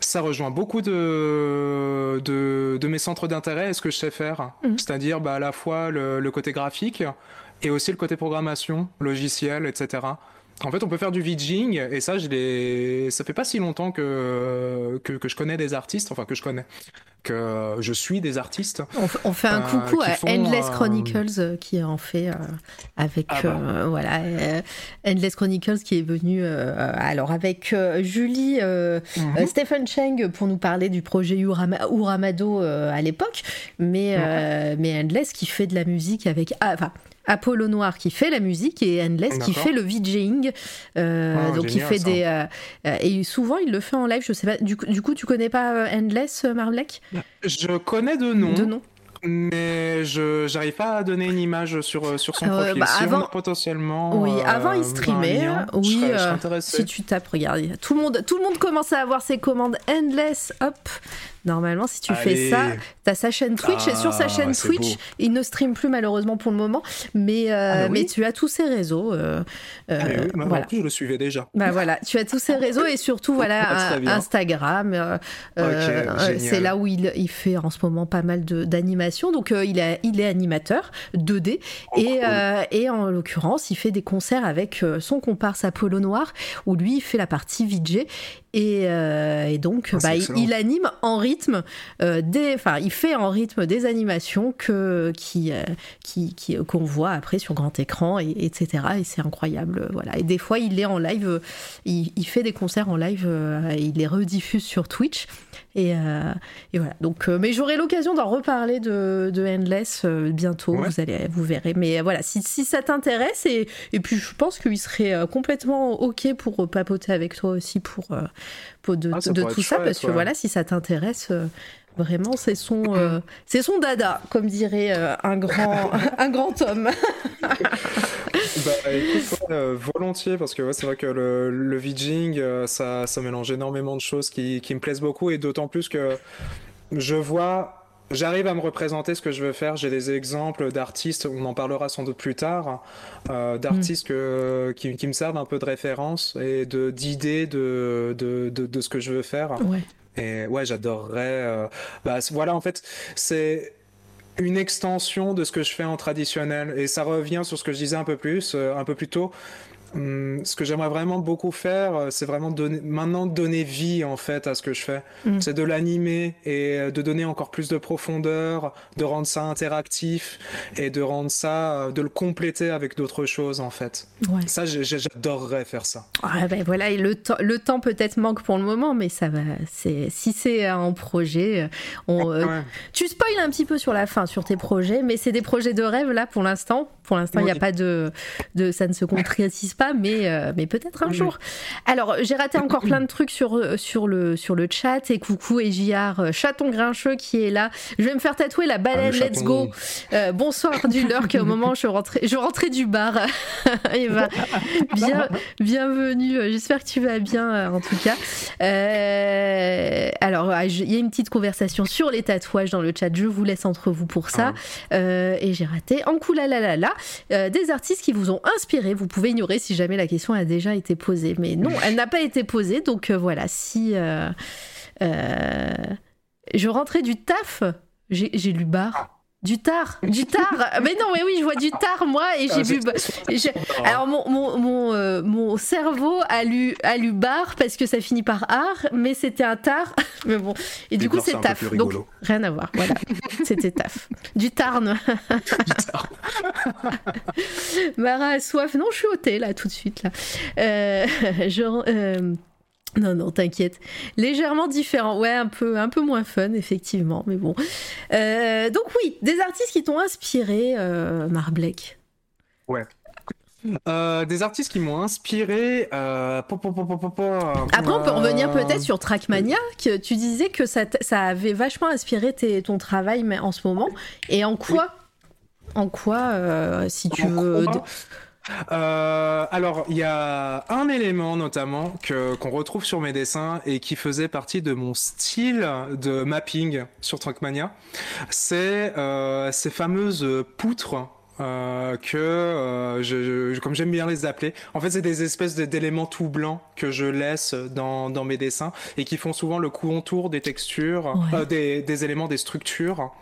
ça rejoint beaucoup de, de, mes centres d'intérêt et ce que je sais faire. Mhm. C'est-à-dire bah, à la fois le, côté graphique et aussi le côté programmation, logiciel, etc. En fait, on peut faire du VJing et ça, je ça fait pas si longtemps que, que, que je connais des artistes, enfin que je connais, je suis des artistes. On, fait un euh, coucou à Endless Chronicles euh, qui en fait euh, avec ah bah. voilà Endless Chronicles qui est venu alors avec Julie mhm. Stephen Cheng pour nous parler du projet Uramado à l'époque, mais mais Endless qui fait de la musique avec ah, enfin Apollo Noir qui fait la musique et Endless qui fait le VJing. Euh, ah, donc il fait des euh, euh, et souvent il le fait en live. Je sais pas. Du, du coup, tu connais pas Endless, Marblek Je connais de nom. De nom. Mais je j'arrive pas à donner une image sur, sur son profil. Bah, avant, potentiellement. Oui, avant il streamait. oui, si tu tapes, regarde, tout le monde tout le monde commence à avoir ses commandes endless. Hop, Normalement, si tu fais ça, tu as sa chaîne Twitch et sur sa ah, chaîne Twitch, il ne stream plus malheureusement pour le moment, mais, euh, ah, bah mais tu as tous ses réseaux. Euh, euh ah, oui, voilà. je le suivais déjà. Bah voilà, tu as tous ses réseaux et surtout voilà Instagram. Euh, c'est là où il, il, fait en ce moment pas mal d'animation. Donc il, est, il est animateur 2D et, et en l'occurrence, il fait des concerts avec son comparse Apollo Noir où lui il fait la partie VJ euh, et, donc, ah, bah, il, anime en rythme euh, des, enfin, il fait en rythme des animations que qui euh, qui qu'on voit après sur grand écran et etc. Et c'est incroyable, voilà. Et des fois, il est en live, il, il fait des concerts en live, il les rediffuse sur Twitch. Et, et voilà. Donc, mais j'aurai l'occasion d'en reparler de, de Endless bientôt. Vous allez, vous verrez. Mais voilà, si, si ça t'intéresse et, et puis je pense qu'il serait complètement ok pour papoter avec toi aussi pour de, ah, tout ça, parce que voilà, si ça t'intéresse, euh, vraiment, c'est son, euh, c'est son dada, comme dirait euh, un, grand, un grand homme. bah, écoute, volontiers, parce que c'est vrai que le, le VJing, ça, ça mélange énormément de choses qui, qui me plaisent beaucoup, et d'autant plus que je vois J'arrive à me représenter ce que je veux faire. J'ai des exemples d'artistes, on en parlera sans doute plus tard, euh, d'artistes mm. qui, qui, me servent un peu de référence et de d'idées de, de, de, ce que je veux faire. Ouais. Et ouais, j'adorerais. Euh, bah, voilà, en fait, c'est une extension de ce que je fais en traditionnel. Et ça revient sur ce que je disais un peu plus, euh, un peu plus tôt. Hum, ce que j'aimerais vraiment beaucoup faire, euh, c'est vraiment donner, maintenant donner vie en fait à ce que je fais. Mm. C'est de l'animer et euh, de donner encore plus de profondeur, de rendre ça interactif et de rendre ça, euh, de le compléter avec d'autres choses en fait. Ça, j'adorerais faire ça. Ah, ben voilà, et le, temps, le temps peut-être manque pour le moment, mais ça va. C'est si c'est un projet, on, tu spoil un petit peu sur la fin sur tes projets, mais c'est des projets de rêve là pour l'instant. Pour l'instant, il n'y a pas de, de, ça ne se concrétise pas, mais, euh, mais peut-être un jour. Alors, j'ai raté encore plein de trucs sur, euh, sur, le, sur le chat. Et coucou, et euh, chaton grincheux qui est là. Je vais me faire tatouer la baleine, ah, let's go. bonsoir du lurk, au moment où je rentrais, je rentrais du bar. Eva, bien, bienvenue. J'espère que tu vas bien, en tout cas. alors, ah, il y a une petite conversation sur les tatouages dans le chat. Je vous laisse entre vous pour ça. Ah. et j'ai raté. En la la, des artistes qui vous ont inspiré. Vous pouvez ignorer si jamais la question a déjà été posée. Mais non, elle n'a pas été posée. Donc euh, voilà, si euh, euh, je rentrais du taf, j'ai lu bar. Du tard, du tard. mais non, mais oui, je vois du tard moi et j'ai vu. Alors mon mon, mon, mon, cerveau a lu a lu bar parce que ça finit par art, mais c'était un tard. mais bon, et du coup c'est taf. Donc rien à voir. Voilà, c'était taf. Du tarn. Mara a soif. Non, je suis au thé là tout de suite là. Euh, euh, non, non, t'inquiète. Légèrement différent. Ouais, un peu, un peu moins fun, effectivement, mais bon. Euh, donc oui, des artistes qui t'ont inspiré, euh, Marblek. Ouais. Euh, des artistes qui m'ont inspiré. Euh, Après, on peut revenir peut-être sur Trackmania. Que tu disais que ça, ça avait vachement inspiré ton travail mais en ce moment. Et en quoi En quoi, si tu veux. Euh, alors, il y a un élément notamment que qu'on retrouve sur mes dessins et qui faisait partie de mon style de mapping sur Trunkmania, c'est euh, ces fameuses poutres euh, que euh, je, comme j'aime bien les appeler. En fait, c'est des espèces d'éléments tout blancs que je laisse dans, dans mes dessins et qui font souvent le contour des textures, euh, des, des, éléments, des structures.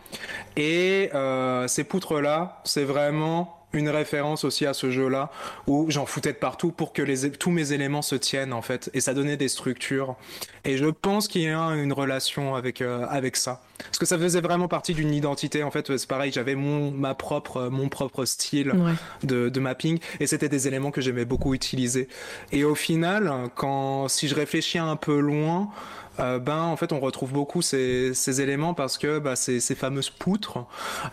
Et euh, ces poutres-là, c'est vraiment une référence aussi à ce jeu-là où j'en foutais de partout pour que les, tous mes éléments se tiennent en fait et ça donnait des structures. Et je pense qu'il y a une relation avec euh, avec ça parce que ça faisait vraiment partie d'une identité en fait. C'est pareil, j'avais mon ma propre mon propre style de, de mapping et c'était des éléments que j'aimais beaucoup utiliser. Et au final, quand si je réfléchis un peu loin euh, ben en fait on retrouve beaucoup ces, ces éléments parce que ces, ces, fameuses poutres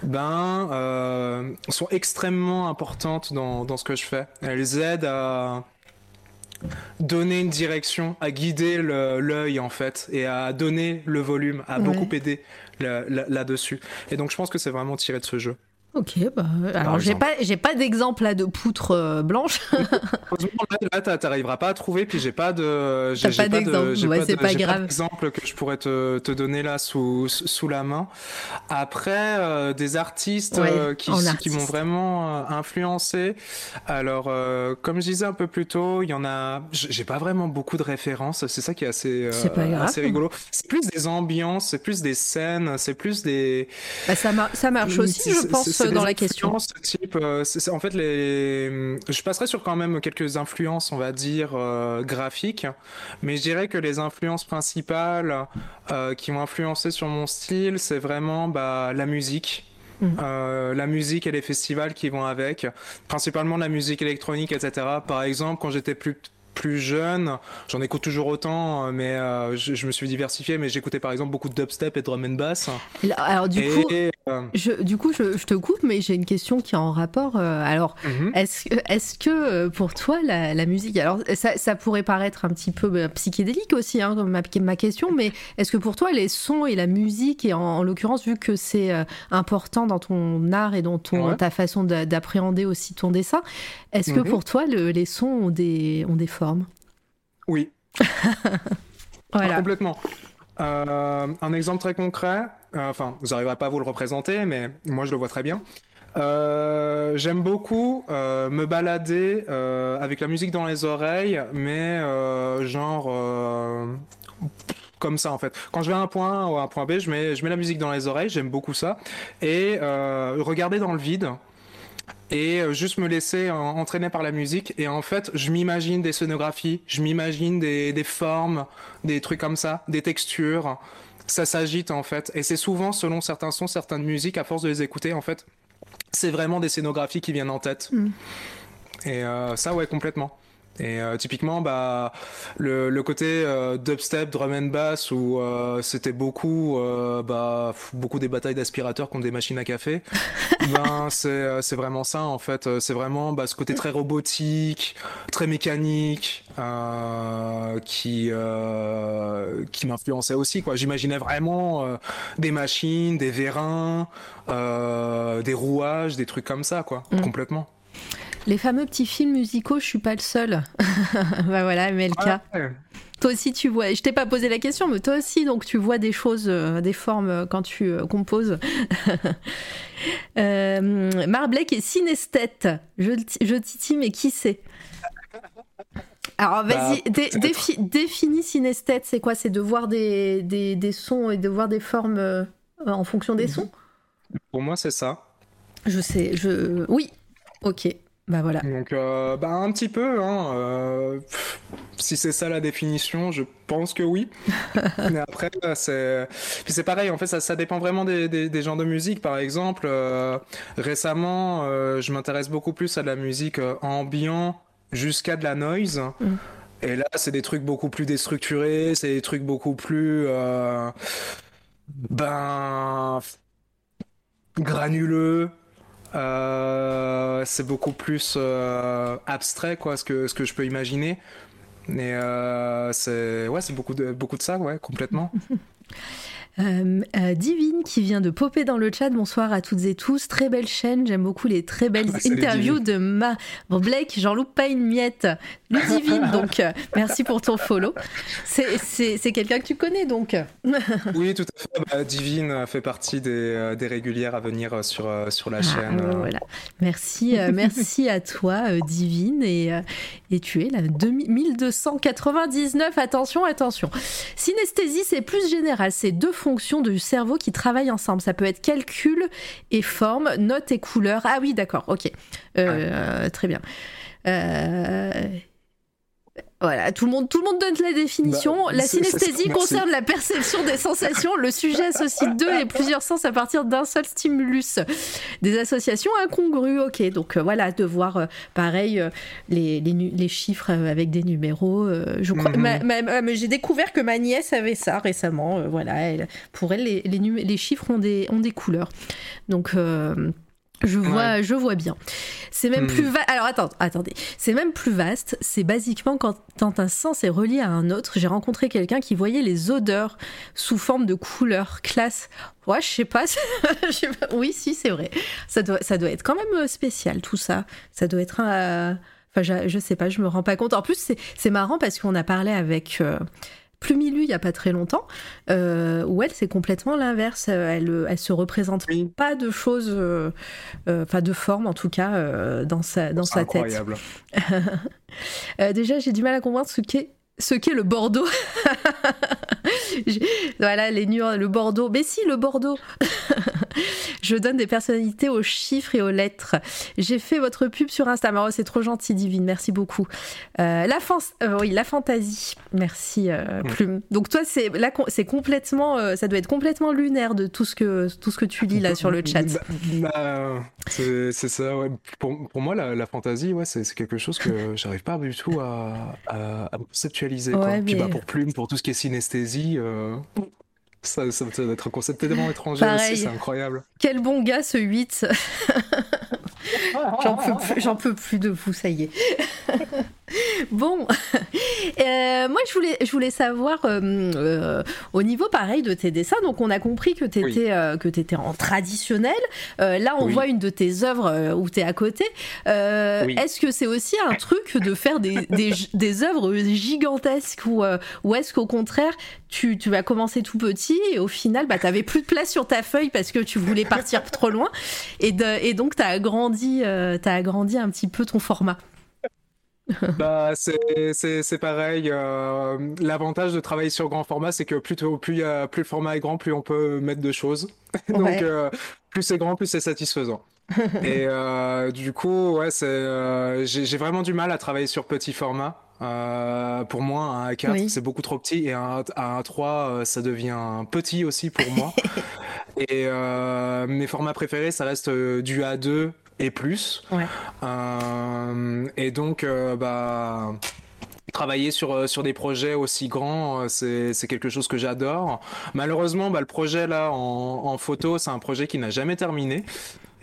ben euh, sont extrêmement importantes dans, dans ce que je fais. Elles aident à donner une direction, à guider l'œil en fait et à donner le volume, à beaucoup aider là-dessus. Et donc je pense que c'est vraiment tiré de ce jeu. Ok, bah, alors j'ai pas, j'ai pas d'exemple là de poutre euh, blanche. là, t'arriveras pas à trouver, puis j'ai pas de, j'ai pas d'exemple, ouais, c'est pas, grave. Exemple que je pourrais te, te, donner là sous, sous la main. Après, euh, des artistes euh, qui, qui m'ont vraiment influencé. Alors, comme je disais un peu plus tôt, il y en a, j'ai pas vraiment beaucoup de références. C'est ça qui est assez, assez rigolo. C'est plus des ambiances, c'est plus des scènes, c'est plus des. Bah, ça, ça marche aussi, je pense dans la question. Type, euh, en fait, les... je passerai sur quand même quelques influences, on va dire, euh, graphiques, mais je dirais que les influences principales euh, qui ont influencé sur mon style, c'est vraiment bah, la musique. Mm. la musique et les festivals qui vont avec, principalement la musique électronique, etc. Par exemple, quand j'étais plus plus jeune, j'en écoute toujours autant, euh, mais euh, je, me suis diversifié, mais j'écoutais par exemple beaucoup de dubstep et drum and bass. Alors du coup, euh, je, du coup, je, te coupe, mais j'ai une question qui est en rapport. alors, mhm. est-ce est que pour toi la, musique, alors ça, ça, pourrait paraître un petit peu psychédélique aussi, hein, ma, ma question, mais est-ce que pour toi les sons et la musique, et en, l'occurrence vu que c'est important dans ton art et dans ton, ta façon d'appréhender aussi ton dessin, est-ce que mhm. pour toi les sons ont des, ont des formes Oui. voilà. complètement. Euh, un exemple très concret, euh, enfin, vous n'arriverez pas à vous le représenter, mais moi je le vois très bien. Euh, j'aime beaucoup me balader avec la musique dans les oreilles, mais genre comme ça en fait. Quand je vais à un point A ou à un point B, je mets, je mets la musique dans les oreilles, j'aime beaucoup ça. Et regarder dans le vide, et euh, juste me laisser entraîner par la musique. Et en fait, je m'imagine des scénographies, je m'imagine des, des formes, des trucs comme ça, des textures. Ça s'agite en fait. Et c'est souvent, selon certains sons, certaines musiques, à force de les écouter, en fait, c'est vraiment des scénographies qui viennent en tête. Mm. Et euh, ça, ouais, complètement. Et euh, typiquement, bah, le, le côté euh, dubstep, drum and bass, où euh, c'était beaucoup, bah, beaucoup des batailles d'aspirateurs contre des machines à café, ben, c'est vraiment ça en fait. C'est vraiment bah, ce côté très robotique, très mécanique, qui, qui m'influençait aussi. J'imaginais vraiment des machines, des vérins, des rouages, des trucs comme ça, quoi, mm. complètement. Les fameux petits films musicaux, je suis pas le seul. bah voilà, MLK. Toi aussi, tu vois. Je t'ai pas posé la question, mais toi aussi, donc tu vois des choses, euh, des formes euh, quand tu euh, composes. Marblek est synesthète. Je, je titille, mais qui c'est? Alors vas-y, bah, définis synesthète, c'est quoi? C'est de voir des, des, des, sons et de voir des formes en fonction des sons? Pour moi, c'est ça. Je sais, je... Oui, ok. Bah voilà. Donc, euh, bah un petit peu. Hein, euh, si c'est ça la définition, je pense que oui. Mais après, c'est c'est pareil. En fait, ça, ça dépend vraiment des, des, des genres de musique. Par exemple, euh, récemment, je m'intéresse beaucoup plus à la musique ambiant jusqu'à de la noise. Mm. Et là, c'est des trucs beaucoup plus déstructurés. C'est des trucs beaucoup plus ben granuleux. Euh, c'est beaucoup plus euh, abstrait, quoi, ce que, ce que je peux imaginer. Mais euh, c'est beaucoup de, ça, complètement. Divine qui vient de popper dans le chat. Bonsoir à toutes et tous. Très belle chaîne. J'aime beaucoup les très belles ah, interviews de ma Blake. J'en loupe pas une miette. Ludivine, donc merci pour ton follow. C'est quelqu'un que tu connais donc. oui, tout à fait. Bah, Divine fait partie des, des, régulières à venir sur, sur la ah, chaîne. voilà. Merci, merci à toi, Divine. Et, et tu es la 1299. Attention, attention. Synesthésie, c'est plus général. C'est deux fonctions du cerveau qui travaillent ensemble. Ça peut être calcul et forme, note et couleur. Ah oui, d'accord, ok. Euh, très bien. Euh, voilà, tout le monde, tout le monde donne la définition. Bah, la synesthésie concerne la perception des sensations. Le sujet associe deux et plusieurs sens à partir d'un seul stimulus. Des associations incongrues, ok. Donc euh, voilà, de voir euh, pareil euh, les, les, chiffres avec des numéros. je crois, mhm. j'ai découvert que ma nièce avait ça récemment. voilà, elle, pour elle, les, les, chiffres ont des, ont des couleurs. Donc je vois, je vois bien. C'est même plus hmm. vaste. Alors attends, attendez. C'est même plus vaste. C'est basiquement quand un sens est relié à un autre. J'ai rencontré quelqu'un qui voyait les odeurs sous forme de couleurs. Classe. Ouais, je sais pas. Oui, si, c'est vrai. Ça doit, ça doit être quand même euh, spécial tout ça. Ça doit être un. Enfin, je, je, sais pas, je me rends pas compte. En plus, c'est marrant parce qu'on a parlé avec. Euh, Plumilu il y a pas très longtemps, euh, où elle c'est complètement l'inverse. Elle, elle se représente pas de choses, euh, euh, enfin de forme en tout cas dans sa dans sa tête. Incroyable. déjà j'ai du mal à comprendre ce qu'est ce qu'est le Bordeaux. voilà, les nuances, le Bordeaux. Mais si, le Bordeaux. je donne des personnalités aux chiffres et aux lettres. J'ai fait votre pub sur Instagram. Oh, c'est trop gentil, Divine. Merci beaucoup. Euh, la, euh, oui, la fantaisie. Merci, euh, Plume. Donc, toi, c'est là, c'est complètement, ça doit être complètement lunaire de tout ce que, tout ce que tu lis là sur le chat. Bah, bah, c'est ça, ouais. Pour, pour, moi, la, la fantaisie, ouais, c'est quelque chose que j'arrive pas du tout à, à, conceptualiser. Puis, bah, pour Plume, pour tout ce qui est synesthésie, ça, ça, doit être un concept tellement étranger aussi, c'est incroyable. Quel bon gars ce 8 J'en peux, plus, peux plus de vous, ça y est. bon, euh, moi je voulais, je voulais savoir euh, euh, au niveau pareil de tes dessins. Donc on a compris que tu étais, que étais en traditionnel. là on voit une de tes œuvres où tu es à côté. Est-ce que c'est aussi un truc de faire des, des, des œuvres gigantesques ou, ou est-ce qu'au contraire tu, tu vas commencer tout petit et au final bah, tu n'avais plus de place sur ta feuille parce que tu voulais partir trop loin et, de, et donc tu as agrandi, as agrandi un petit peu ton format bah, c'est pareil. Euh, l'avantage de travailler sur grand format, c'est que plus, plus, plus le format est grand, plus on peut mettre de choses. Donc, euh, plus c'est grand, plus c'est satisfaisant. Et euh, du coup, ouais, j'ai vraiment du mal à travailler sur petit format. pour moi, un A4, c'est beaucoup trop petit et un, un A3, ça devient petit aussi pour moi. et mes formats préférés, ça reste du A2 et plus. Euh, et donc, euh, bah travailler sur, euh, sur des projets aussi grands, c'est quelque chose que j'adore. Malheureusement, bah, le projet là en, en photo, c'est un projet qui n'a jamais terminé.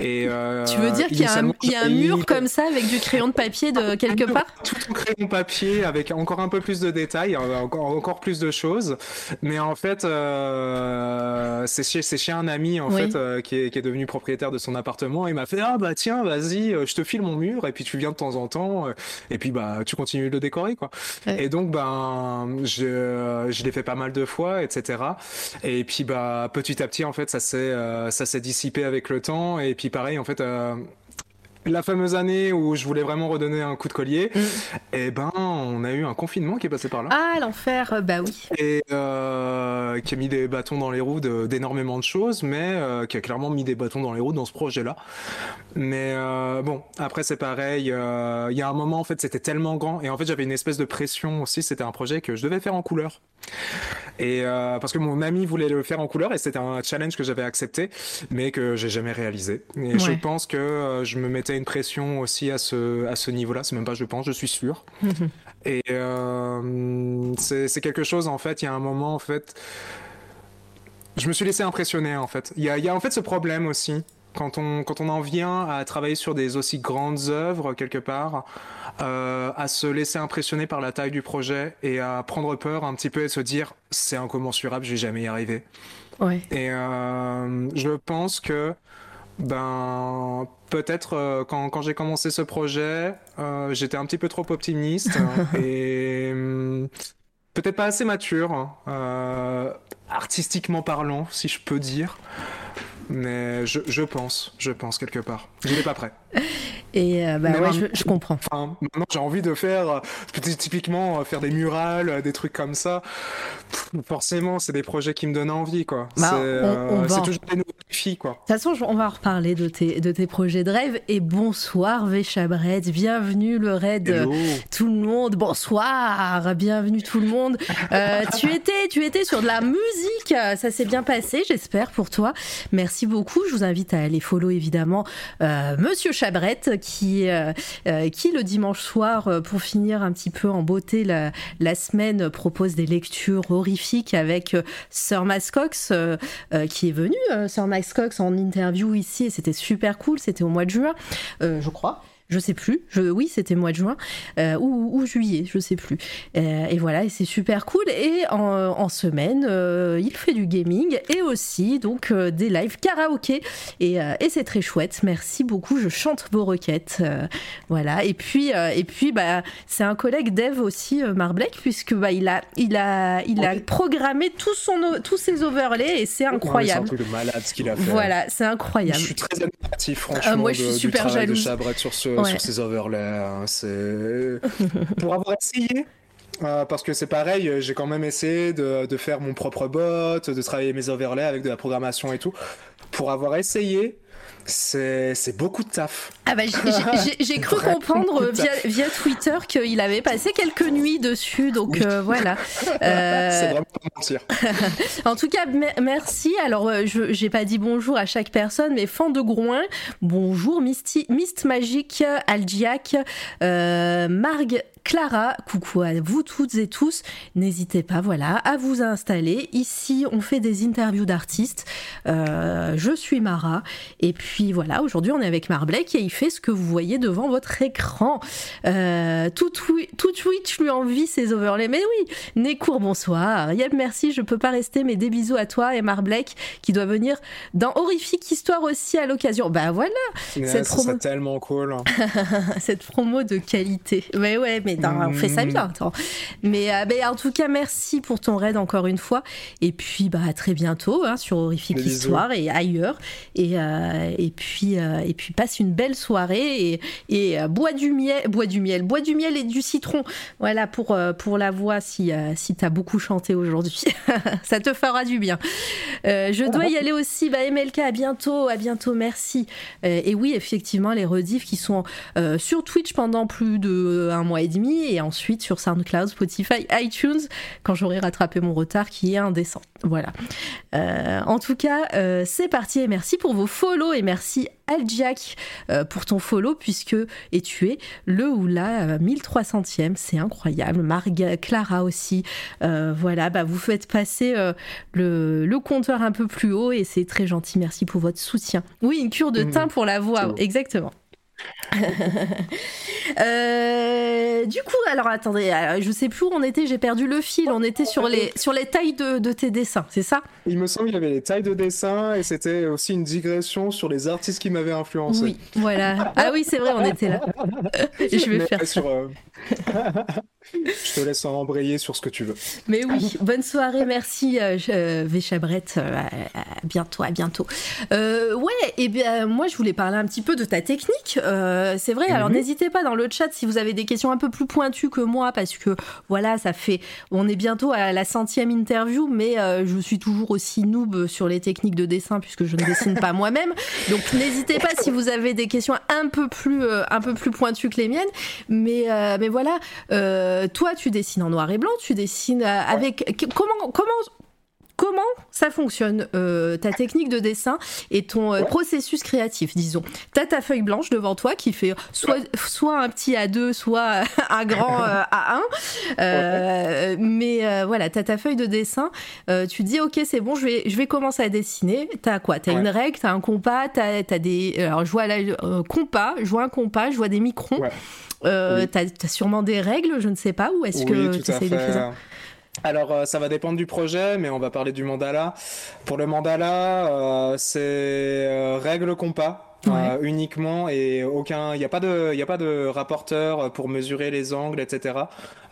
Euh, tu veux dire qu'il y, a un mur comme ça avec du crayon de papier de quelque part Tout un crayon de papier avec encore un peu plus de détails, euh, encore, encore plus de choses. Mais en fait, euh, c'est chez, chez, un ami en fait qui, est, qui, est, devenu propriétaire de son appartement. Il m'a fait ah bah tiens vas-y, je te file mon mur et puis tu viens de temps en temps et puis bah tu continues de le décorer quoi. Et donc ben je, je l'ai fait pas mal de fois etc. Et puis bah petit à petit en fait ça s'est ça s'est dissipé avec le temps et puis pareil, en fait, euh, la fameuse année où je voulais vraiment redonner un coup de collier, mm. et eh ben on a eu un confinement qui est passé par là. Ah l'enfer, bah oui. Et euh, qui a mis des bâtons dans les roues d'énormément de, choses, mais euh, qui a clairement mis des bâtons dans les roues dans ce projet-là. Mais bon, après c'est pareil. Il y a un moment en fait c'était tellement grand et en fait j'avais une espèce de pression aussi. C'était un projet que je devais faire en couleur. Et euh, parce que mon ami voulait le faire en couleur et c'était un challenge que j'avais accepté, mais que j'ai jamais réalisé. Et je pense que euh, je me mettais une pression aussi à ce à ce niveau-là. C'est même pas je pense, je suis sûr. et euh, c'est quelque chose en fait. Il y a un moment en fait, je me suis laissé impressionner en fait. Il y a, il y a en fait ce problème aussi quand on, quand on en vient à travailler sur des aussi grandes œuvres, quelque part, euh, à se laisser impressionner par la taille du projet et à prendre peur un petit peu et se dire c'est incommensurable, je vais jamais y arriver. Ouais. Et euh, je pense que ben peut-être euh, quand, quand j'ai commencé ce projet, euh, j'étais un petit peu trop optimiste et hum, peut-être pas assez mature, hein, euh, artistiquement parlant, si je peux dire. Mais je, je pense, je pense quelque part. Je n'ai pas prêt. Et euh, bah Mais ouais, je, je comprends. Enfin, maintenant j'ai envie de faire, euh, typiquement, euh, faire des murales, euh, des trucs comme ça. Pff, Forcément, c'est des projets qui me donnent envie, quoi. Bah, c'est euh, en- toujours des nouveaux défis, quoi. De toute façon, on va en reparler de tes, de tes projets de rêve. Et bonsoir, Véchabret. Bienvenue, le raid. Hello. Tout le monde, bonsoir, bienvenue tout le monde. Euh, tu étais, tu étais sur de la musique, ça s'est bien passé, j'espère pour toi. Merci beaucoup. Je vous invite à aller follow évidemment Monsieur Chabrette qui, euh, euh, qui le dimanche soir, euh, pour finir un petit peu en beauté la, semaine, propose des lectures horrifiques avec Sir Mascox euh, euh, qui est venu, Sir Mascox en interview ici et c'était super cool. C'était au mois de juin, je crois. Je sais plus. Je, oui, c'était mois de juin euh, ou, ou juillet, je sais plus. Euh, et voilà, et c'est super cool. Et en, en semaine, euh, il fait du gaming et aussi donc des lives karaoké. Et, et c'est très chouette. Merci beaucoup. Je chante vos requêtes. voilà. Et puis, et puis, bah, c'est un collègue dev aussi, Marblek, puisque bah, il a, il a, il a Oui. programmé tout son, o- tous ses overlays et c'est Ouais, incroyable. C'est un truc de malade ce qu'il a fait. Voilà, c'est Je incroyable. suis très admiratif, franchement, Ah, moi, je suis super de sur, ce, Sur ces overlays. hein. C'est pour avoir essayé. euh, parce que c'est pareil, j'ai quand même essayé de faire mon propre bot, de travailler mes overlays avec de la programmation et tout. Pour avoir essayé, c'est beaucoup de taf. Ah bah, j'ai- cru comprendre euh, via, via Twitter qu'il avait passé quelques nuits dessus, donc Oui. euh, voilà. Euh, C'est vraiment pas mentir. en tout cas, me- merci. Alors, euh, je j'ai pas dit bonjour à chaque personne, mais Fan de Groin, bonjour, Misty, Mist Magique, Algiac, euh, Marg, Clara, coucou à vous toutes et tous. N'hésitez pas, voilà, à vous installer. Ici, on fait des interviews d'artistes. Euh, je suis Mara. Et puis voilà, aujourd'hui, on est avec Marblek et il fait ce que vous voyez devant votre écran. Euh, tout, tout Twitch lui envie ses overlays. Mais oui, Nécourt, bonsoir. Yep, merci, je peux pas rester, mais des bisous à toi et Marblek qui doit venir dans Horrifique Histoire aussi à l'occasion. Bah voilà, Cette promo- tellement cool. cette promo de qualité. Mais ouais, mais on fait ça bien. Attends. Mais, euh, mais en tout cas, merci pour ton raid encore une fois. Et puis, bah, à très bientôt hein, sur Horrifique bisous. Histoire et ailleurs. Et, euh, et, puis, euh, et puis, passe une belle soirée et, et bois du miel, bois du miel, bois du miel et du citron. Voilà pour, pour la voix si, si t'as beaucoup chanté aujourd'hui. ça te fera du bien. Je dois y aller aussi. Bah, MLK, à bientôt, à bientôt, merci. Et oui, effectivement, les rediffs qui sont sur Twitch pendant plus de un mois et demi et ensuite sur SoundCloud, Spotify, iTunes quand j'aurai rattrapé mon retard qui est indécent. Voilà. Euh, en tout cas, euh, c'est parti et merci pour vos follow et merci Aljac euh, pour ton follow puisque et tu es le ou la euh, 1300e, c'est incroyable. Marg Clara aussi. Voilà, bah vous faites passer le, le compteur un peu plus haut et c'est très gentil. Merci pour votre soutien. Oui, une cure de Mhm. thym pour la voix, exactement. Euh, du coup, alors attendez, alors, je sais plus où on était, j'ai perdu le fil. On était sur les, sur les tailles de, de tes dessins, c'est ça? Il me semble qu'il y avait les tailles de dessin et c'était aussi une digression sur les artistes qui m'avaient influencé. Oui, voilà. Ah oui, c'est vrai, on était là. je vais Mais faire ça. sur, euh, Je te laisse embrayer sur ce que tu veux. Mais oui, bonne soirée, merci euh, euh, Véchabrette, euh, à, bientôt, à bientôt. Euh, ouais, et bien moi je voulais parler un petit peu de ta technique. C'est vrai, alors Mhm. n'hésitez pas dans le chat si vous avez des questions un peu plus pointues que moi, parce que voilà, ça fait, on est bientôt à la centième interview, mais je suis toujours aussi noob sur les techniques de dessin puisque je ne dessine pas moi-même. Donc n'hésitez pas si vous avez des questions un peu plus, un peu plus pointues que les miennes. Mais, mais voilà, euh, toi, tu dessines en noir et blanc, tu dessines euh, avec. Comment, comment comment ça fonctionne, euh, ta technique de dessin et ton euh, processus créatif, disons. Tu as ta feuille blanche devant toi qui fait soit, soit un petit A2, soit un grand euh, A1. mais voilà, tu as ta feuille de dessin. tu dis, OK, c'est bon, je vais, je vais commencer à dessiner. Tu as quoi? Tu as une règle, tu as un compas, tu as, des. Alors, je vois là, compas, je vois un compas, je vois des microns. Tu as, sûrement des règles, je ne sais pas, ou est-ce que tu essaies de faire ça? Alors, euh, ça va dépendre du projet, mais on va parler du mandala. Pour le mandala, euh, c'est euh, règle compas. Euh, uniquement et aucun, il n'y a pas de, il a pas de rapporteur pour mesurer les angles, etc.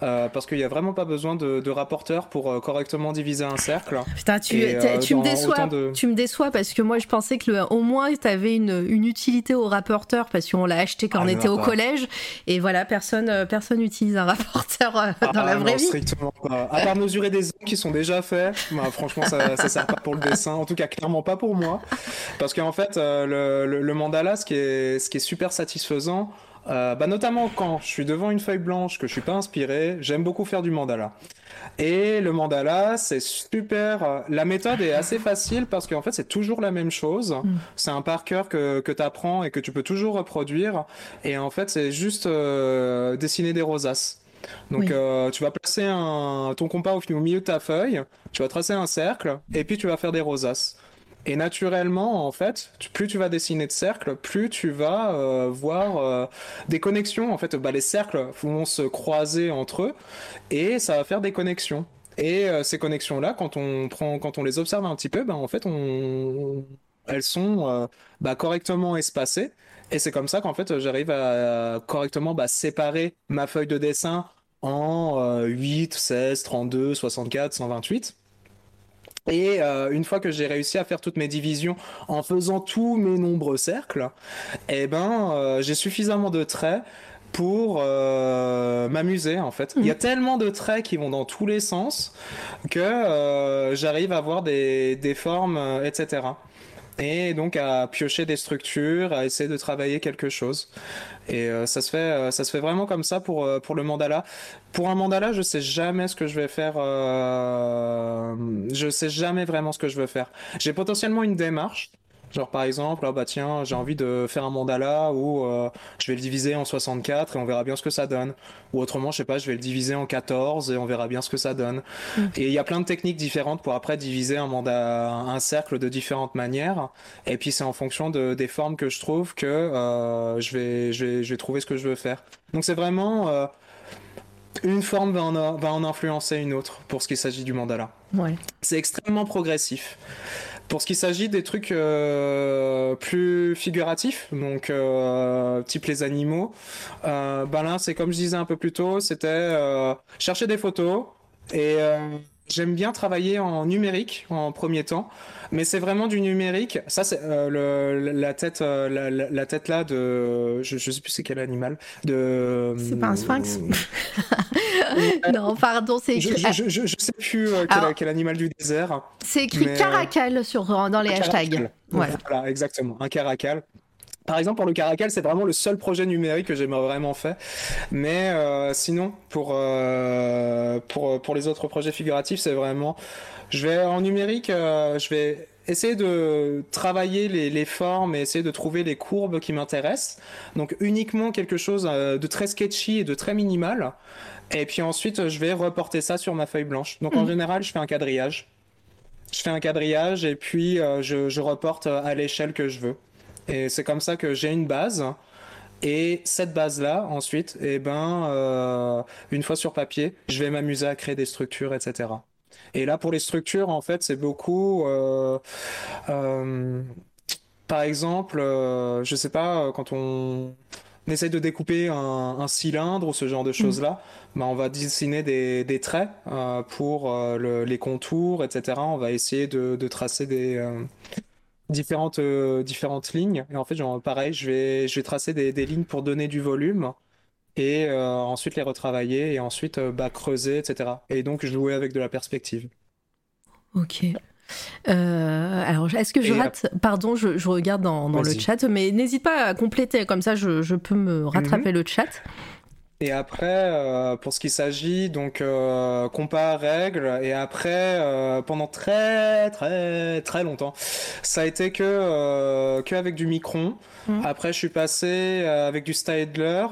Euh, parce qu'il n'y a vraiment pas besoin de, de rapporteur pour euh, correctement diviser un cercle. Putain, tu, tu me déçois, tu me déçois parce que moi je pensais que le, au moins tu avais une, une, utilité au rapporteur parce qu'on l'a acheté quand ah, on était au collège et voilà personne, personne n'utilise un rapporteur dans la ah, vraie non, vie. Strictement pas. À part mesurer des angles qui sont déjà faits, bah, franchement ça, ça sert pas pour le dessin, en tout cas clairement pas pour moi, parce qu'en fait le, le mandala, ce qui est, ce qui est super satisfaisant, euh, bah notamment quand je suis devant une feuille blanche, que je suis pas inspiré, j'aime beaucoup faire du mandala. Et le mandala, c'est super. Euh, la méthode est assez facile parce qu'en fait, c'est toujours la même chose. Mm. C'est un par cœur que, que tu apprends et que tu peux toujours reproduire. Et en fait, c'est juste euh, dessiner des rosaces. Donc, tu vas placer un, ton compas au, au milieu de ta feuille, tu vas tracer un cercle et puis tu vas faire des rosaces. Et naturellement, en fait, plus tu vas dessiner de cercles, plus tu vas euh, voir euh, des connexions. En fait, bah, les cercles vont se croiser entre eux et ça va faire des connexions. Et euh, ces connexions-là, quand on prend, quand on les observe un petit peu, bah, en fait, on, elles sont bah, correctement espacées. Et c'est comme ça qu'en fait, j'arrive à correctement bah, séparer ma feuille de dessin en 8, 16, 32, 64, 128. Et euh, une fois que j'ai réussi à faire toutes mes divisions en faisant tous mes nombreux cercles, eh ben euh, j'ai suffisamment de traits pour euh, m'amuser en fait. Il y a mhm. tellement de traits qui vont dans tous les sens que j'arrive à voir des, des formes, etc et donc à piocher des structures, à essayer de travailler quelque chose. Et euh, ça se fait, euh, ça se fait vraiment comme ça pour euh, pour le mandala. Pour un mandala, je sais jamais ce que je vais faire. je sais jamais vraiment ce que je veux faire. J'ai potentiellement une démarche. Genre par exemple, ah bah tiens, j'ai envie de faire un mandala où euh, je vais le diviser en 64 et on verra bien ce que ça donne. Ou autrement, je sais pas, je vais le diviser en 14 et on verra bien ce que ça donne. Et il y a plein de techniques différentes pour après diviser un mandat, un cercle de différentes manières. Et puis c'est en fonction de, des formes que je trouve que euh, je, vais, je, vais, je vais trouver ce que je veux faire. Donc c'est vraiment euh, une forme va en, va en influencer une autre pour ce qu'il s'agit du mandala. Ouais. C'est extrêmement progressif. Pour ce qui s'agit des trucs euh, plus figuratifs, donc euh, type les animaux, euh, ben là c'est comme je disais un peu plus tôt, c'était euh, chercher des photos et j'aime bien travailler en numérique en premier temps mais c'est vraiment du numérique. Ça, c'est euh, la tête, euh, la, la, tête là de, je, je sais plus c'est quel animal. De. C'est pas un sphinx. non, pardon, c'est écrit. Je, je, je, sais plus euh, quel, quel, animal du désert. C'est écrit caracal sur dans les hashtags. Voilà. voilà, exactement, un caracal. Par exemple, pour le Caracal, c'est vraiment le seul projet numérique que j'ai vraiment fait. Mais euh, sinon, pour, euh, pour, pour les autres projets figuratifs, c'est vraiment je vais en numérique, euh, je vais essayer de travailler les, les, formes et essayer de trouver les courbes qui m'intéressent. Donc uniquement quelque chose euh, de très sketchy et de très minimal. Et puis ensuite, je vais reporter ça sur ma feuille blanche. Donc en mmh. général, je fais un quadrillage. Je fais un quadrillage et puis euh, je, je, reporte à l'échelle que je veux. Et c'est comme ça que j'ai une base. Et cette base-là, ensuite, eh ben, euh, une fois sur papier, je vais m'amuser à créer des structures, etc. Et là, pour les structures, en fait, c'est beaucoup. Euh, euh, par exemple, je sais pas, quand on essaie de découper un, un, cylindre ou ce genre de mm. choses-là, bah, on va dessiner des, des traits euh, pour euh, le, les contours, etc. On va essayer de, de tracer des euh, différentes différentes lignes. Et en fait, genre, pareil, je vais je vais tracer des, des lignes pour donner du volume et euh, ensuite les retravailler et ensuite euh, bah, creuser, etc. Et donc jouer avec de la perspective. Ok. Euh, alors, est-ce que je rate? Pardon, je, je regarde dans, dans le chat, mais n'hésite pas à compléter, comme ça je, je peux me rattraper mm -hmm. le chat. Et après, euh, pour ce qui s'agit, donc euh, compas, règles, et après, euh, pendant très très très longtemps, ça a été que, euh, que avec du micron. Mm. Après, je suis passé euh, avec du Staedtler.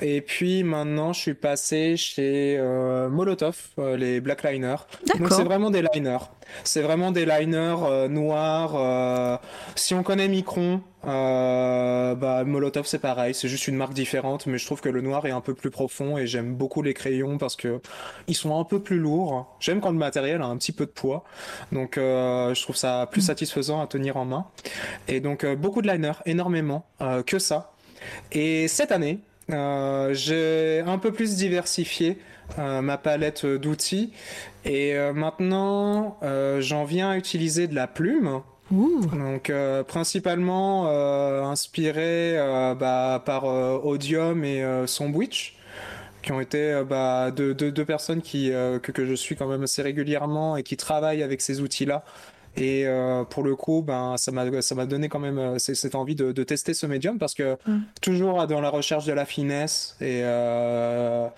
Et puis maintenant, je suis passé chez euh, Molotov, euh, les Black Liners. Donc c'est vraiment des liners. C'est vraiment des liners euh, noirs. euh, si on connaît Micron, euh, bah Molotov c'est pareil. C'est juste une marque différente, mais je trouve que le noir est un peu plus profond et j'aime beaucoup les crayons parce que ils sont un peu plus lourds. J'aime quand le matériel a un petit peu de poids, donc euh, je trouve ça plus satisfaisant à tenir en main. Et donc euh, beaucoup de liners, énormément, euh, que ça. Et cette année, euh, j'ai un peu plus diversifié euh, ma palette d'outils et euh, maintenant j'en viens à utiliser de la plume. Ouh. Donc principalement inspiré bah, par Audium et Sombwitch qui ont été bah, deux, deux- deux personnes qui, que, que je suis quand même assez régulièrement et qui travaillent avec ces outils-là. Et euh, pour le coup, ben, ça m'a, donné quand même euh, cette envie de, de tester ce médium parce que Mm. toujours dans la recherche de la finesse et euh,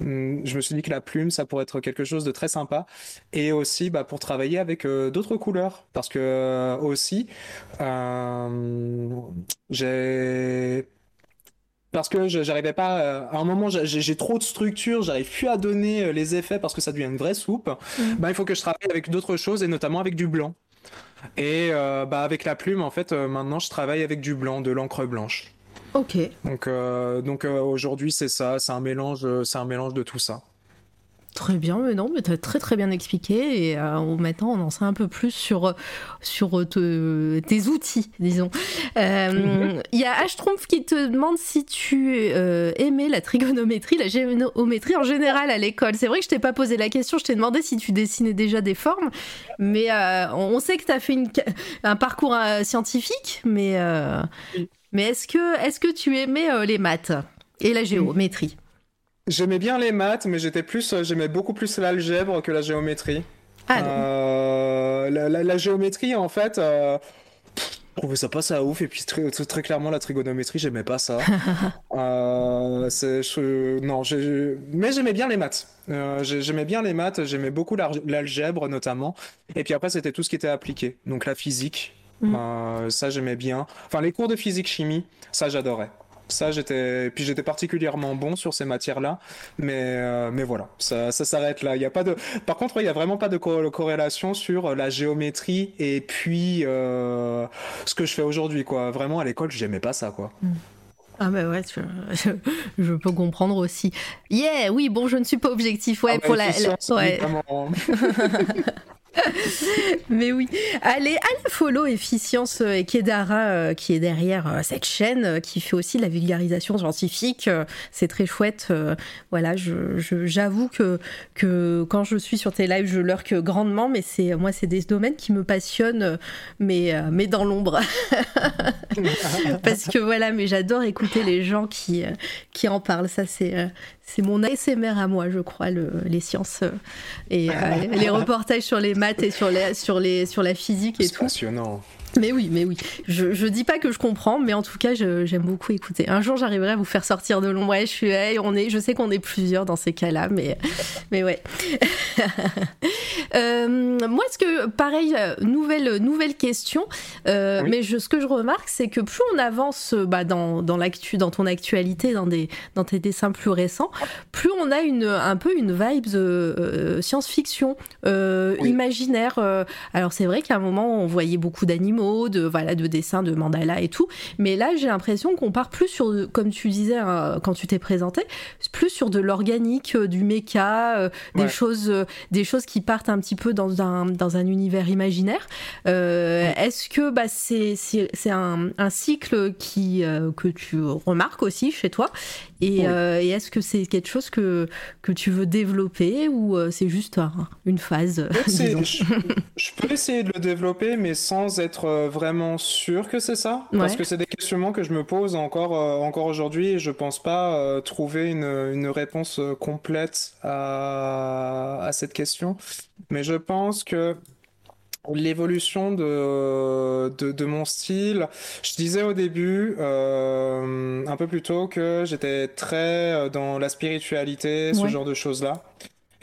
hum, je me suis dit que la plume, ça pourrait être quelque chose de très sympa et aussi bah, pour travailler avec euh, d'autres couleurs parce que euh, aussi euh, j'ai parce que j'arrivais pas euh, à un moment j'ai trop de structure j'arrive plus à donner euh, les effets parce que ça devient une vraie soupe Mm. bah, il faut que je travaille avec d'autres choses et notamment avec du blanc et euh, bah avec la plume en fait maintenant je travaille avec du blanc de l'encre blanche Ok. donc donc aujourd'hui c'est ça c'est un mélange c'est un mélange de tout ça Très bien, mais non, mais tu as très très bien expliqué et euh, maintenant on en sait un peu plus sur, sur te- tes outils, disons. Euh, Il y a H-Tromp qui te demande si tu euh, aimais la trigonométrie, la géométrie en général à l'école. C'est vrai que je t'ai pas posé la question, je t'ai demandé si tu dessinais déjà des formes, mais euh, on sait que tu as fait une, un parcours euh, scientifique, mais, euh, mais est-ce que, est que tu aimais euh, les maths et la géométrie? J'aimais bien les maths mais j'étais plus euh, j'aimais beaucoup plus l'algèbre que la géométrie Ah, non. Euh, la, la- la géométrie, en fait, euh, je trouvais ça pas ça ouf. Et puis, très, très- clairement, la trigonométrie, j'aimais pas ça. Euh, je- non, mais j'aimais bien les maths. Euh, j'ai- j'aimais bien les maths, j'aimais beaucoup l'algèbre, notamment. Et puis après, c'était tout ce qui était appliqué. Donc, la physique, euh, ça, j'aimais bien. Enfin, les cours de physique-chimie, ça, j'adorais. Ça, j'étais, puis j'étais particulièrement bon sur ces matières-là, mais, euh, mais voilà, ça, ça s'arrête là. Il y a pas de, par contre, il y a vraiment pas de co- corrélation sur la géométrie et puis euh, ce que je fais aujourd'hui, quoi. Vraiment, à l'école, j'aimais pas ça, quoi. Ah bah ouais, je, je- je peux comprendre aussi. Yeah, oui, bon, je ne suis pas objectif, ouais, Ah, pour bah, la, la- ouais. Mais oui, allez, allez follow Efficience euh, et Kedara euh, qui est derrière euh, cette chaîne euh, qui fait aussi de la vulgarisation scientifique. C'est très chouette. Voilà, je- je- j'avoue que, que quand je suis sur tes lives, je lurque grandement, mais c'est moi, c'est des domaines qui me passionnent, mais, mais dans l'ombre. Parce que voilà, mais j'adore écouter les gens qui, euh, qui en parlent. Ça, c'est euh, c'est mon ASMR à moi, je crois, le- les sciences euh, et les reportages sur les maths et sur, les, sur, les, sur la physique et C'est tout. passionnant. Mais oui, mais oui. Je, je dis pas que je comprends, mais en tout cas, j'aime beaucoup écouter. Un jour, j'arriverai à vous faire sortir de l'ombre. Ouais, je suis, hey, on est, je sais qu'on est plusieurs dans ces cas-là, mais, mais ouais. Euh, moi, ce que, pareil, nouvelle, nouvelle question, euh, Oui. mais je, ce que je remarque, c'est que plus on avance bah, dans, dans l'actu, dans ton actualité, dans, des, dans tes dessins plus récents, plus on a une, un peu une vibe euh, euh, science-fiction, Oui. imaginaire. alors c'est vrai qu'à un moment on voyait beaucoup d'animaux, de voilà, de dessins, de mandalas et tout, mais là j'ai l'impression qu'on part plus sur, comme tu disais euh, quand tu t'es présenté, plus sur de l'organique, euh, du méca, euh, des choses, euh, des choses qui partent un petit peu dans un dans un univers imaginaire. Euh, Est-ce que bah c'est c'est un, un cycle qui que tu remarques aussi chez toi et, est-ce que c'est quelque chose que que tu veux développer ou c'est juste un- une phase je peux essayer de le développer, mais sans être euh, vraiment sûr que c'est ça? Parce que c'est des questionnements que je me pose encore, euh, encore aujourd'hui et je pense pas euh, trouver une, une réponse complète à, à cette question. Mais je pense que l'évolution de, de, mon style. Je disais au début, euh, un peu plus tôt, que j'étais très dans la spiritualité, ce genre de choses-là.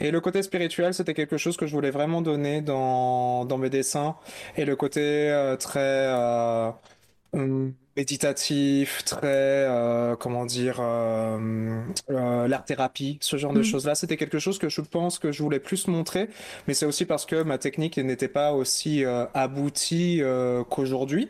Et le côté spirituel, c'était quelque chose que je voulais vraiment donner dans, dans mes dessins. Et le côté euh, très hum, méditatif, très, euh, comment dire, euh, euh, l'art thérapie, ce genre de mm. choses-là. C'était quelque chose que je pense que je voulais plus montrer, mais c'est aussi parce que ma technique n'était pas aussi aboutie qu'aujourd'hui.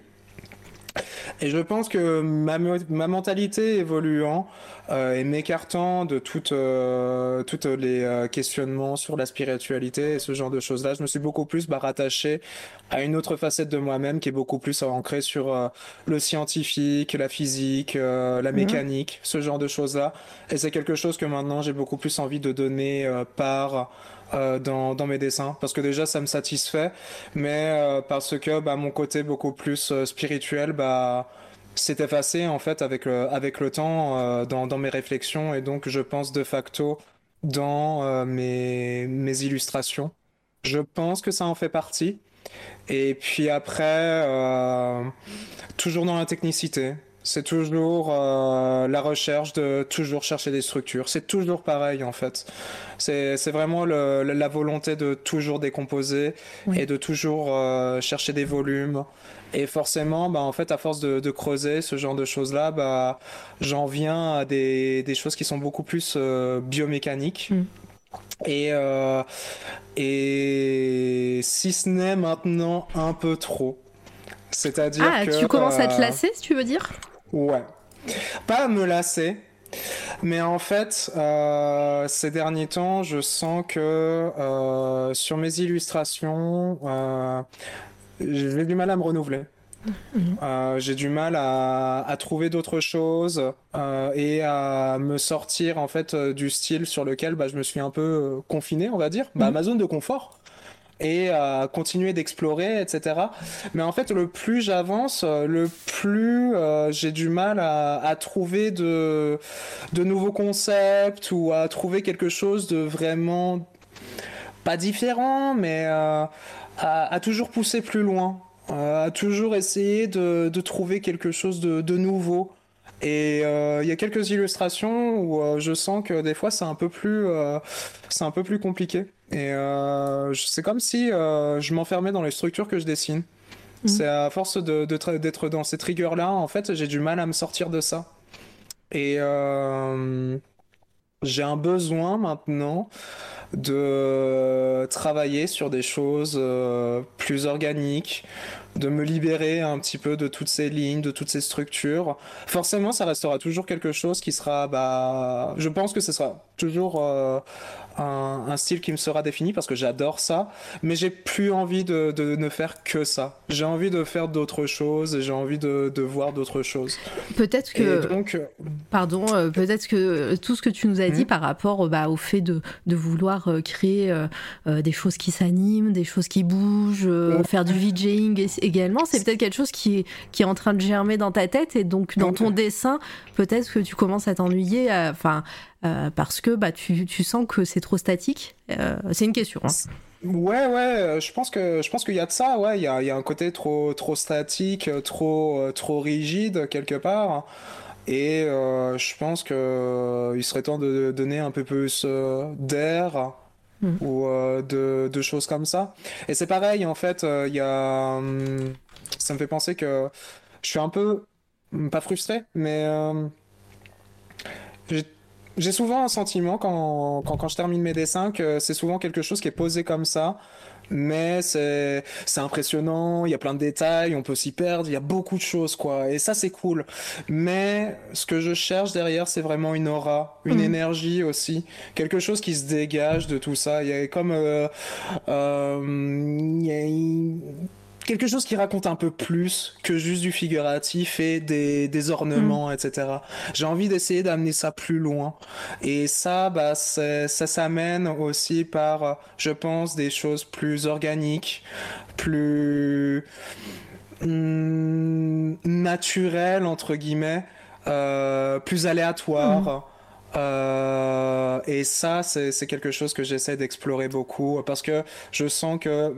Et je pense que ma, ma mentalité évoluant euh, et m'écartant de toutes euh, toutes les euh, questionnements sur la spiritualité et ce genre de choses-là, je me suis beaucoup plus bah, rattaché à une autre facette de moi-même qui est beaucoup plus ancrée sur le scientifique, la physique, la mhm. mécanique, ce genre de choses-là. Et c'est quelque chose que maintenant j'ai beaucoup plus envie de donner par euh, dans, dans, mes dessins. Parce que déjà ça me satisfait. Mais euh, parce que bah, mon côté beaucoup plus euh, spirituel bah s'est effacé en fait avec avec le temps dans, dans, mes réflexions. Et donc je pense de facto dans mes, mes illustrations. Je pense que ça en fait partie. Et puis après toujours dans la technicité c'est toujours euh, la recherche de toujours chercher des structures. C'est toujours pareil en fait. C'est vraiment le, la volonté de toujours décomposer et de toujours euh, chercher des volumes. Et forcément, bah, en fait, à force de, de creuser ce genre de choses-là, bah, j'en viens à des, des, choses qui sont beaucoup plus euh, biomécaniques. Mm. Et, euh, et si ce n'est maintenant un peu trop. C'est-à-dire ah, tu commences à te lasser, si tu veux dire? Ouais. Pas à me lasser, mais en fait, euh, ces derniers temps, je sens que euh, sur mes illustrations, euh, j'ai du mal à me renouveler. Mhm. j'ai du mal à, à trouver d'autres choses et à me sortir en fait du style sur lequel bah, je me suis un peu confiné, on va dire, bah, mhm. ma zone de confort et à continuer d'explorer, etc. Mais en fait, le plus j'avance, le plus euh, j'ai du mal à, à, trouver de, de nouveaux concepts ou à trouver quelque chose de vraiment pas différent, mais euh, à, à, toujours pousser plus loin, euh, à toujours essayer de, de trouver quelque chose de, de nouveau. Et euh, il y a quelques illustrations où euh, je sens que des fois c'est un peu plus, euh, c'est un peu plus compliqué. Et c'est comme si je m'enfermais dans les structures que je dessine. Mhm. C'est à force de, d'être dans ces triggers-là, en fait, j'ai du mal à me sortir de ça. Et j'ai un besoin maintenant de travailler sur des choses plus organiques, de me libérer un petit peu de toutes ces lignes, de toutes ces structures. Forcément, ça restera toujours quelque chose qui sera, bah, je pense que ce sera toujours euh, un, style qui me sera défini parce que j'adore ça, mais j'ai plus envie de, ne faire que ça. J'ai envie de faire d'autres choses et j'ai envie de, voir d'autres choses. Peut-être que, donc, pardon, euh, peut-être que tout ce que tu nous as dit hmm. par rapport bah, au fait de, vouloir euh, créer des choses qui s'animent, des choses qui bougent, faire du VJing également, c'est peut-être quelque chose qui est, qui est en train de germer dans ta tête et donc dans ton dessin, peut-être que tu commences à t'ennuyer, enfin, euh, parce que bah, tu, tu sens que c'est trop statique. Euh, c'est une question. Hein. Ouais, ouais, je pense que je pense qu'il y a de ça, ouais, il y a, y a, un côté trop trop statique, trop trop rigide quelque part. Et euh, je pense que il serait temps de donner un peu plus d'air Hmm. ou euh, de, de, choses comme ça. Et c'est pareil, en fait, euh, il y a. Hum, ça me fait penser que je suis un peu. Pas frustré, mais. Euh, j'ai souvent un sentiment quand, quand, quand, je termine mes dessins que c'est souvent quelque chose qui est posé comme ça mais c'est c'est impressionnant, il y a plein de détails, on peut s'y perdre, il y a beaucoup de choses quoi et ça c'est cool. Mais ce que je cherche derrière c'est vraiment une aura, une mhm. énergie aussi, quelque chose qui se dégage de tout ça, il y a comme euh, euh, il y a quelque chose qui raconte un peu plus que juste du figuratif et des, des ornements, mm. etc. J'ai envie d'essayer d'amener ça plus loin. Et ça, bah, ça s'amène aussi par, je pense, des choses plus organiques, plus mm, naturelles, entre guillemets, euh, plus aléatoires. Mm. Euh, et ça, c'est quelque chose que j'essaie d'explorer beaucoup parce que je sens que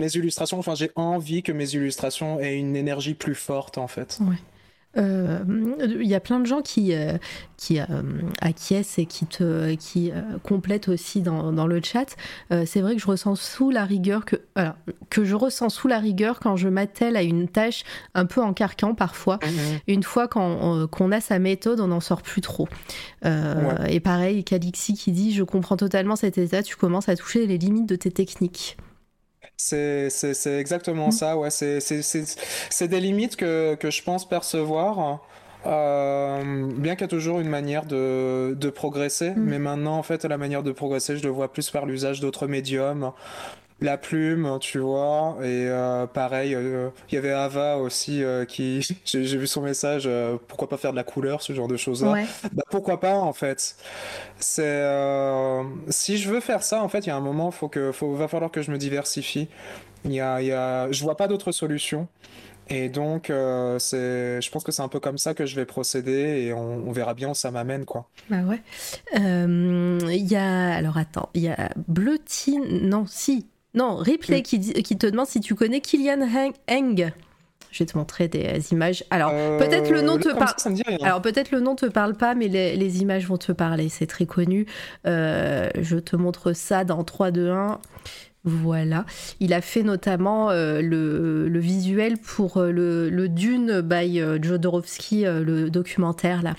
mes illustrations, enfin j'ai envie que mes illustrations aient une énergie plus forte en fait. Ouais. Euh, il y a plein de gens qui, euh, qui euh, acquiescent et qui, te, qui complètent aussi dans, dans le chat. c'est vrai que je ressens sous la rigueur que, alors, que je ressens sous la rigueur quand je m'attelle à une tâche un peu en carcan parfois. Mhm. Une fois qu'on a sa méthode, on n'en sort plus trop. Et pareil, Calixi qui dit Je comprends totalement cet état, tu commences à toucher les limites de tes techniques. C'est exactement mm. ça, ouais. C'est des limites que, que, je pense percevoir. Euh, bien qu'il y a toujours une manière de, de progresser, mm. mais maintenant, en fait, la manière de progresser, je le vois plus par l'usage d'autres médiums la plume, tu vois. Et euh, pareil, euh, il y avait Ava aussi euh, qui, j'ai vu son message, pourquoi pas faire de la couleur, ce genre de choses-là. Bah, pourquoi pas en fait. C'est si je veux faire ça, en fait, il y a un moment, faut que, faut, va falloir que je me diversifie. Il y a, y a, je vois pas d'autre solution. Et donc, c'est, je pense que c'est un peu comme ça que je vais procéder et on, verra bien où ça m'amène, quoi. Bah ouais. Il y a, alors attends, il y a Bleutine, non, si, non, Ripley qui, qui, te demande si tu connais Kylian Heng. Je vais te montrer des images. Alors, peut-être le nom te parle. Alors, peut-être le nom te parle pas, mais les, images vont te parler. C'est très connu. Euh, je te montre ça dans 3, 2, 1. Voilà. Il a fait notamment euh, le, visuel pour euh, le, Dune by Jodorowsky, le documentaire là.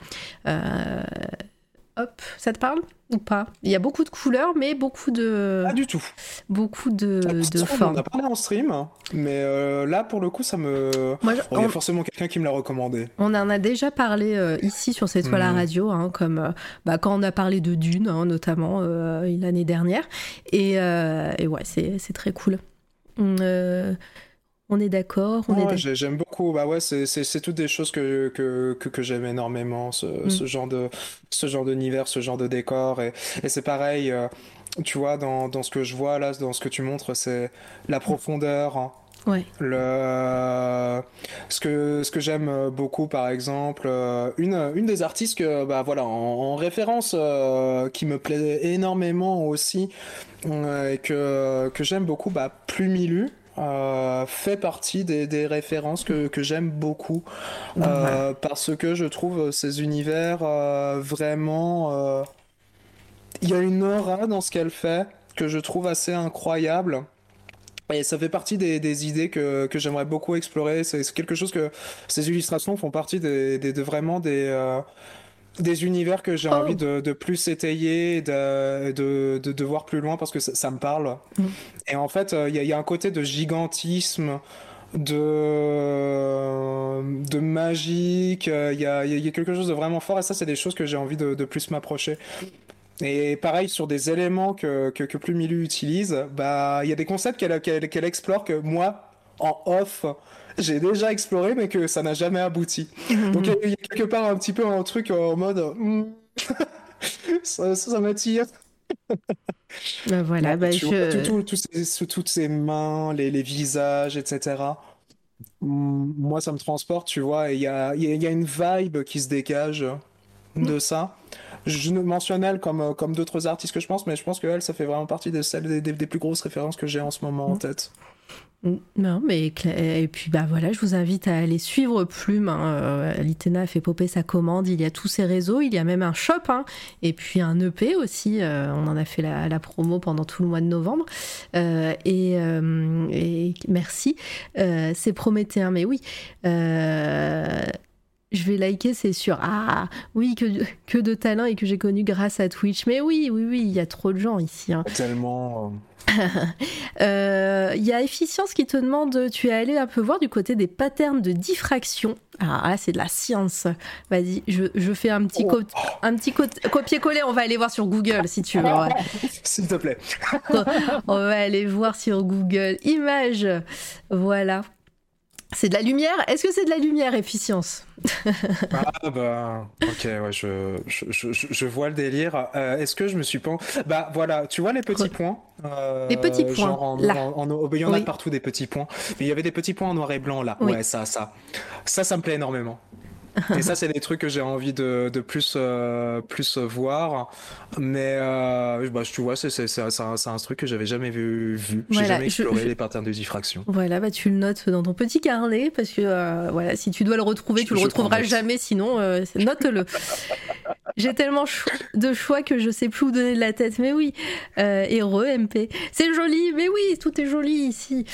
Hop, ça te parle ou pas? Il y a beaucoup de couleurs, mais beaucoup de. Pas du tout. Beaucoup de, de formes. On en a parlé en stream, mais euh, là, pour le coup, ça me. Moi, Il y a forcément quelqu'un qui me l'a recommandé. On en a déjà parlé euh, ici sur cette toile à hmm. radio, hein, comme euh, bah, quand on a parlé de Dune, hein, notamment l'année dernière. Et, et ouais, c'est très cool. On est d'accord ouais, J'aime beaucoup. Bah ouais, c'est toutes des choses que, que, que, j'aime énormément, ce, mm. ce, genre de ce genre d'univers, ce genre de décor. Et, et c'est pareil, euh, tu vois, dans, dans, ce que je vois là, dans ce que tu montres, c'est la profondeur. Hein. Ouais. Le, ce que, ce que j'aime beaucoup, par exemple, euh, une, une des artistes que, bah voilà, en, référence, euh, qui me plaît énormément aussi, et que, que j'aime beaucoup, bah, Plumilu. Euh, fait partie des, références que, j'aime beaucoup. Euh, parce que je trouve ces univers euh, vraiment il y a une aura dans ce qu'elle fait que je trouve assez incroyable. Et ça fait partie des, idées que, j'aimerais beaucoup explorer. C'est quelque chose que ces illustrations font partie des, de vraiment des des univers que j'ai oh. envie de, plus étayer, de, de, de, voir plus loin parce que ça, me parle. Mm. Et en fait, euh, il y, a un côté de gigantisme, de, de magique, il y a, y a, quelque chose de vraiment fort et ça, c'est des choses que j'ai envie de, plus m'approcher. Et pareil, sur des éléments que, que, que Plus Milu utilise, bah, il y a des concepts qu'elle explore que moi, en off, j'ai déjà exploré, mais que ça n'a jamais abouti. Mhm. Donc il y, a quelque part un petit peu un truc en mode hmm, ça, ça m'attire. Ben voilà, bah, je... sous toutes ces mains, les, les, visages, etc. Hmm, moi, ça me transporte, tu vois, et il y a, y a, une vibe qui se dégage de ça. Je mentionne elle comme, comme d'autres artistes que je pense, mais je pense que elle, ça fait vraiment partie de celles des, des plus grosses références que j'ai en ce moment en tête. Non, mais et puis bah voilà, je vous invite à aller suivre Plume. Hein. Euh, Litena a fait popper sa commande. Il y a tous ses réseaux, il y a même un shop hein. et puis un EP aussi. Euh, on en a fait la, promo pendant tout le mois de novembre. Euh, et, merci, c'est prométhéen, mais oui. je vais liker, c'est sûr. Ah oui, que, de talent et que j'ai connu grâce à Twitch. Mais oui, oui, oui, il y a trop de gens ici. Hein. Tellement. Il euh, y a Efficience qui te demande, tu es allé un peu voir du côté des patterns de diffraction. Ah là, c'est de la science. Vas-y, je, fais un petit, oh. un petit copier-coller. On va aller voir sur Google si tu veux. S'il te plaît. On va aller voir sur Google. Images. Voilà. C'est de la lumière? Est-ce que c'est de la lumière, efficience? Ah bah, ok, ouais, je, je, je, vois le délire. Euh, est-ce que je me suis pas... Bah voilà, tu vois les petits points euh, Les petits points, là. il y en a partout des petits points. Mais il y avait des petits points en noir et blanc, là. Ouais, ça, ça. Ça, ça me plaît énormément. Et ça, c'est des trucs que j'ai envie de, de plus, euh, plus voir. Mais euh, bah, tu vois, c'est un, un, truc que j'avais jamais vu. vu. J'ai jamais exploré les patterns de diffraction. Voilà, bah, tu le notes dans ton petit carnet parce que euh, voilà, si tu dois le retrouver, tu le retrouveras jamais. Sinon, note-le. J'ai tellement de choix que je sais plus où donner de la tête. Mais oui, euh, heureux MP. C'est joli, mais oui, tout est joli ici.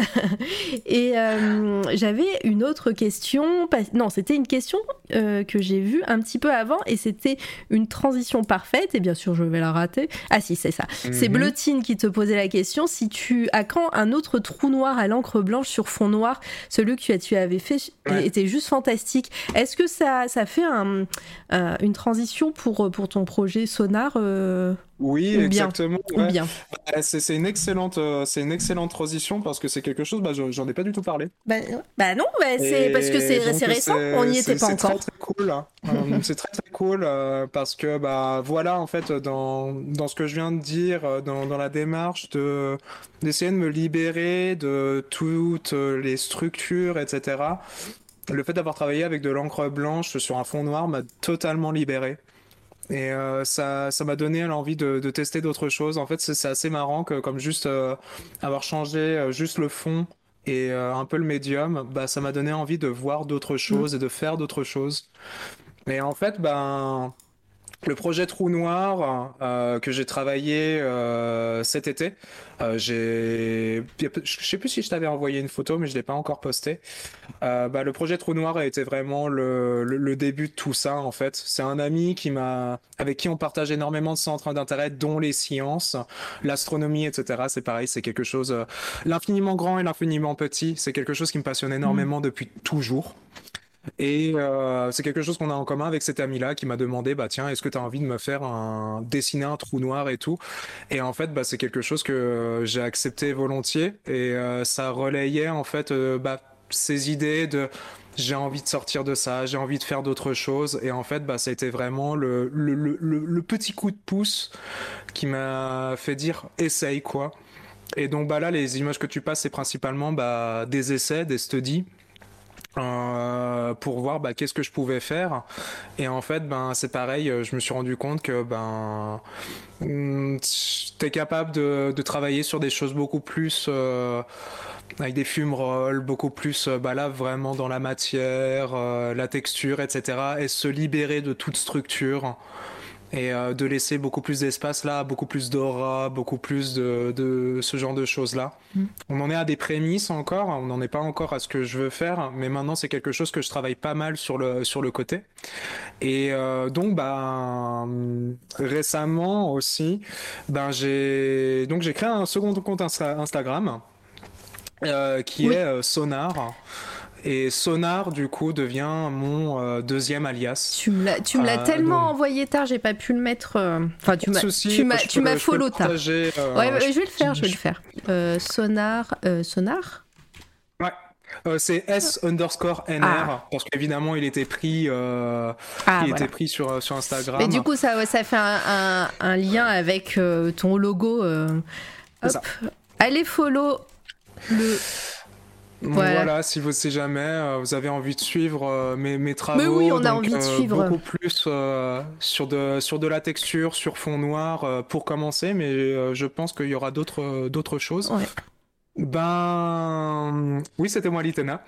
et euh, j'avais une autre question. Non, c'était une question euh, que j'ai vue un petit peu avant et c'était une transition parfaite. Et bien sûr, je vais la rater. Ah si, c'est ça. C'est mhm. Blotine qui te posait la question. Si tu as quand un autre trou noir à l'encre blanche sur fond noir, celui que tu avais fait était juste fantastique. Est-ce que ça, ça fait un, une transition pour, pour ton projet Sonar euh, Oui, exactement. Bah, c'est une excellente, euh, c'est une excellente transition parce que c'est quelque chose. Bah, j'en ai pas du tout parlé. Bah, bah non, c'est parce que c'est récent. On n'y était pas encore. C'est très, cool. Hein. Euh, c'est très très cool parce que bah voilà en fait dans, dans ce que je viens de dire dans, dans la démarche de d'essayer de me libérer de toutes les structures etc le fait d'avoir travaillé avec de l'encre blanche sur un fond noir m'a totalement libéré. Et euh, ça, ça m'a donné l'envie de, de, tester d'autres choses. En fait, c'est assez marrant que comme juste euh, avoir changé euh, juste le fond et un peu le médium, bah, ça m'a donné envie de voir d'autres choses et de faire d'autres choses. Et en fait, ben, le projet Trou Noir euh, que j'ai travaillé euh, cet été, euh, j'ai, je sais plus si je t'avais envoyé une photo, mais je l'ai pas encore posté. bah, le projet Trou Noir a été vraiment le, le, début de tout ça en fait. C'est un ami qui m'a, avec qui on partage énormément de centres d'intérêt, dont les sciences, l'astronomie, etc. C'est pareil, c'est quelque chose, l'infiniment grand et l'infiniment petit, c'est quelque chose qui me passionne énormément mmh. depuis toujours. Et euh, c'est quelque chose qu'on a en commun avec cet ami-là qui m'a demandé, bah tiens, est-ce que tu as envie de me faire un dessiner un trou noir et tout? Et en fait, bah c'est quelque chose que j'ai accepté volontiers et euh, ça relayait en fait euh, bah, ces idées de j'ai envie de sortir de ça, j'ai envie de faire d'autres choses. Et en fait, bah, ça a été vraiment le, le, petit coup de pouce qui m'a fait dire essaye quoi. Et donc bah là, les images que tu passes, c'est principalement bah, des essais, des studies euh, pour voir bah, qu'est-ce que je pouvais faire. Et en fait, ben c'est pareil. Je me suis rendu compte que ben hmm, t'es capable de, de, travailler sur des choses beaucoup plus euh, avec des fumerolles, beaucoup plus euh, bah là vraiment dans la matière, euh, la texture, etc. Et se libérer de toute structure et euh, de laisser beaucoup plus d'espace là, beaucoup plus d'aura, beaucoup plus de, de, ce genre de choses là. Mm. On en est à des prémices encore, on n'en est pas encore à ce que je veux faire, mais maintenant c'est quelque chose que je travaille pas mal sur le sur le côté. Et euh, donc bah récemment aussi, ben j'ai donc j'ai créé un second compte Instagram euh, qui est Sonar. Et Sonar, du coup, devient mon euh, deuxième alias. Tu me l'as, tu me l'as euh, tellement envoyé tard, j'ai pas pu le mettre. Euh, enfin, tu m'as, tu m'as, tu m'as follow tard. ouais, je vais le faire, je vais le faire. Sonar, Sonar. Ouais. c'est S underscore NR ah. parce qu'évidemment il était pris, ah, il était pris sur, sur Instagram. Et du coup ça, ça fait un, un, lien avec ton logo. Allez follow le voilà. si vous si jamais euh, vous avez envie de suivre euh, mes, mes, travaux, Mais oui, on a envie de euh, suivre. beaucoup plus sur de sur de la texture, sur fond noir pour commencer, mais je pense qu'il y aura d'autres d'autres choses. Ouais. Ben oui, c'était moi Litena.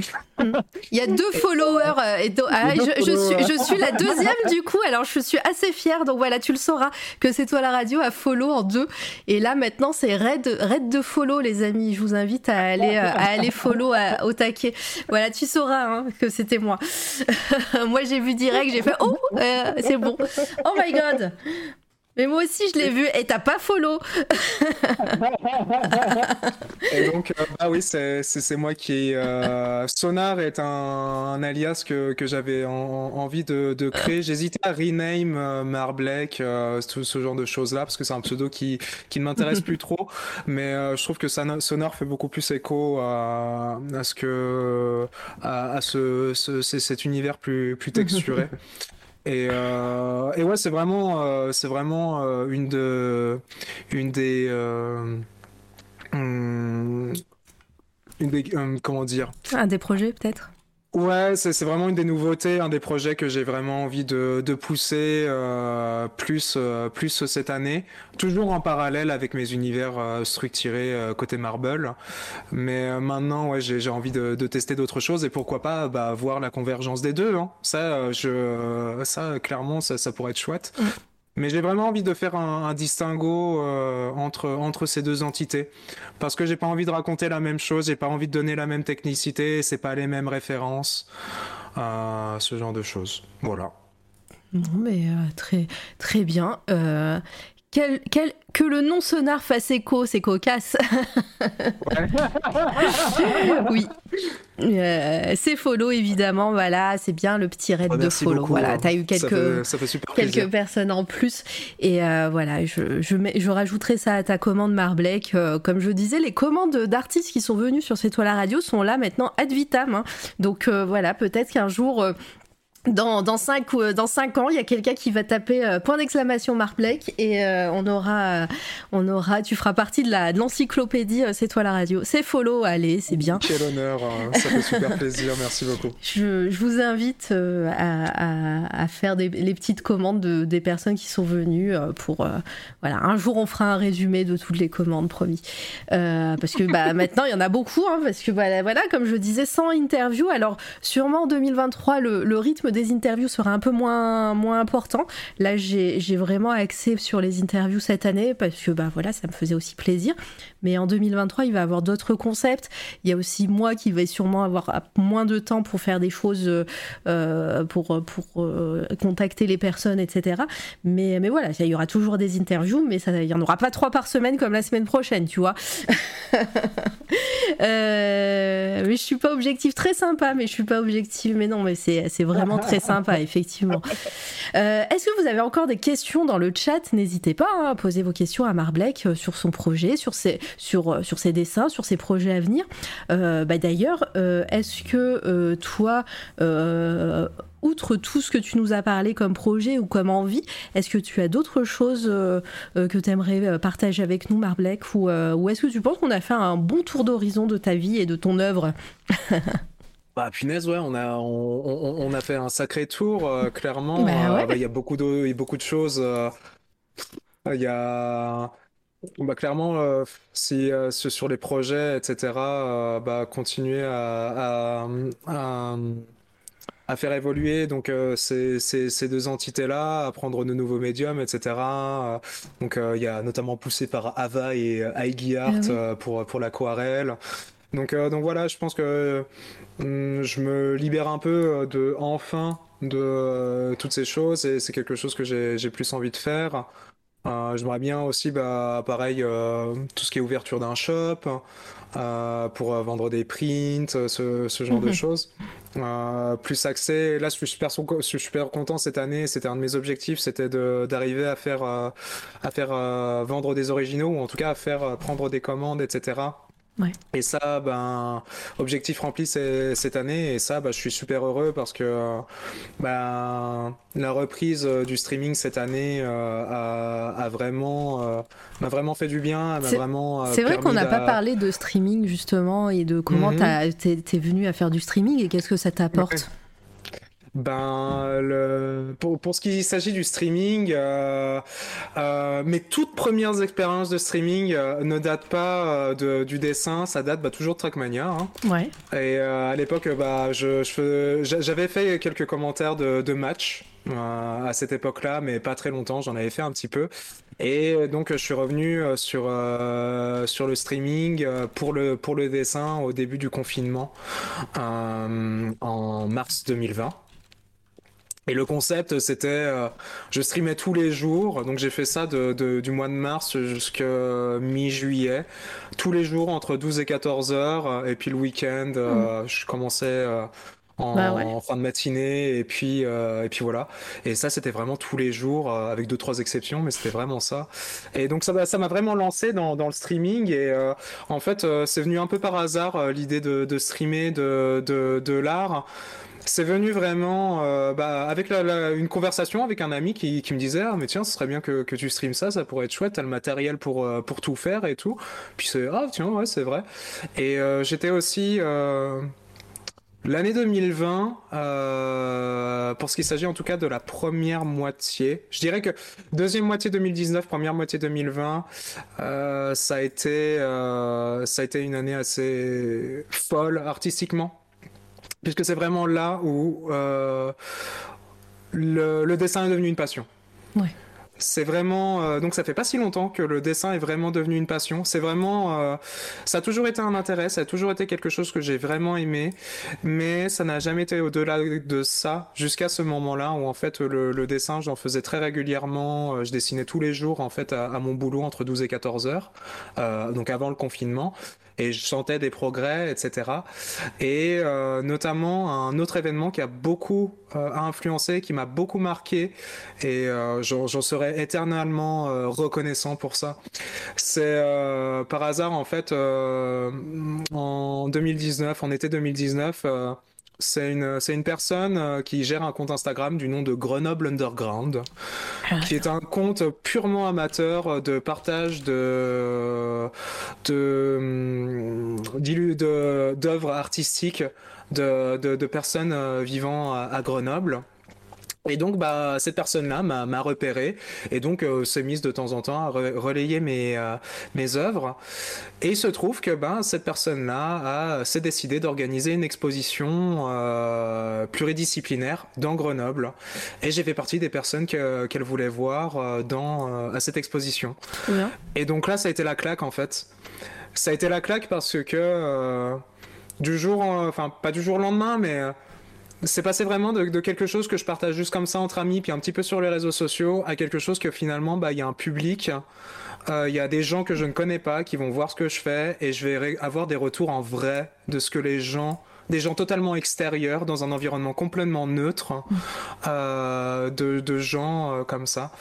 Il y a deux followers euh, et ah, je, suis, je, suis, la deuxième du coup, alors je suis assez fière. Donc voilà, tu le sauras que c'est toi la radio à follow en deux. Et là maintenant c'est raid, raid de follow les amis. Je vous invite à aller euh, à aller follow au taquet. Voilà, tu sauras hein, que c'était moi. moi j'ai vu direct, j'ai fait oh euh, c'est bon. Oh my god. Mais moi aussi, je l'ai vu et t'as pas follow. et donc, euh, bah oui, c'est moi qui. Euh, Sonar est un, alias que, que j'avais envie de, de créer. J'hésitais à rename euh, Marblek, euh, tout ce genre de choses-là, parce que c'est un pseudo qui, qui ne m'intéresse plus trop. Mais je trouve que Sonar fait beaucoup plus écho à, à ce que. à, à ce, ce cet univers plus, plus texturé. Et, euh, et ouais, c'est vraiment, euh, c'est vraiment euh, une de, une des, hmm, une des, comment dire? Un des projets peut-être? Ouais, c'est vraiment une des nouveautés, un des projets que j'ai vraiment envie de, pousser euh, plus, euh, plus cette année, toujours en parallèle avec mes univers euh, structurés côté Marble. Mais maintenant, ouais, j'ai envie de, tester d'autres choses et pourquoi pas bah, voir la convergence des deux. Hein. Ça, ça, clairement, ça, ça pourrait être chouette. Mais j'ai vraiment envie de faire un, distinguo euh, entre, entre ces deux entités. Parce que j'ai pas envie de raconter la même chose, j'ai pas envie de donner la même technicité, c'est pas les mêmes références, euh, ce genre de choses. Voilà. Non, mais euh, très, très bien. Quel, quel, que le nom sonar fasse écho, c'est cocasse. oui. Euh, c'est follow évidemment, voilà, c'est bien le petit raid Oh, de follow. beaucoup, Voilà, hein. t'as eu Ça quelques, fait, ça fait super quelques plaisir. personnes en plus. Et euh, voilà, je, je, mets- je rajouterai ça à ta commande Marblek. Euh, comme je disais, les commandes d'artistes qui sont venus sur cette toile à radio sont là maintenant ad vitam. hein. Donc euh, voilà, peut-être qu'un jour. Dans, dans, cinq, euh, dans cinq ans, il y a quelqu'un qui va taper euh, point d'exclamation Marblek et euh, on aura, euh, on aura, tu feras partie de l'encyclopédie C'est toi la radio. C'est follow, allez, c'est bien. Quel honneur, hein. ça fait super plaisir, merci beaucoup. Je, je vous invite à, à- à faire des, les petites commandes de- des personnes qui sont venues pour voilà un jour on fera un résumé de toutes les commandes promis parce que bah maintenant il y en a beaucoup hein, parce que bah, voilà comme je disais 100 interviews alors sûrement en 2023 le, le rythme des interviews sera un peu moins moins important. Là j'ai vraiment axé sur les interviews cette année parce que bah voilà ça me faisait aussi plaisir mais en 2023 il va avoir d'autres concepts il y a aussi moi qui vais sûrement avoir moins de temps pour faire des choses, euh, euh, pour, pour euh, contacter les personnes, etc. Mais, mais voilà, il y aura toujours des interviews, mais ça, il n'y en aura pas trois par semaine comme la semaine prochaine, tu vois. Euh, mais je suis pas objective, très sympa, mais je suis pas objective, mais non, mais c'est vraiment très sympa, effectivement. Est-ce que vous avez encore des questions dans le chat? N'hésitez pas hein, à poser vos questions à Marblek sur son projet, sur ses, sur, euh, sur ses dessins, sur ses projets à venir. Euh, bah, D'ailleurs, euh, est-ce que toi, outre tout ce que tu nous as parlé comme projet ou comme envie, est-ce que tu as d'autres choses que tu aimerais partager avec nous, Marblek Ou, ou est-ce que tu penses qu'on a fait un bon tour d'horizon de ta vie et de ton œuvre? Bah punaise, ouais, on a, on, on- on a fait un sacré tour, euh, clairement. Bah Euh, bah, Il y a beaucoup de, il y a beaucoup de choses. euh, Il y a, bah, clairement, euh, si, euh, sur sur les projets, etc., euh, bah, continuer à, à, à, à faire évoluer donc euh, ces, ces, ces deux entités-là, à prendre de nouveaux médiums, etc. Euh, Donc euh, il y a notamment poussé par Ava et euh, Art Ah oui. euh, pour, pour l'aquarelle. Donc, euh, donc voilà, je pense que hum, je me libère un peu euh, de enfin de euh, toutes ces choses et c'est quelque chose que j'ai j'ai plus envie de faire. Euh, j'aimerais bien aussi, bah, pareil, euh, tout ce qui est ouverture d'un shop euh, pour euh, vendre des prints, ce, ce genre de Mhm. choses. Plus accès. Là, je suis super, je suis super content cette année. C'était un de mes objectifs, c'était d'arriver à faire à faire vendre des originaux ou en tout cas à faire prendre des commandes, etc. Ouais. Et ça, ben, objectif rempli cette année. Et ça, ben, je suis super heureux parce que ben, la reprise euh, du streaming cette année euh, a, a vraiment, euh, m'a vraiment fait du bien. C'est- euh, vrai qu'on n'a pas parlé de streaming justement et de comment t'es t'es venu à faire du streaming et qu'est-ce que ça t'apporte? Ben, le... pour, pour ce qui s'agit du streaming, euh, euh, mes toutes premières expériences de streaming euh, ne datent pas de- du dessin, ça date bah, toujours de Trackmania. hein. Ouais. Et à l'époque, bah, je, je j'avais fait quelques commentaires de, de match euh, à cette époque-là, mais pas très longtemps, j'en avais fait un petit peu. Et donc, je suis revenu sur, euh, sur le streaming pour le, pour le dessin au début du confinement euh, en mars 2020. Et le concept, c'était, euh, je streamais tous les jours, donc j'ai fait ça de, de- du mois de mars jusqu'à mi-juillet, tous les jours entre 12 et 14 heures, et puis le week-end, euh, je commençais euh, en, Bah ouais. en fin de matinée, et puis, euh, et puis voilà. Et ça, c'était vraiment tous les jours, euh, avec deux, trois exceptions, mais c'était vraiment ça. Et donc ça m'a ça m'a vraiment lancé dans, dans le streaming, et euh, en fait, euh, c'est venu un peu par hasard, euh, l'idée de, de streamer de, de, de l'art. C'est venu vraiment euh, bah, avec la- une conversation avec un ami qui, qui me disait ah mais tiens ce serait bien que, que tu streames ça ça pourrait être chouette t'as le matériel pour euh, pour tout faire et tout. Puis c'est ah tiens ouais c'est vrai. Et euh, j'étais aussi L'année 2020, euh, pour ce qui s'agit en tout cas de la première moitié, je dirais que deuxième moitié 2019, première moitié 2020, euh, ça a été ça a été une année assez folle artistiquement, puisque c'est vraiment là où le, le dessin est devenu une passion. Ouais c'est vraiment euh, donc ça fait pas si longtemps que le dessin est vraiment devenu une passion. C'est vraiment euh, ça a toujours été un intérêt, ça a toujours été quelque chose que j'ai vraiment aimé, mais ça n'a jamais été au-delà de ça jusqu'à ce moment-là où en fait le, dessin j'en faisais très régulièrement. Euh, je dessinais tous les jours en fait à, à, mon boulot entre 12 et 14 heures, donc avant le confinement et je sentais des progrès, etc. Et euh, notamment un autre événement qui a beaucoup euh, influencé, qui m'a beaucoup marqué, et euh, j'en serai éternellement euh, reconnaissant pour ça. C'est euh, par hasard en fait en 2019, en été 2019. C'est une, personne euh, qui gère un compte Instagram du nom de Grenoble Underground, ah, qui est un compte purement amateur de partage de, de, hum, d'œuvres artistiques de, de, de personnes euh, vivant à, à Grenoble. Et donc, bah, cette personne-là m'a repéré et donc euh, s'est mise de temps en temps à re relayer mes, euh, mes œuvres. Et il se trouve que bah, cette personne-là s'est décidé d'organiser une exposition euh, pluridisciplinaire dans Grenoble. Et j'ai fait partie des personnes qu'elle qu voulait voir euh, dans, à cette exposition. Bien. Et donc là, ça a été la claque en fait. Ça a été la claque parce que du jour, enfin pas du jour au lendemain, mais c'est passé vraiment de, de, quelque chose que je partage juste comme ça entre amis, puis un petit peu sur les réseaux sociaux, à quelque chose que finalement, bah, il y a un public, il euh, y a des gens que je ne connais pas qui vont voir ce que je fais, et je vais avoir des retours en vrai de ce que les gens des gens totalement extérieurs dans un environnement complètement neutre euh, de, gens euh, comme ça.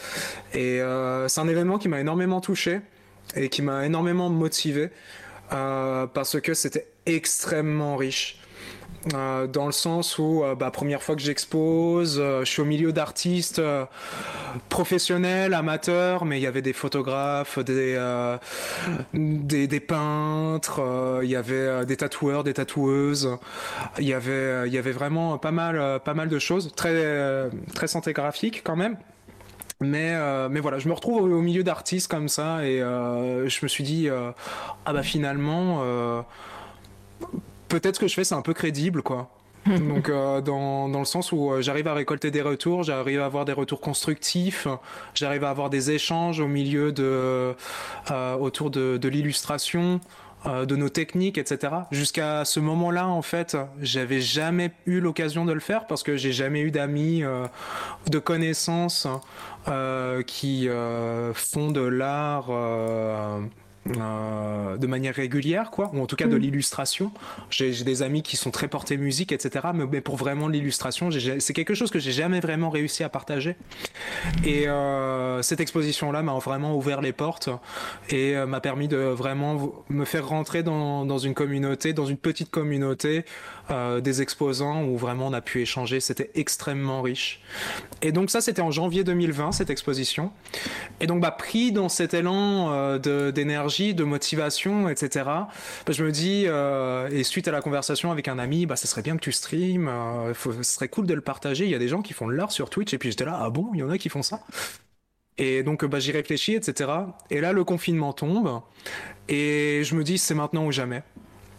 Et c'est un événement qui m'a énormément touché et qui m'a énormément motivé parce que c'était extrêmement riche euh, dans le sens où, euh, bah, première fois que j'expose, euh, je suis au milieu d'artistes professionnels, amateurs, mais il y avait des photographes, des, des, peintres, il y avait des tatoueurs, des tatoueuses, il y avait, y avait vraiment pas mal, pas mal de choses, très, très santé graphique quand même. Mais, mais voilà, je me retrouve au, milieu d'artistes comme ça et je me suis dit, ah bah finalement, peut-être ce que je fais c'est un peu crédible quoi. Donc euh, dans, dans le sens où euh, j'arrive à récolter des retours, j'arrive à avoir des retours constructifs, j'arrive à avoir des échanges au milieu de euh, autour de, de l'illustration, euh, de nos techniques, etc. Jusqu'à ce moment-là, en fait, j'avais jamais eu l'occasion de le faire parce que j'ai jamais eu d'amis, euh, de connaissances euh, qui font de l'art euh, de manière régulière, quoi, ou en tout cas de mm. l'illustration. J'ai des amis qui sont très portés musique, etc. Mais, mais pour vraiment l'illustration, c'est quelque chose que j'ai jamais vraiment réussi à partager. Et euh, cette exposition-là m'a vraiment ouvert les portes et euh, m'a permis de vraiment me faire rentrer dans, dans, une communauté, dans une petite communauté des exposants où vraiment on a pu échanger. C'était extrêmement riche. Et donc ça, c'était en janvier 2020, cette exposition. Et donc, bah, pris dans cet élan euh, de, motivation, etc., bah, je me dis, euh, et suite à la conversation avec un ami, bah, ça serait bien que tu stream, euh, ce serait cool de le partager. Il y a des gens qui font de l'art sur Twitch, et puis j'étais là, ah bon, il y en a qui font ça? Et donc bah, j'y réfléchis, etc. Et là, le confinement tombe, et je me dis, c'est maintenant ou jamais.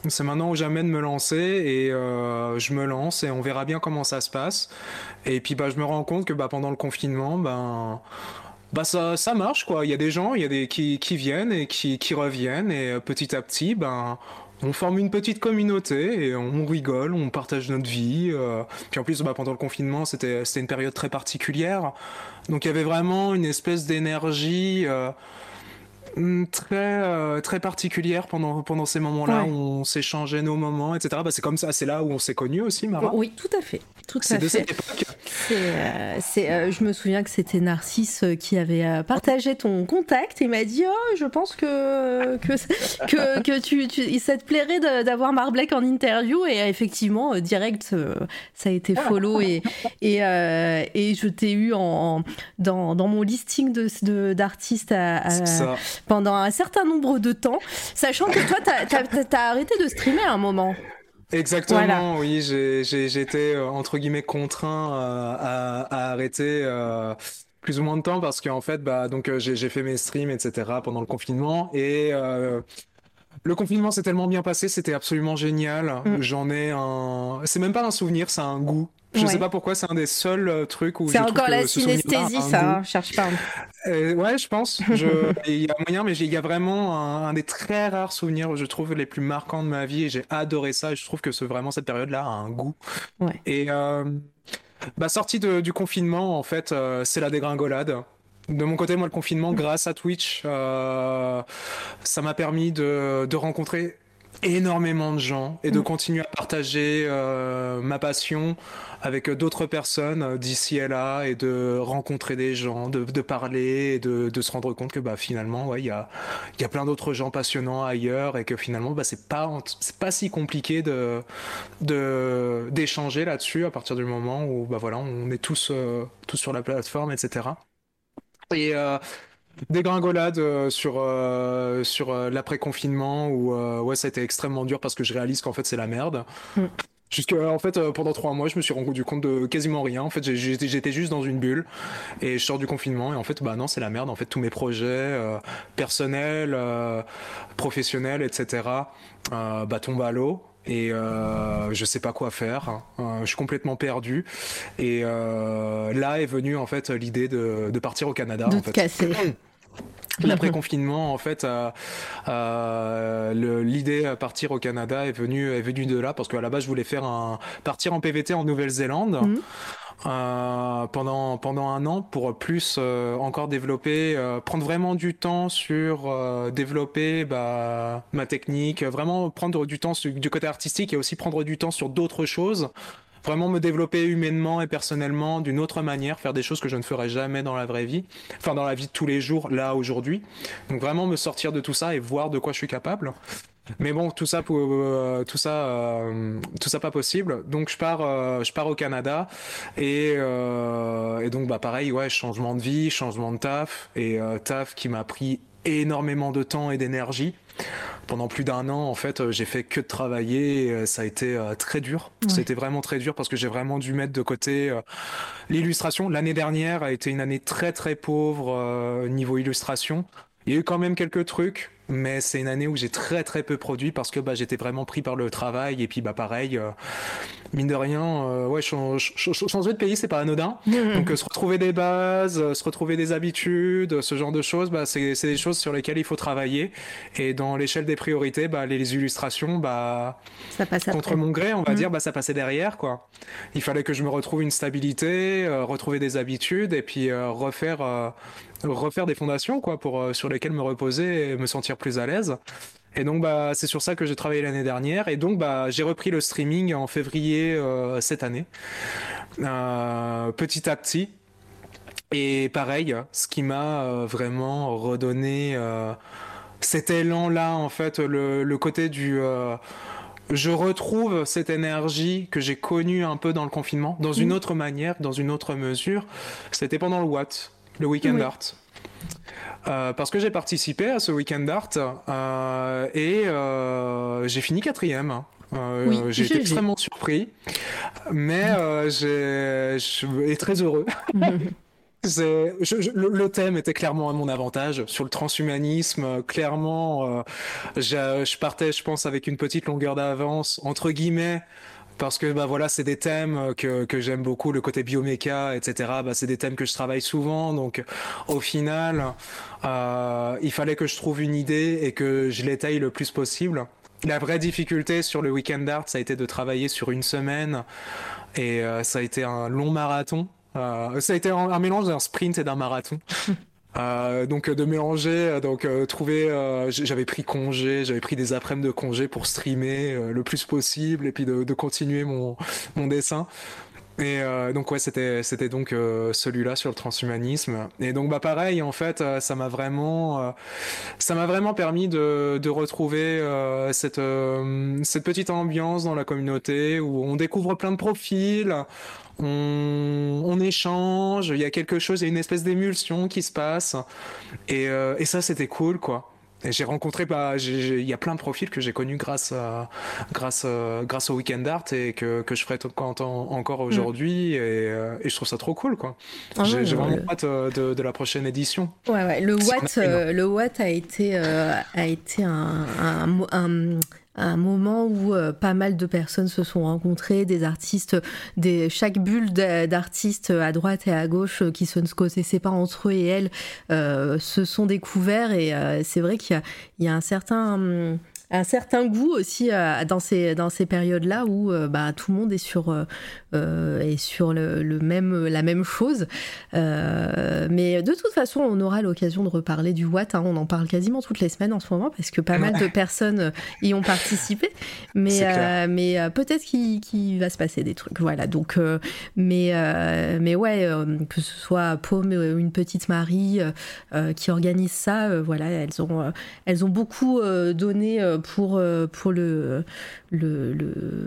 C'est maintenant ou jamais de me lancer et euh, je me lance et on verra bien comment ça se passe. Et puis bah, je me rends compte que bah, pendant le confinement, ben, ça, ça marche quoi. Il y a des gens, il y a des qui, qui viennent et qui, qui reviennent et euh, petit à petit, ben, on forme une petite communauté et on rigole, on partage notre vie. Euh. Puis en plus, bah, pendant le confinement, c'était une période très particulière. Donc il y avait vraiment une espèce d'énergie. Euh, très euh, très particulière pendant pendant ces moments-là Ouais. où on s'échangeait nos moments, etc. Bah, c'est comme ça, c'est là où on s'est connus aussi, Mara. Oui, tout à fait. Tout à de fait. cette époque. C'est, euh, euh, je me souviens que c'était Narcisse euh, qui avait partagé ton contact et m'a dit oh je pense que que que, que tu, tu ça te plairait d'avoir Marblek en interview et effectivement direct ça a été follow et et, euh, et je t'ai eu en, en- dans, dans mon listing de, d'artistes à. Pendant un certain nombre de temps sachant que toi t'as, t'as arrêté de streamer à un moment Exactement, oui, j'ai été entre guillemets contraint à, à, arrêter plus ou moins de temps parce qu'en fait, bah, donc j'ai fait mes streams, etc. pendant le confinement et le confinement s'est tellement bien passé, c'était absolument génial. Mm. J'en ai un. C'est même pas un souvenir, c'est un goût. Je sais pas pourquoi, c'est un des seuls euh, trucs où. C'est encore la synesthésie, ça, hein, cherche pas. Euh, ouais, je pense. Je... il y a moyen, mais il y a vraiment un, des très rares souvenirs, je trouve, les plus marquants de ma vie et j'ai adoré ça. Et je trouve que ce, vraiment cette période-là a un goût. Ouais. Et. Euh... Bah, sortie du confinement, en fait, euh, c'est la dégringolade. De mon côté, moi, le confinement, grâce à Twitch, euh, ça m'a permis de, de, rencontrer énormément de gens et de mm. continuer à partager euh, ma passion avec d'autres personnes d'ici et là et de rencontrer des gens, de, de parler et de, de, se rendre compte que bah, finalement, il ouais, y, a, y a plein d'autres gens passionnants ailleurs et que finalement, bah, c'est pas, c'est pas si compliqué de, de, d'échanger là-dessus à partir du moment où bah, voilà, on est tous, euh, tous sur la plateforme, etc. Et euh, dégringolade euh, sur euh, sur euh, l'après-confinement où ouais ça a été extrêmement dur parce que je réalise qu'en fait c'est la merde. Mm. Jusque en fait pendant trois mois je me suis rendu compte de quasiment rien. En fait j'étais juste dans une bulle et je sors du confinement et en fait bah non c'est la merde. En fait tous mes projets personnels, professionnels etc. bah tombent à l'eau et euh, je sais pas quoi faire. Hein. Euh, je suis complètement perdu. Et euh, là est venue en fait l'idée de, de, partir au Canada. De en fait. casser. L'après-confinement, en fait, euh, euh, l'idée à partir au Canada est venue, est venue de là parce qu'à la base, je voulais faire un partir en PVT en Nouvelle-Zélande. Mmh. Euh, pendant pendant un an pour plus euh, encore développer, euh, prendre vraiment du temps sur développer bah, ma technique, vraiment prendre du temps du côté artistique et aussi prendre du temps sur d'autres choses. Vraiment me développer humainement et personnellement d'une autre manière, faire des choses que je ne ferais jamais dans la vraie vie, enfin dans la vie de tous les jours, là aujourd'hui. Donc vraiment me sortir de tout ça et voir de quoi je suis capable. Mais bon, tout ça, pour, euh, tout ça, euh, tout ça pas possible. Donc je pars, euh, je pars au Canada et, et, donc bah pareil, ouais, changement de vie, changement de taf et taf qui m'a pris énormément de temps et d'énergie. Pendant plus d'un an, en fait, j'ai fait que de travailler. ça a été très dur. C'était vraiment très dur parce que j'ai vraiment dû mettre de côté l'illustration. L'année dernière a été une année très très pauvre niveau illustration. Il y a eu quand même quelques trucs, mais c'est une année où j'ai très très peu produit parce que bah, j'étais vraiment pris par le travail et puis bah pareil euh, mine de rien euh, ouais changer de pays c'est pas anodin. Donc euh, se retrouver des bases se retrouver des habitudes ce genre de choses bah c'est des choses sur lesquelles il faut travailler. Et dans l'échelle des priorités bah les, illustrations bah ça contre mon gré on va mm. dire bah ça passait derrière quoi. Il fallait que je me retrouve une stabilité retrouver des habitudes et puis refaire refaire des fondations quoi pour euh, sur lesquelles me reposer et me sentir plus à l'aise. Et donc bah c'est sur ça que j'ai travaillé l'année dernière et donc bah j'ai repris le streaming en février euh, cette année. Euh, petit à petit. Et pareil, ce qui m'a vraiment redonné cet élan là en fait le, le côté du je retrouve cette énergie que j'ai connue un peu dans le confinement, dans une mmh. autre manière, dans une autre mesure. C'était pendant le Watt le Weekend Art. Euh, parce que j'ai participé à ce Weekend Art euh, et euh, j'ai fini quatrième. Hein. j'ai été extrêmement surpris, mais j'ai, je suis très heureux. le, thème était clairement à mon avantage sur le transhumanisme. Clairement, je, je, partais, je pense, avec une petite longueur d'avance entre guillemets parce que bah voilà c'est des thèmes que, que j'aime beaucoup le côté bioméca etc bah c'est des thèmes que je travaille souvent. Donc au final euh, il fallait que je trouve une idée et que je l'étaye le plus possible. La vraie difficulté sur le weekend art ça a été de travailler sur une semaine. Et euh, ça a été un long marathon. Euh, ça a été un mélange d'un sprint et d'un marathon Euh, donc de mélanger, euh, donc euh, trouver, j'avais pris congé, j'avais pris des après-midi de congé pour streamer le plus possible et puis de, de continuer mon, mon dessin. Et donc ouais, c'était c'était donc celui-là sur le transhumanisme. Et donc bah pareil, en fait, ça m'a vraiment ça m'a vraiment permis de de retrouver cette cette petite ambiance dans la communauté où on découvre plein de profils, on, échange, il y a quelque chose, il y a une espèce d'émulsion qui se passe. Et, euh, et ça, c'était cool, quoi. J'ai rencontré, bah, il y a plein de profils que j'ai connus grâce à, grâce, grâce au Weekend Art et que, que je ferai encore mm. aujourd'hui. Et, et, je trouve ça trop cool, quoi. Ah j'ai vraiment hâte de, de, la prochaine édition. Ouais, ouais. Le Watt, le Watt a été, a été un, un un moment où euh, pas mal de personnes se sont rencontrées, des artistes, des, chaque bulle d'artistes à droite et à gauche euh, qui se ne connaissaient pas entre eux et elles euh, se sont découverts. Et c'est vrai qu'il y, a un certain... Un certain goût aussi dans ces, dans ces périodes-là où euh, bah, tout le monde est sur, est sur le, même, la même chose. mais de toute façon, on aura l'occasion de reparler du Watt. Hein. on en parle quasiment toutes les semaines en ce moment parce que pas mal de personnes y ont participé. Mais, mais peut-être qu'il va se passer des trucs. Voilà. Donc, mais, mais ouais, que ce soit Paume ou une petite Marie qui organise ça, voilà, elles ont, elles ont beaucoup donné pour, euh, pour le, le, le,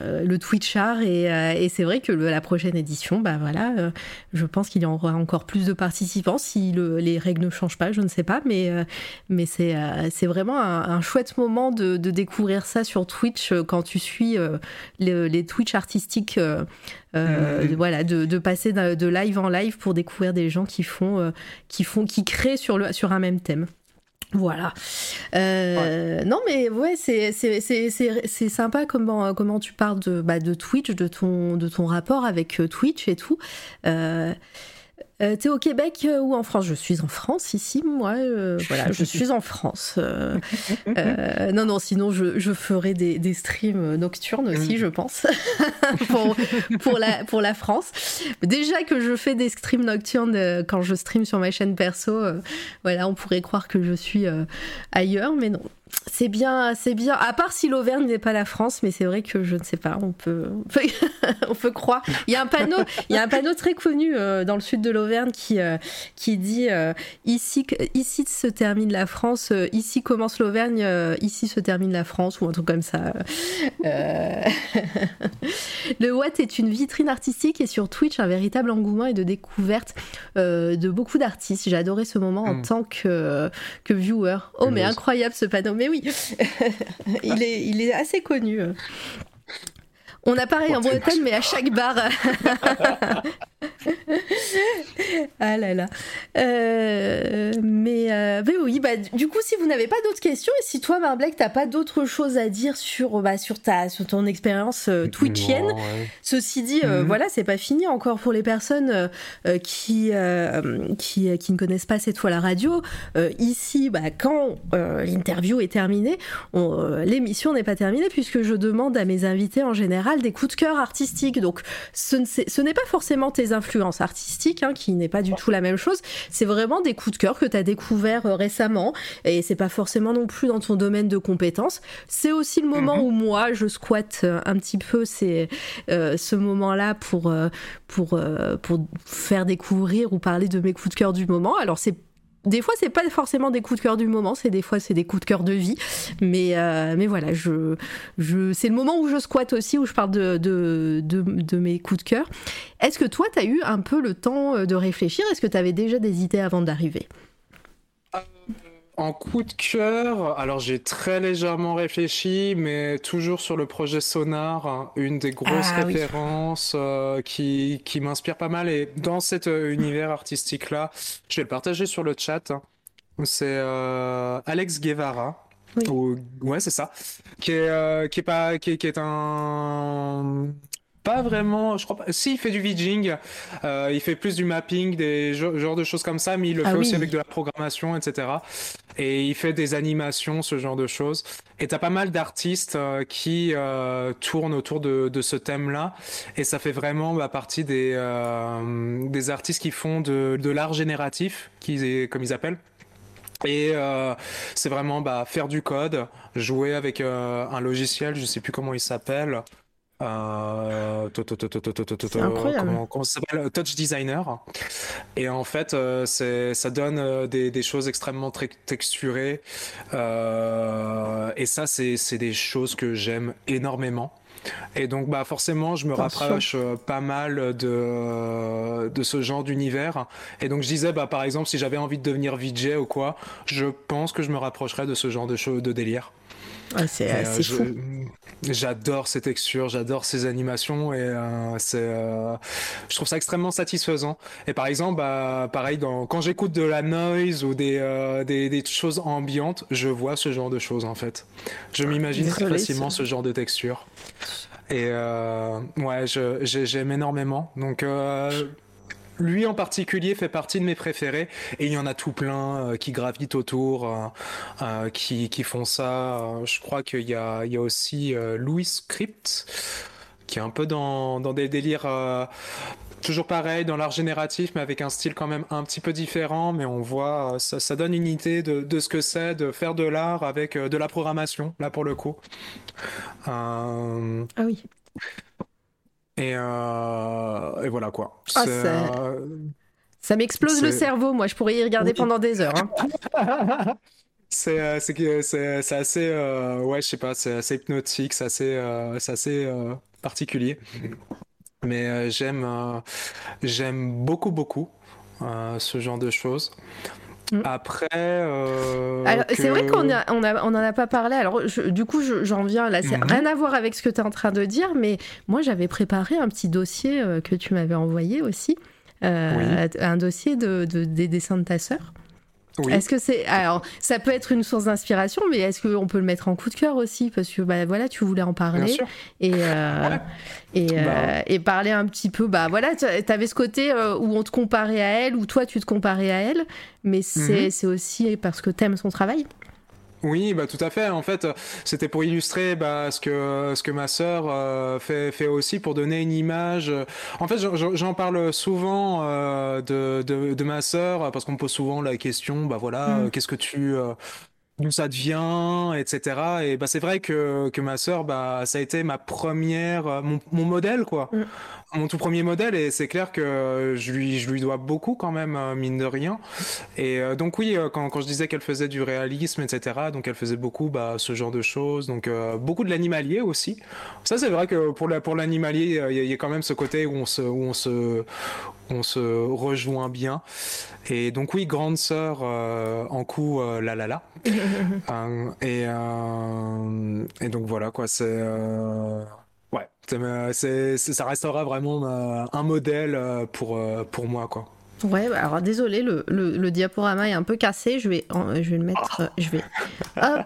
euh, le Twitchar. Et, euh, et c'est vrai que la prochaine édition, bah voilà, je pense qu'il y aura encore plus de participants si le, les règles ne changent pas, je ne sais pas. Mais, mais c'est, c'est vraiment un, chouette moment de, de, découvrir ça sur Twitch quand tu suis les, les Twitch artistiques. Mm-hmm. voilà, de, de passer de, live en live pour découvrir des gens qui font, qui font, qui créent sur, le, sur un même thème. Voilà. Euh, non, mais ouais, c'est sympa comment, comment tu parles de, bah, de Twitch, de ton, de ton rapport avec euh, Twitch et tout. Euh, euh, t'es au Québec euh, ou en France? Je suis en France ici, moi. Euh, voilà, je suis en France. non, non, sinon je, je ferai des, des, streams nocturnes aussi, mm. je pense, pour, pour, la, pour la France. Déjà que je fais des streams nocturnes quand je stream sur ma chaîne perso, voilà, on pourrait croire que je suis ailleurs, mais non. C'est bien, c'est bien. À part si l'Auvergne n'est pas la France, mais c'est vrai que je ne sais pas. On peut, on peut, croire. Il y a un panneau, il y a un panneau très connu euh, dans le sud de l'Auvergne qui euh, qui dit euh, ici ici se termine la France, ici commence l'Auvergne, ici se termine la France ou un truc comme ça. le Watt est une vitrine artistique et sur Twitch un véritable engouement et de découverte de beaucoup d'artistes. J'ai adoré ce moment en hmm. tant que que viewer. Oh mais incroyable ce panneau mais oui, il, est, il est assez connu. On a pareil en Bretagne, mais à chaque bar. ah là là. Euh, mais, euh, mais, oui, bah, du coup, si vous n'avez pas d'autres questions, et si toi, Marblek, t'as pas d'autres choses à dire sur, bah, sur, ta, sur ton expérience euh, twitchienne, ceci dit, mhm. voilà, c'est pas fini encore pour les personnes qui, qui, qui, ne connaissent pas cette fois la radio. ici, bah, quand l'interview est terminée, l'émission n'est pas terminée puisque je demande à mes invités en général des coups de cœur artistiques. Donc ce, n'est pas forcément tes influences artistiques, hein, qui n'est pas du tout la même chose. C'est vraiment des coups de cœur que tu as découverts euh, récemment. Et c'est pas forcément non plus dans ton domaine de compétences. C'est aussi le moment mhm. où moi, je squatte euh, un petit peu ces, euh, ce moment-là pour, pour, pour faire découvrir ou parler de mes coups de cœur du moment. Alors c'est des fois c'est pas forcément des coups de cœur du moment, c'est des fois c'est des coups de cœur de vie. Mais, euh, mais voilà, je, je, c'est le moment où je squatte aussi, où je parle de, de, de, mes coups de cœur. Est-ce que toi, tu as eu un peu le temps euh, de réfléchir? Est-ce que tu avais déjà des idées avant d'arriver? En coup de cœur, alors j'ai très légèrement réfléchi, mais toujours sur le projet Sonar, hein, une des grosses ah références euh, qui, qui m'inspire pas mal. Et dans cet euh, univers artistique-là, je vais le partager sur le chat. Hein. C'est euh, Alex Guevara. Oui. ouais, c'est ça. Qui est, qui est pas, qui qui est un pas vraiment, je crois pas. Si, il fait du VJing, euh, il fait plus du mapping, des genres de choses comme ça, mais il le ah fait aussi avec de la programmation, etc. Et il fait des animations, ce genre de choses. Et t'as pas mal d'artistes euh, qui euh, tournent autour de, de ce thème-là. Et ça fait vraiment bah, partie des, euh, des artistes qui font de, de l'art génératif, qui, comme ils appellent. Et euh, c'est vraiment bah, faire du code, jouer avec euh, un logiciel, je sais plus comment il s'appelle. Euh, comment, euh, Touch Designer. Et en fait, euh, ça donne euh, des, choses extrêmement très texturées. Et ça, c'est, des choses que j'aime énormément. Et donc, bah, forcément, je me rapproche pas mal de, de ce genre d'univers. Et donc, je disais, bah, par exemple, si j'avais envie de devenir VJ ou quoi, je pense que je me rapprocherais de ce genre de, de délire. Ouais, c'est euh, euh, fou. J'adore ces textures, j'adore ces animations et euh, c'est, euh, je trouve ça extrêmement satisfaisant. Et par exemple, bah, pareil, dans, quand j'écoute de la noise ou des, des, des choses ambiantes, je vois ce genre de choses en fait. Je m'imagine très facilement ce genre de texture. Et ouais, j'aime énormément. Donc lui en particulier fait partie de mes préférés et il y en a tout plein euh, qui gravitent autour, euh, euh, qui, qui font ça. Je crois qu'il y a, il y a aussi Louis Script qui est un peu dans, dans des délires toujours pareil, dans l'art génératif, mais avec un style quand même un petit peu différent. Mais on voit, ça, ça donne une idée de, de ce que c'est de faire de l'art avec de la programmation, là pour le coup. Ah oui. Et, euh, et voilà quoi. Ah, euh, Ça m'explose le cerveau, moi, je pourrais y regarder Oui. pendant des heures. hein. C'est euh, c'est assez euh, ouais je sais pas c'est assez hypnotique c'est assez assez particulier mais j'aime j'aime beaucoup beaucoup ce genre de choses. Après euh, c'est vrai qu'on a, on a, on en a pas parlé. Alors, je- du coup, je- j'en viens là. C'est Mhm. rien à voir avec ce que tu es en train de dire, mais moi, j'avais préparé un petit dossier euh, que tu m'avais envoyé aussi. Euh, Un dossier de, de- des dessins de ta sœur. Oui Est-ce que c'est. Alors, ça peut être une source d'inspiration, mais est-ce qu'on peut le mettre en coup de cœur aussi? Parce que, bah voilà, tu voulais en bien parler. sûr et, euh, Ouais. et, euh, Bah. et parler un petit peu. Bah voilà, tu avais ce côté euh, où on te comparait à elle, où toi tu te comparais à elle, mais c'est c'est aussi parce que t'aimes son travail. Oui, bah tout à fait. En fait, euh, c'était pour illustrer bah, ce que ce que ma sœur euh, fait fait aussi pour donner une image. En fait, j'en- parle souvent euh, de, de de ma sœur parce qu'on me pose souvent la question, bah voilà, Mm. euh, qu'est-ce que tu euh, d'où ça devient, etc. Et bah c'est vrai que que ma sœur, bah ça a été ma première, euh, mon, mon modèle quoi, Mm. mon tout premier modèle. Et c'est clair que je lui je lui dois beaucoup quand même euh, mine de rien. Et euh, donc oui, quand, quand je disais qu'elle faisait du réalisme, etc., donc elle faisait beaucoup bah, ce genre de choses, donc euh, beaucoup de l'animalier aussi. Ça c'est vrai que pour la, pour l'animalier, il y, y a quand même ce côté où on se, où on se, on se rejoint bien. Et donc oui, grande sœur euh, en coup, euh, la la la. Euh, et, euh, et donc voilà quoi, c'est... Ouais, ça restera vraiment un modèle pour, pour moi quoi. Ouais, bah alors désolé, le, le, le diaporama est un peu cassé. Je vais, je vais le mettre. euh, Je vais. Hop,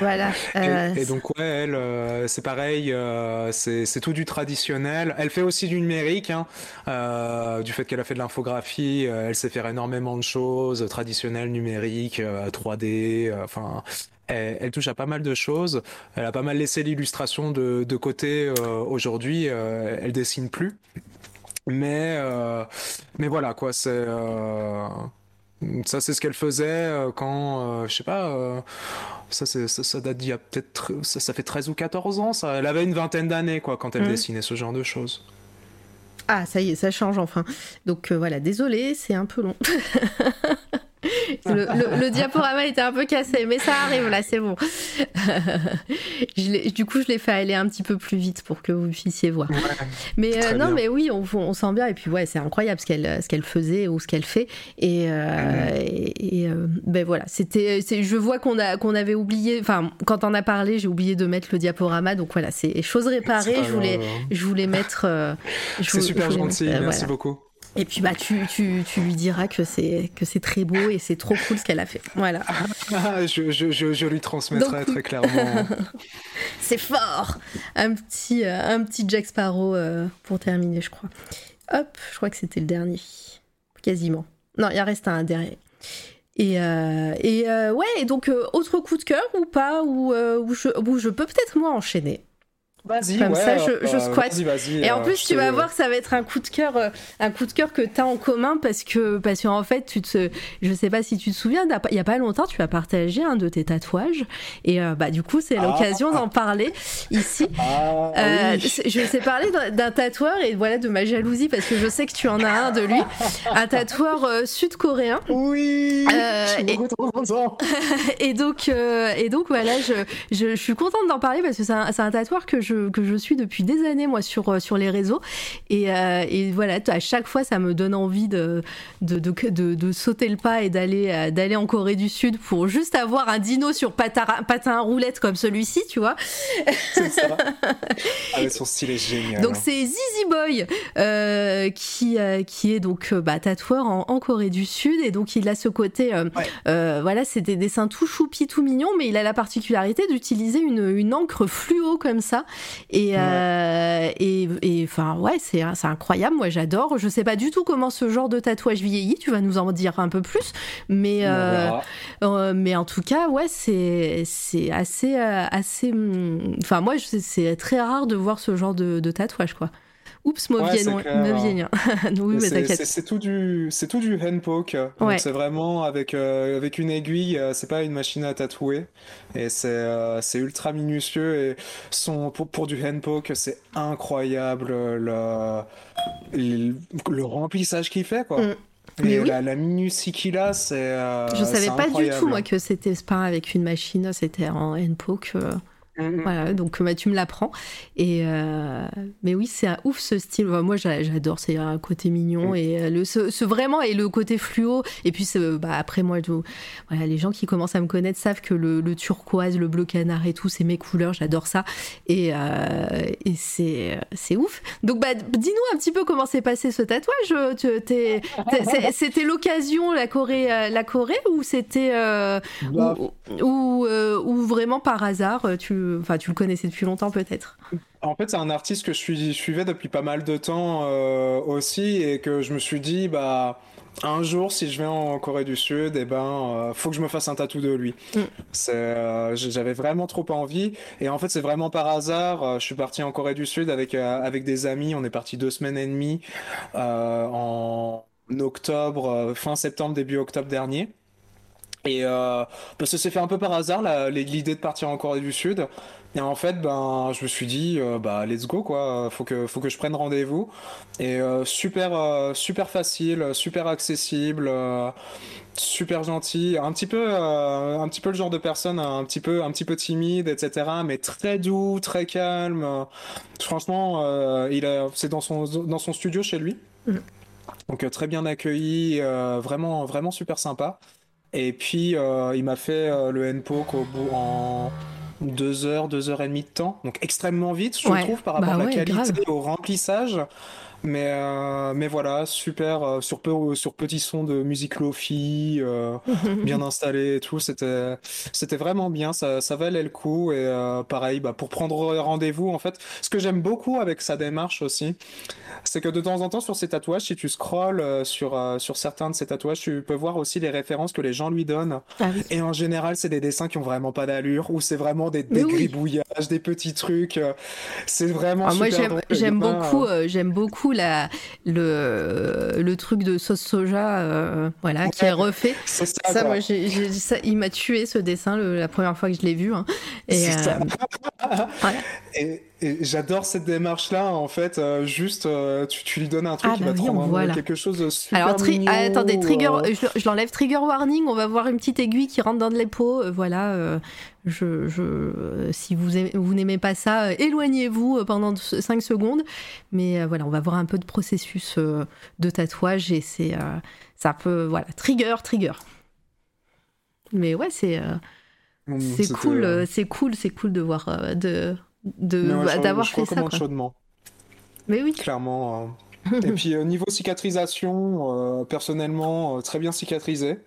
voilà. euh, Et, et donc ouais, elle, euh, c'est pareil, euh, c'est tout du traditionnel. Elle fait aussi du numérique, hein, euh, du fait qu'elle a fait de l'infographie, euh, elle sait faire énormément de choses, traditionnelles, numériques, euh, 3D, euh, enfin. Elle, elle touche à pas mal de choses. Elle a pas mal laissé l'illustration de, de côté euh, aujourd'hui. euh, elle dessine plus. Mais, euh, mais voilà quoi, c'est euh, ça, c'est ce qu'elle faisait euh, quand, euh, je sais pas, euh, ça, c'est- ça, ça date d'il y a peut-être, ça, ça fait 13 ou 14 ans, ça. Elle avait une vingtaine d'années, quoi, quand elle Mhm. dessinait ce genre de choses. Ah, ça y est, ça change enfin. Donc euh, voilà, désolé, c'est un peu long. le, le- le diaporama était un peu cassé, mais ça arrive là, c'est bon. Je du coup, je l'ai fait aller un petit peu plus vite pour que vous puissiez voir. Mais euh, non, bien. mais oui, on, on sent bien. Et puis ouais, c'est incroyable ce qu'elle ce qu'elle faisait ou ce qu'elle fait. Et, euh, et, et, euh, ben voilà, c'était. Je vois qu'on qu'on avait oublié. Enfin, quand on a parlé, j'ai oublié de mettre le diaporama. Donc voilà, c'est chose réparée. Je voulais je voulais mettre. C'est super gentil, mettre, merci voilà. beaucoup. Et puis bah tu, tu, tu lui diras que c'est que c'est très beau et c'est trop cool ce qu'elle a fait. Voilà, Ah, je, je, je, je lui transmettrai Donc- très clairement. c'est fort. Un petit euh, un petit Jack Sparrow euh, pour terminer, je crois. Hop, je crois que c'était le dernier, quasiment. Non, il en reste un derrière. Et, euh, et euh, ouais, et donc euh, autre coup de cœur ou pas, ou où je, où je peux peut-être moi enchaîner? Vas-y, Comme ouais, ça, je, je squatte. vas-y, vas-y, Et en euh, plus, tu te- vas voir que ça va être un coup de cœur, euh, un coup de cœur que tu as en commun parce que, parce qu'en fait, tu te, je sais pas si tu te souviens, il y a pas longtemps, tu as partagé un de tes tatouages et euh, bah du coup, c'est Ah. l'occasion d'en parler ici. Ah, Euh, oui. c'est- je sais parler d'un- tatoueur et voilà de ma jalousie parce que je sais que tu en as un de lui, un tatoueur euh, sud-coréen. Oui, Euh, et-. Et donc, et donc voilà, je, je, je suis contente d'en parler parce que c'est un, c'est un tatoueur que je, que je suis depuis des années, moi, sur, euh, sur les réseaux. Et, euh, et voilà, à chaque fois, ça me donne envie de, de, de, de, de sauter le pas et d'aller euh, d'aller en Corée du Sud pour juste avoir un dino sur patin, patin à roulette comme celui-ci, tu vois. C'est ça. Ah, mais son style est génial. Donc hein. c'est Zizi Boy euh, qui, euh, qui est donc bah, tatoueur en, en Corée du Sud et donc il a ce côté, Ouais. voilà, c'est des dessins tout choupi, tout mignons, mais il a la particularité d'utiliser une, une encre fluo comme ça et euh, et et, enfin ouais c'est c'est incroyable, moi j'adore. Je sais pas du tout comment ce genre de tatouage vieillit, tu vas nous en dire un peu plus, mais euh, euh, mais en tout cas, ouais, c'est assez euh, assez. hum, Enfin, moi, c'est très rare de voir ce genre de, de tatouage, quoi. Oups, Ouais, clair. mauvais nom. oui, mais t'inquiète. c'est tout du c'est tout du hand poke. Ouais. c'est vraiment avec euh, avec une aiguille, euh, c'est pas une machine à tatouer et c'est euh, c'est ultra minutieux et son pour, pour du hand poke, c'est incroyable le, le le remplissage qu'il fait quoi. Mm. Mais Et oui. la, la minutie qu'il a, c'est euh, Je savais pas du tout, moi, que c'était pas avec une machine, c'était en handpoke. euh, Mm, mm. Voilà, donc bah, tu me l'apprends. Et euh, mais oui, c'est un ouf ce style. Enfin, moi, j'a- j'adore. C'est un côté mignon Mm. et euh, le ce, ce vraiment et le côté fluo. Et puis bah, après moi, je- voilà, les gens qui commencent à me connaître savent que le, le turquoise, le bleu canard et tout, c'est mes couleurs. J'adore ça. Et, euh, et c'est c'est ouf. Donc bah, dis-nous un petit peu comment s'est passé ce tatouage. Tu- c'est- C'était l'occasion la Corée, euh, la Corée ou c'était euh, Bah, ou, ou, euh, ou vraiment par hasard, euh, tu, enfin, tu le connaissais depuis longtemps peut-être. En fait, c'est un artiste que je, suivais depuis pas mal de temps euh, aussi et que je me suis dit, bah, un jour, si je vais en Corée du Sud, eh ben, euh, faut que je me fasse un tatou de lui. Mm. Euh, j'avais vraiment trop envie et en fait, c'est vraiment par hasard. euh, je suis parti en Corée du Sud avec, avec des amis. On est parti deux semaines et demie en octobre, fin septembre, début octobre dernier. Et euh, parce que c'est fait un peu par hasard l'idée de partir en Corée du Sud. Et en fait, ben, je me suis dit, euh, bah, let's go, quoi. Faut que, faut que je prenne rendez-vous. Et euh, super, euh, super facile, super accessible, super gentil. Un petit peu, un petit peu le genre de personne, un petit peu, un petit peu timide, etc. Mais très doux, très calme. Franchement, il a, c'est dans son, dans son studio chez lui. Mhm. Donc très bien accueilli, vraiment, vraiment super sympa. Et puis euh, il m'a fait euh, le N-Poke au bout en deux heures, deux heures et demie de temps. Donc extrêmement vite, je Ouais. trouve, par rapport Bah à la ouais, qualité grave. au remplissage. Mais, euh, mais voilà, super, euh, sur, peu, sur petit son de musique lofi, euh, bien installé et tout. C'était, c'était vraiment bien, ça, ça valait le coup. Et euh, pareil, bah, pour prendre rendez-vous, en fait, ce que j'aime beaucoup avec sa démarche aussi, c'est que de temps en temps sur ses tatouages, si tu scrolles euh, sur, euh, sur certains de ses tatouages, tu peux voir aussi les références que les gens lui donnent. Ah oui. Et en général, c'est des dessins qui ont vraiment pas d'allure, ou c'est vraiment des, des oui. gribouillages, des petits trucs. C'est vraiment Ah, moi super j'aime drôle. j'aime a, beaucoup j'aime beaucoup la le le truc de sauce soja euh, voilà qui est refait. Ça, moi ça il m'a tué ce dessin le- la première fois que je l'ai vu hein. Et euh, voilà. Et, et j'adore cette démarche-là, en fait. euh, juste, euh, tu, tu lui donnes un truc Ah qui bah va te oui, rendre voilà. quelque chose de super Alors, tri- mignon. ah, attendez, trigger, euh, je, je l'enlève trigger warning, on va voir une petite aiguille qui rentre dans de l'épaule. euh, voilà, je, je, si vous, aimez- vous n'aimez pas ça, éloignez-vous pendant 5 secondes. Mais voilà, on va voir un peu de processus de tatouage et c'est ça peut, voilà, trigger, trigger. Mais ouais, c'est euh, mm, c'est cool, c'est cool, c'est cool de voir, de, d'avoir fait ça. Quoi. chaudement, Mais oui. clairement. euh. Et puis, euh, niveau cicatrisation, euh, personnellement, très bien cicatrisé.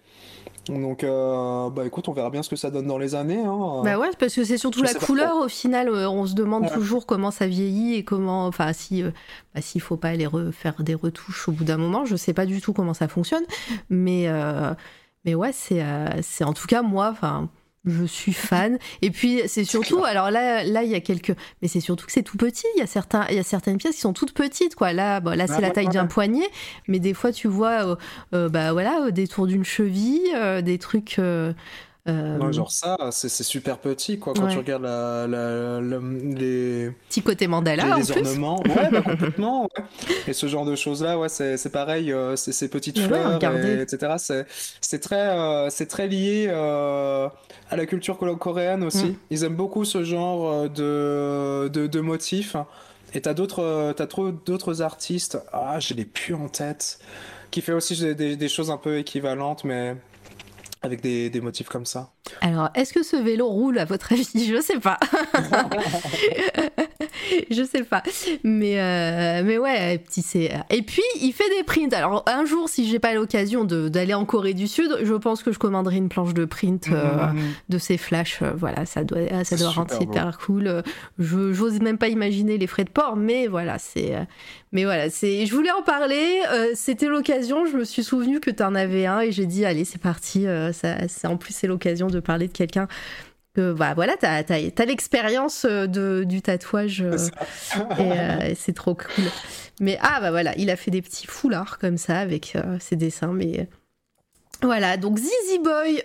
Donc, euh, bah écoute, on verra bien ce que ça donne dans les années. Hein. Bah ouais, parce que c'est surtout Je la couleur au final. on se demande Ouais. toujours comment ça vieillit et comment, enfin, si, bah, s'il faut pas aller refaire des retouches au bout d'un moment. Je sais pas du tout comment ça fonctionne, mais euh, mais ouais, c'est euh, c'est en tout cas moi, enfin. Je suis fan. Et puis c'est surtout, alors là, là il y a quelques, mais c'est surtout que c'est tout petit. Il y a certains, il y a certaines pièces qui sont toutes petites, quoi. Là, bon, là c'est la taille d'un poignet, mais des fois tu vois, euh, euh, bah voilà, des tours d'une cheville, euh, des trucs. Euh, genre ça, c'est super petit quoi. Quand tu regardes la, les petit côté mandala, les, ornements, ouais, bah, complètement. Et ce genre de choses là, ouais, c'est pareil, euh, c'est ces petites fleurs, etc. C'est très, euh, c'est très lié à la culture coréenne aussi. Mm. Ils aiment beaucoup ce genre de, de, de motifs. Et t'as d'autres, t'as trop d'autres artistes. Ah, je l'ai plus en tête. Qui fait aussi des, des choses un peu équivalentes, mais avec des, des, motifs comme ça. Alors, est-ce que ce vélo roule à votre avis? Je sais pas. je sais pas. Mais, euh, mais ouais, petit c'est. Et puis, il fait des prints. Alors, un jour, si j'ai pas l'occasion d'aller en Corée du Sud, je pense que je commanderai une planche de print euh, mhm. de ces flashs. Euh, voilà, ça doit, ça doit rendre super cool. Je j'ose même pas imaginer les frais de port, mais voilà, c'est. Mais voilà, c'est. Je voulais en parler. C'était l'occasion. Je me suis souvenu que tu en avais un et j'ai dit, allez, c'est parti. ça, en plus, c'est l'occasion de parler de quelqu'un que bah voilà, t'as as, l'expérience euh, du tatouage euh, euh, et c'est trop cool. Mais ah bah voilà, il a fait des petits foulards comme ça avec ses dessins, mais voilà, donc Zizi Boy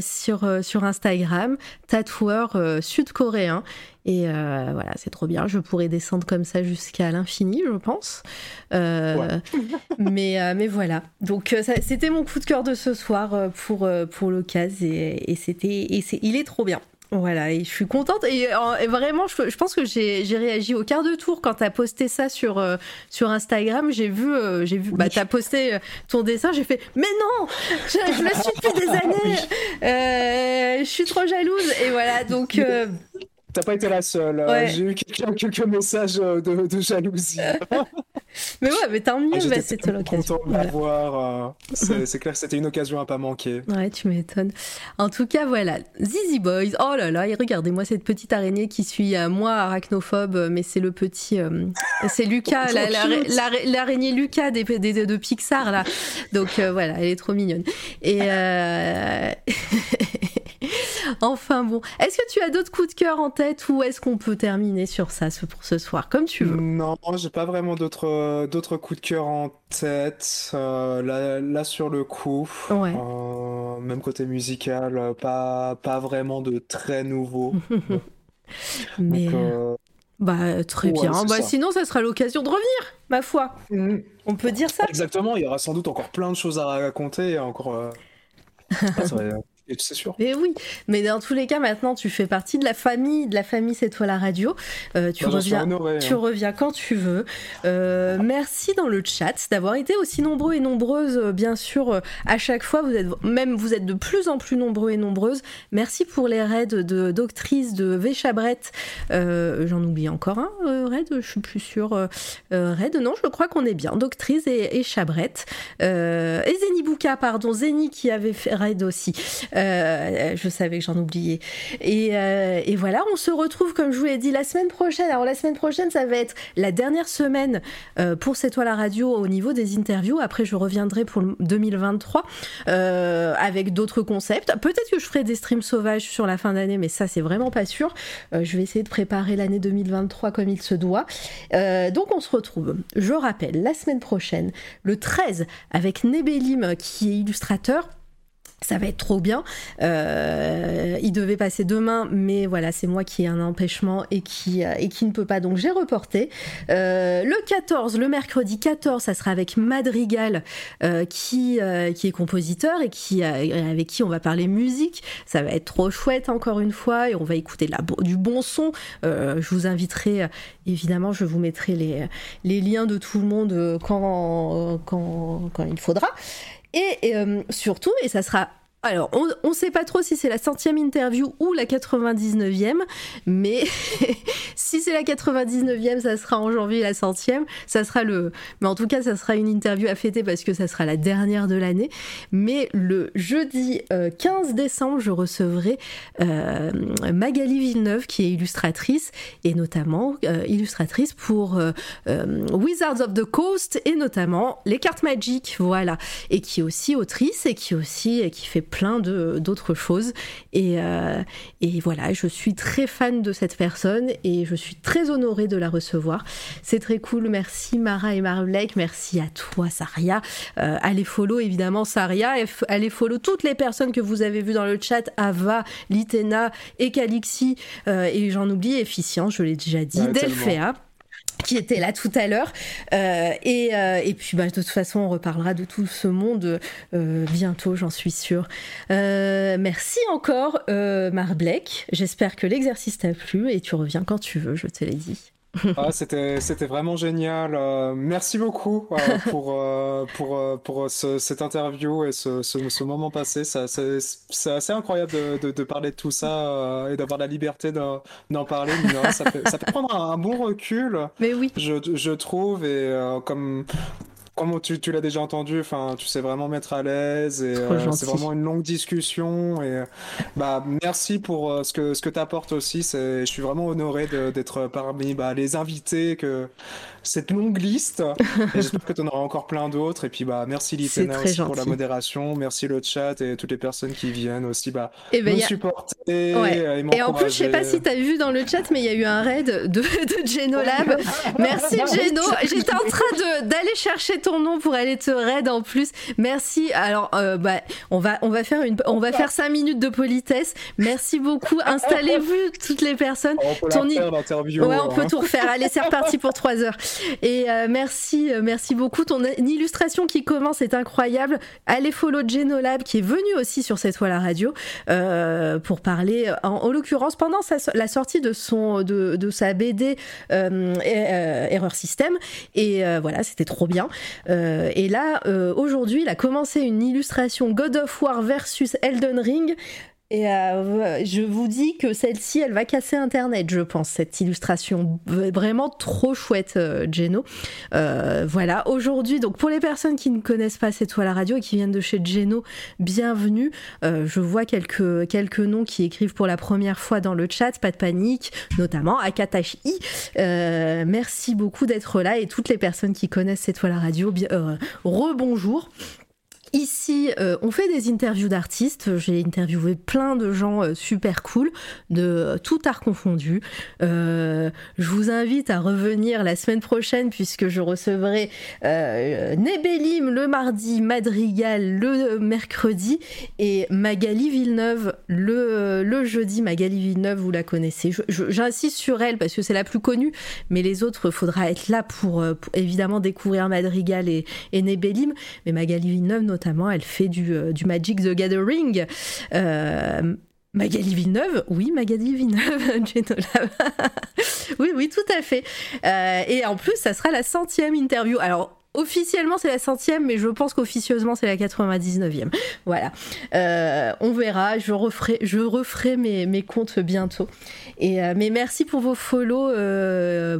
sur, sur Instagram, tatoueur sud-coréen. Et voilà, c'est trop bien. Je pourrais descendre comme ça jusqu'à l'infini, je pense. mais, mais voilà. Donc c'était mon coup de cœur de ce soir pour, pour l'occasion et, et c'était et il est trop bien. Voilà, et je suis contente. Et, vraiment, je, pense que j'ai réagi au quart de tour quand tu as posté ça sur, euh, sur Instagram. J'ai vu, euh, j'ai vu, bah, tu as posté euh, ton dessin. J'ai fait, mais non, je, je, le suis depuis des années. je suis trop jalouse. Et voilà, donc. T'as pas été la seule. J'ai eu quelques, messages de, de jalousie. mais ouais, mais tant mieux, ah, bah, c'était l'occasion. content de l'avoir. Euh, c'est clair que c'était une occasion à pas manquer. Ouais, tu m'étonnes. En tout cas, voilà. Zizi Boys. Oh là là, et regardez-moi cette petite araignée qui suit à moi, arachnophobe, mais c'est le petit. Euh, c'est Lucas, l'araignée Lucas des, des, de Pixar, là. Donc euh, voilà, elle est trop mignonne. Et. Enfin bon. Est-ce que tu as d'autres coups de cœur en tête ou est-ce qu'on peut terminer sur ça pour ce soir, comme tu veux? Non, j'ai pas vraiment d'autres euh, d'autres coups de cœur en tête. Euh, là, sur le coup, euh, même côté musical, pas, pas vraiment de très nouveau. Mais. Bah, très bien. Bah, sinon, ça sera l'occasion de revenir, ma foi. Mm. On peut dire ça. Exactement. Il y aura sans doute encore plein de choses à raconter. Encore. c'est sûr. Mais oui, mais dans tous les cas, maintenant, tu fais partie de la famille, de la famille C'est toi la radio. Euh, tu bah, reviens, tu hein. reviens quand tu veux. Euh, merci dans le chat d'avoir été aussi nombreux et nombreuses, euh, bien sûr, à chaque fois. Vous êtes même, vous êtes de plus en plus nombreux et nombreuses. Merci pour les raids de doctrice de Véchabrette. J'en oublie encore un raid, je suis plus sûre. raid, non, je crois qu'on est bien. Doctrice et, et Chabrette. et Zenibuka, pardon, Zeni qui avait fait raid aussi. Euh, je savais que j'en oubliais. Euh, et, voilà, on se retrouve, comme je vous l'ai dit, la semaine prochaine. Alors, la semaine prochaine, ça va être la dernière semaine euh, pour cette toile à radio au niveau des interviews. Après, je reviendrai pour 2023 avec d'autres concepts. Peut-être que je ferai des streams sauvages sur la fin d'année, mais ça, c'est vraiment pas sûr. je vais essayer de préparer l'année 2023 comme il se doit. donc, on se retrouve, je rappelle, la semaine prochaine, le 13, avec Nebelim, qui est illustrateur ça va être trop bien. Euh, il devait passer demain, mais voilà, c'est moi qui ai un empêchement et qui, euh, et qui ne peut pas, donc j'ai reporté. Euh, le 14, le mercredi 14, ça sera avec Madrigal, qui, qui est compositeur et qui, avec qui on va parler musique. Ça va être trop chouette, encore une fois, et on va écouter du bon son. je vous inviterai, évidemment, je vous mettrai les, les liens de tout le monde quand, quand, quand il faudra. Et euh, surtout, et ça sera alors, on ne sait pas trop si c'est la centième interview ou la 99e, mais si c'est la 99e, ça sera en janvier la centième. Ça sera le, mais en tout cas, ça sera une interview à fêter parce que ça sera la dernière de l'année. Mais le jeudi 15 euh, décembre, je recevrai euh, Magali Villeneuve, qui est illustratrice et notamment euh, illustratrice pour Wizards of the Coast et notamment les cartes Magic, voilà, et qui est aussi autrice et qui aussi et qui fait plein d'autres choses. Et, et voilà, je suis très fan de cette personne et je suis très honorée de la recevoir. C'est très cool. Merci Mara et Marlek. Merci à toi, Saria. allez follow évidemment Saria. Allez follow toutes les personnes que vous avez vues dans le chat Ava, Litena et Calixi. et j'en oublie, Efficient, je l'ai déjà dit. Delphéa qui était là tout à l'heure. Euh, et, euh, et, puis, bah, de toute façon, on reparlera de tout ce monde euh, bientôt, j'en suis sûre. merci encore, Marblek. J'espère que l'exercice t'a plu et tu reviens quand tu veux, je te l'ai dit. Ah, c'était c'était vraiment génial. Euh, merci beaucoup euh, pour euh, pour pour cette interview et ce, ce, moment passé. Ça, c'est assez incroyable de, de, parler de tout ça et d'avoir la liberté d'en parler. Ça peut, ça peut prendre un, un, bon recul. Mais oui. Je, je trouve et comme comme tu, tu l'as déjà entendu, enfin, tu sais vraiment mettre à l'aise et euh, c'est vraiment une longue discussion. Et bah, merci pour euh, ce que ce que t'apportes aussi. C'est, je suis vraiment honoré d'être parmi bah, les invités que cette longue liste. J'espère que tu en auras encore plein d'autres. Et puis, bah, merci Litena pour la modération. Merci le chat et toutes les personnes qui viennent aussi bah, et eh ben, nous supporter. Et, en plus, je sais pas si tu as vu dans le chat, mais il y a eu un raid de, de Genolab. merci Geno. J'étais en train d'aller chercher ton nom pour aller te raid en plus. Merci. Alors, euh, bah, on va, on va faire une, on va faire cinq minutes de politesse. Merci beaucoup. Installez-vous toutes les personnes. On peut faire l'interview. Ouais, on peut hein. tout refaire. Allez, c'est reparti pour trois heures. Et euh, merci, euh, merci beaucoup. Ton illustration qui commence est incroyable. Allez follow Genolab qui est venu aussi sur cette toile à radio euh, pour parler, en, l'occurrence pendant la sortie de son de, de sa BD Erreur System. Et voilà, c'était trop bien. Et là, aujourd'hui, il a commencé une illustration God of War versus Elden Ring. Et euh, je vous dis que celle-ci, elle va casser Internet, je pense, cette illustration. Vraiment trop chouette, euh, Geno. Euh, voilà, aujourd'hui, donc pour les personnes qui ne connaissent pas cette toile à radio et qui viennent de chez Geno, bienvenue. je vois quelques, noms qui écrivent pour la première fois dans le chat, pas de panique, notamment Akatashi. merci beaucoup d'être là et toutes les personnes qui connaissent cette toile à radio, rebonjour. Ici, euh, on fait des interviews d'artistes. J'ai interviewé plein de gens euh, super cool, de tout art confondu. Euh, je vous invite à revenir la semaine prochaine puisque je recevrai Nebelim le mardi, Madrigal le mercredi et Magali Villeneuve le, le jeudi. Magali Villeneuve, vous la connaissez. J'insiste sur elle parce que c'est la plus connue, mais les autres, faudra être là pour, évidemment découvrir Madrigal et, et Nebelim. Mais Magali Villeneuve, notamment, notamment, elle fait du, euh, Magic the Gathering. Euh, Magali Villeneuve, oui, Magali Villeneuve, oui, oui, tout à fait. Euh, et en plus, ça sera la centième interview. Alors, officiellement, c'est la centième, mais je pense qu'officieusement, c'est la 99e. Voilà. on verra, je referai, je referai mes, mes comptes bientôt. Et, mais merci pour vos follow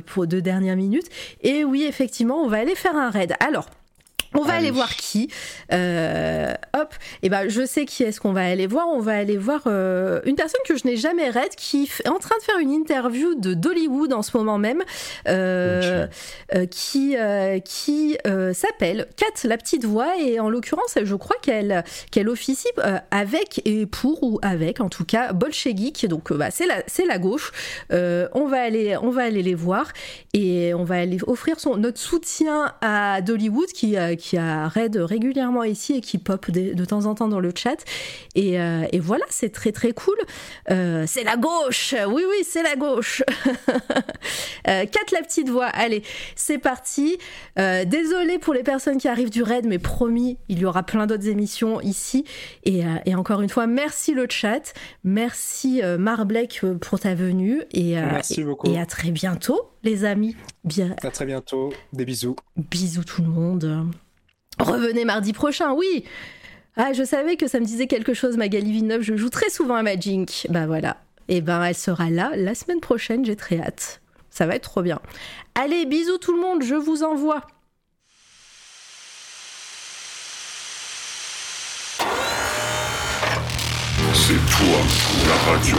pour deux dernières minutes. Et oui, effectivement, on va aller faire un raid. Alors, on va aller voir qui. Euh, hop, et eh ben je sais qui est-ce qu'on va aller voir. On va aller voir euh, une personne que je n'ai jamais raid qui est en train de faire une interview de Dollywood en ce moment même, euh, qui qui s'appelle Kat la petite voix et en l'occurrence je crois qu'elle qu'elle officie avec et pour ou avec en tout cas Bolchegeek. Donc bah, c'est la c'est la gauche. on va aller on va aller les voir et on va aller offrir son notre soutien à Dollywood qui qui a raid régulièrement ici et qui pop de, temps en temps dans le chat. Et, euh, voilà, c'est très très cool. Euh, c'est la gauche Oui, oui, c'est la gauche euh, la petite voix. Allez, c'est parti. Désolé pour les personnes qui arrivent du raid, mais promis, il y aura plein d'autres émissions ici. Et, encore une fois, merci le chat. Merci Marblek pour ta venue. Et, merci beaucoup. Et à très bientôt, les amis. Bien. À très bientôt. Des bisous. Bisous tout le monde. Revenez mardi prochain, oui Ah, je savais que ça me disait quelque chose, Magali Villeneuve. Je joue très souvent à Magic. Bah voilà. Et eh ben, elle sera là la semaine prochaine. J'ai très hâte. Ça va être trop bien. Allez, bisous tout le monde. Je vous envoie. C'est toi, la radio.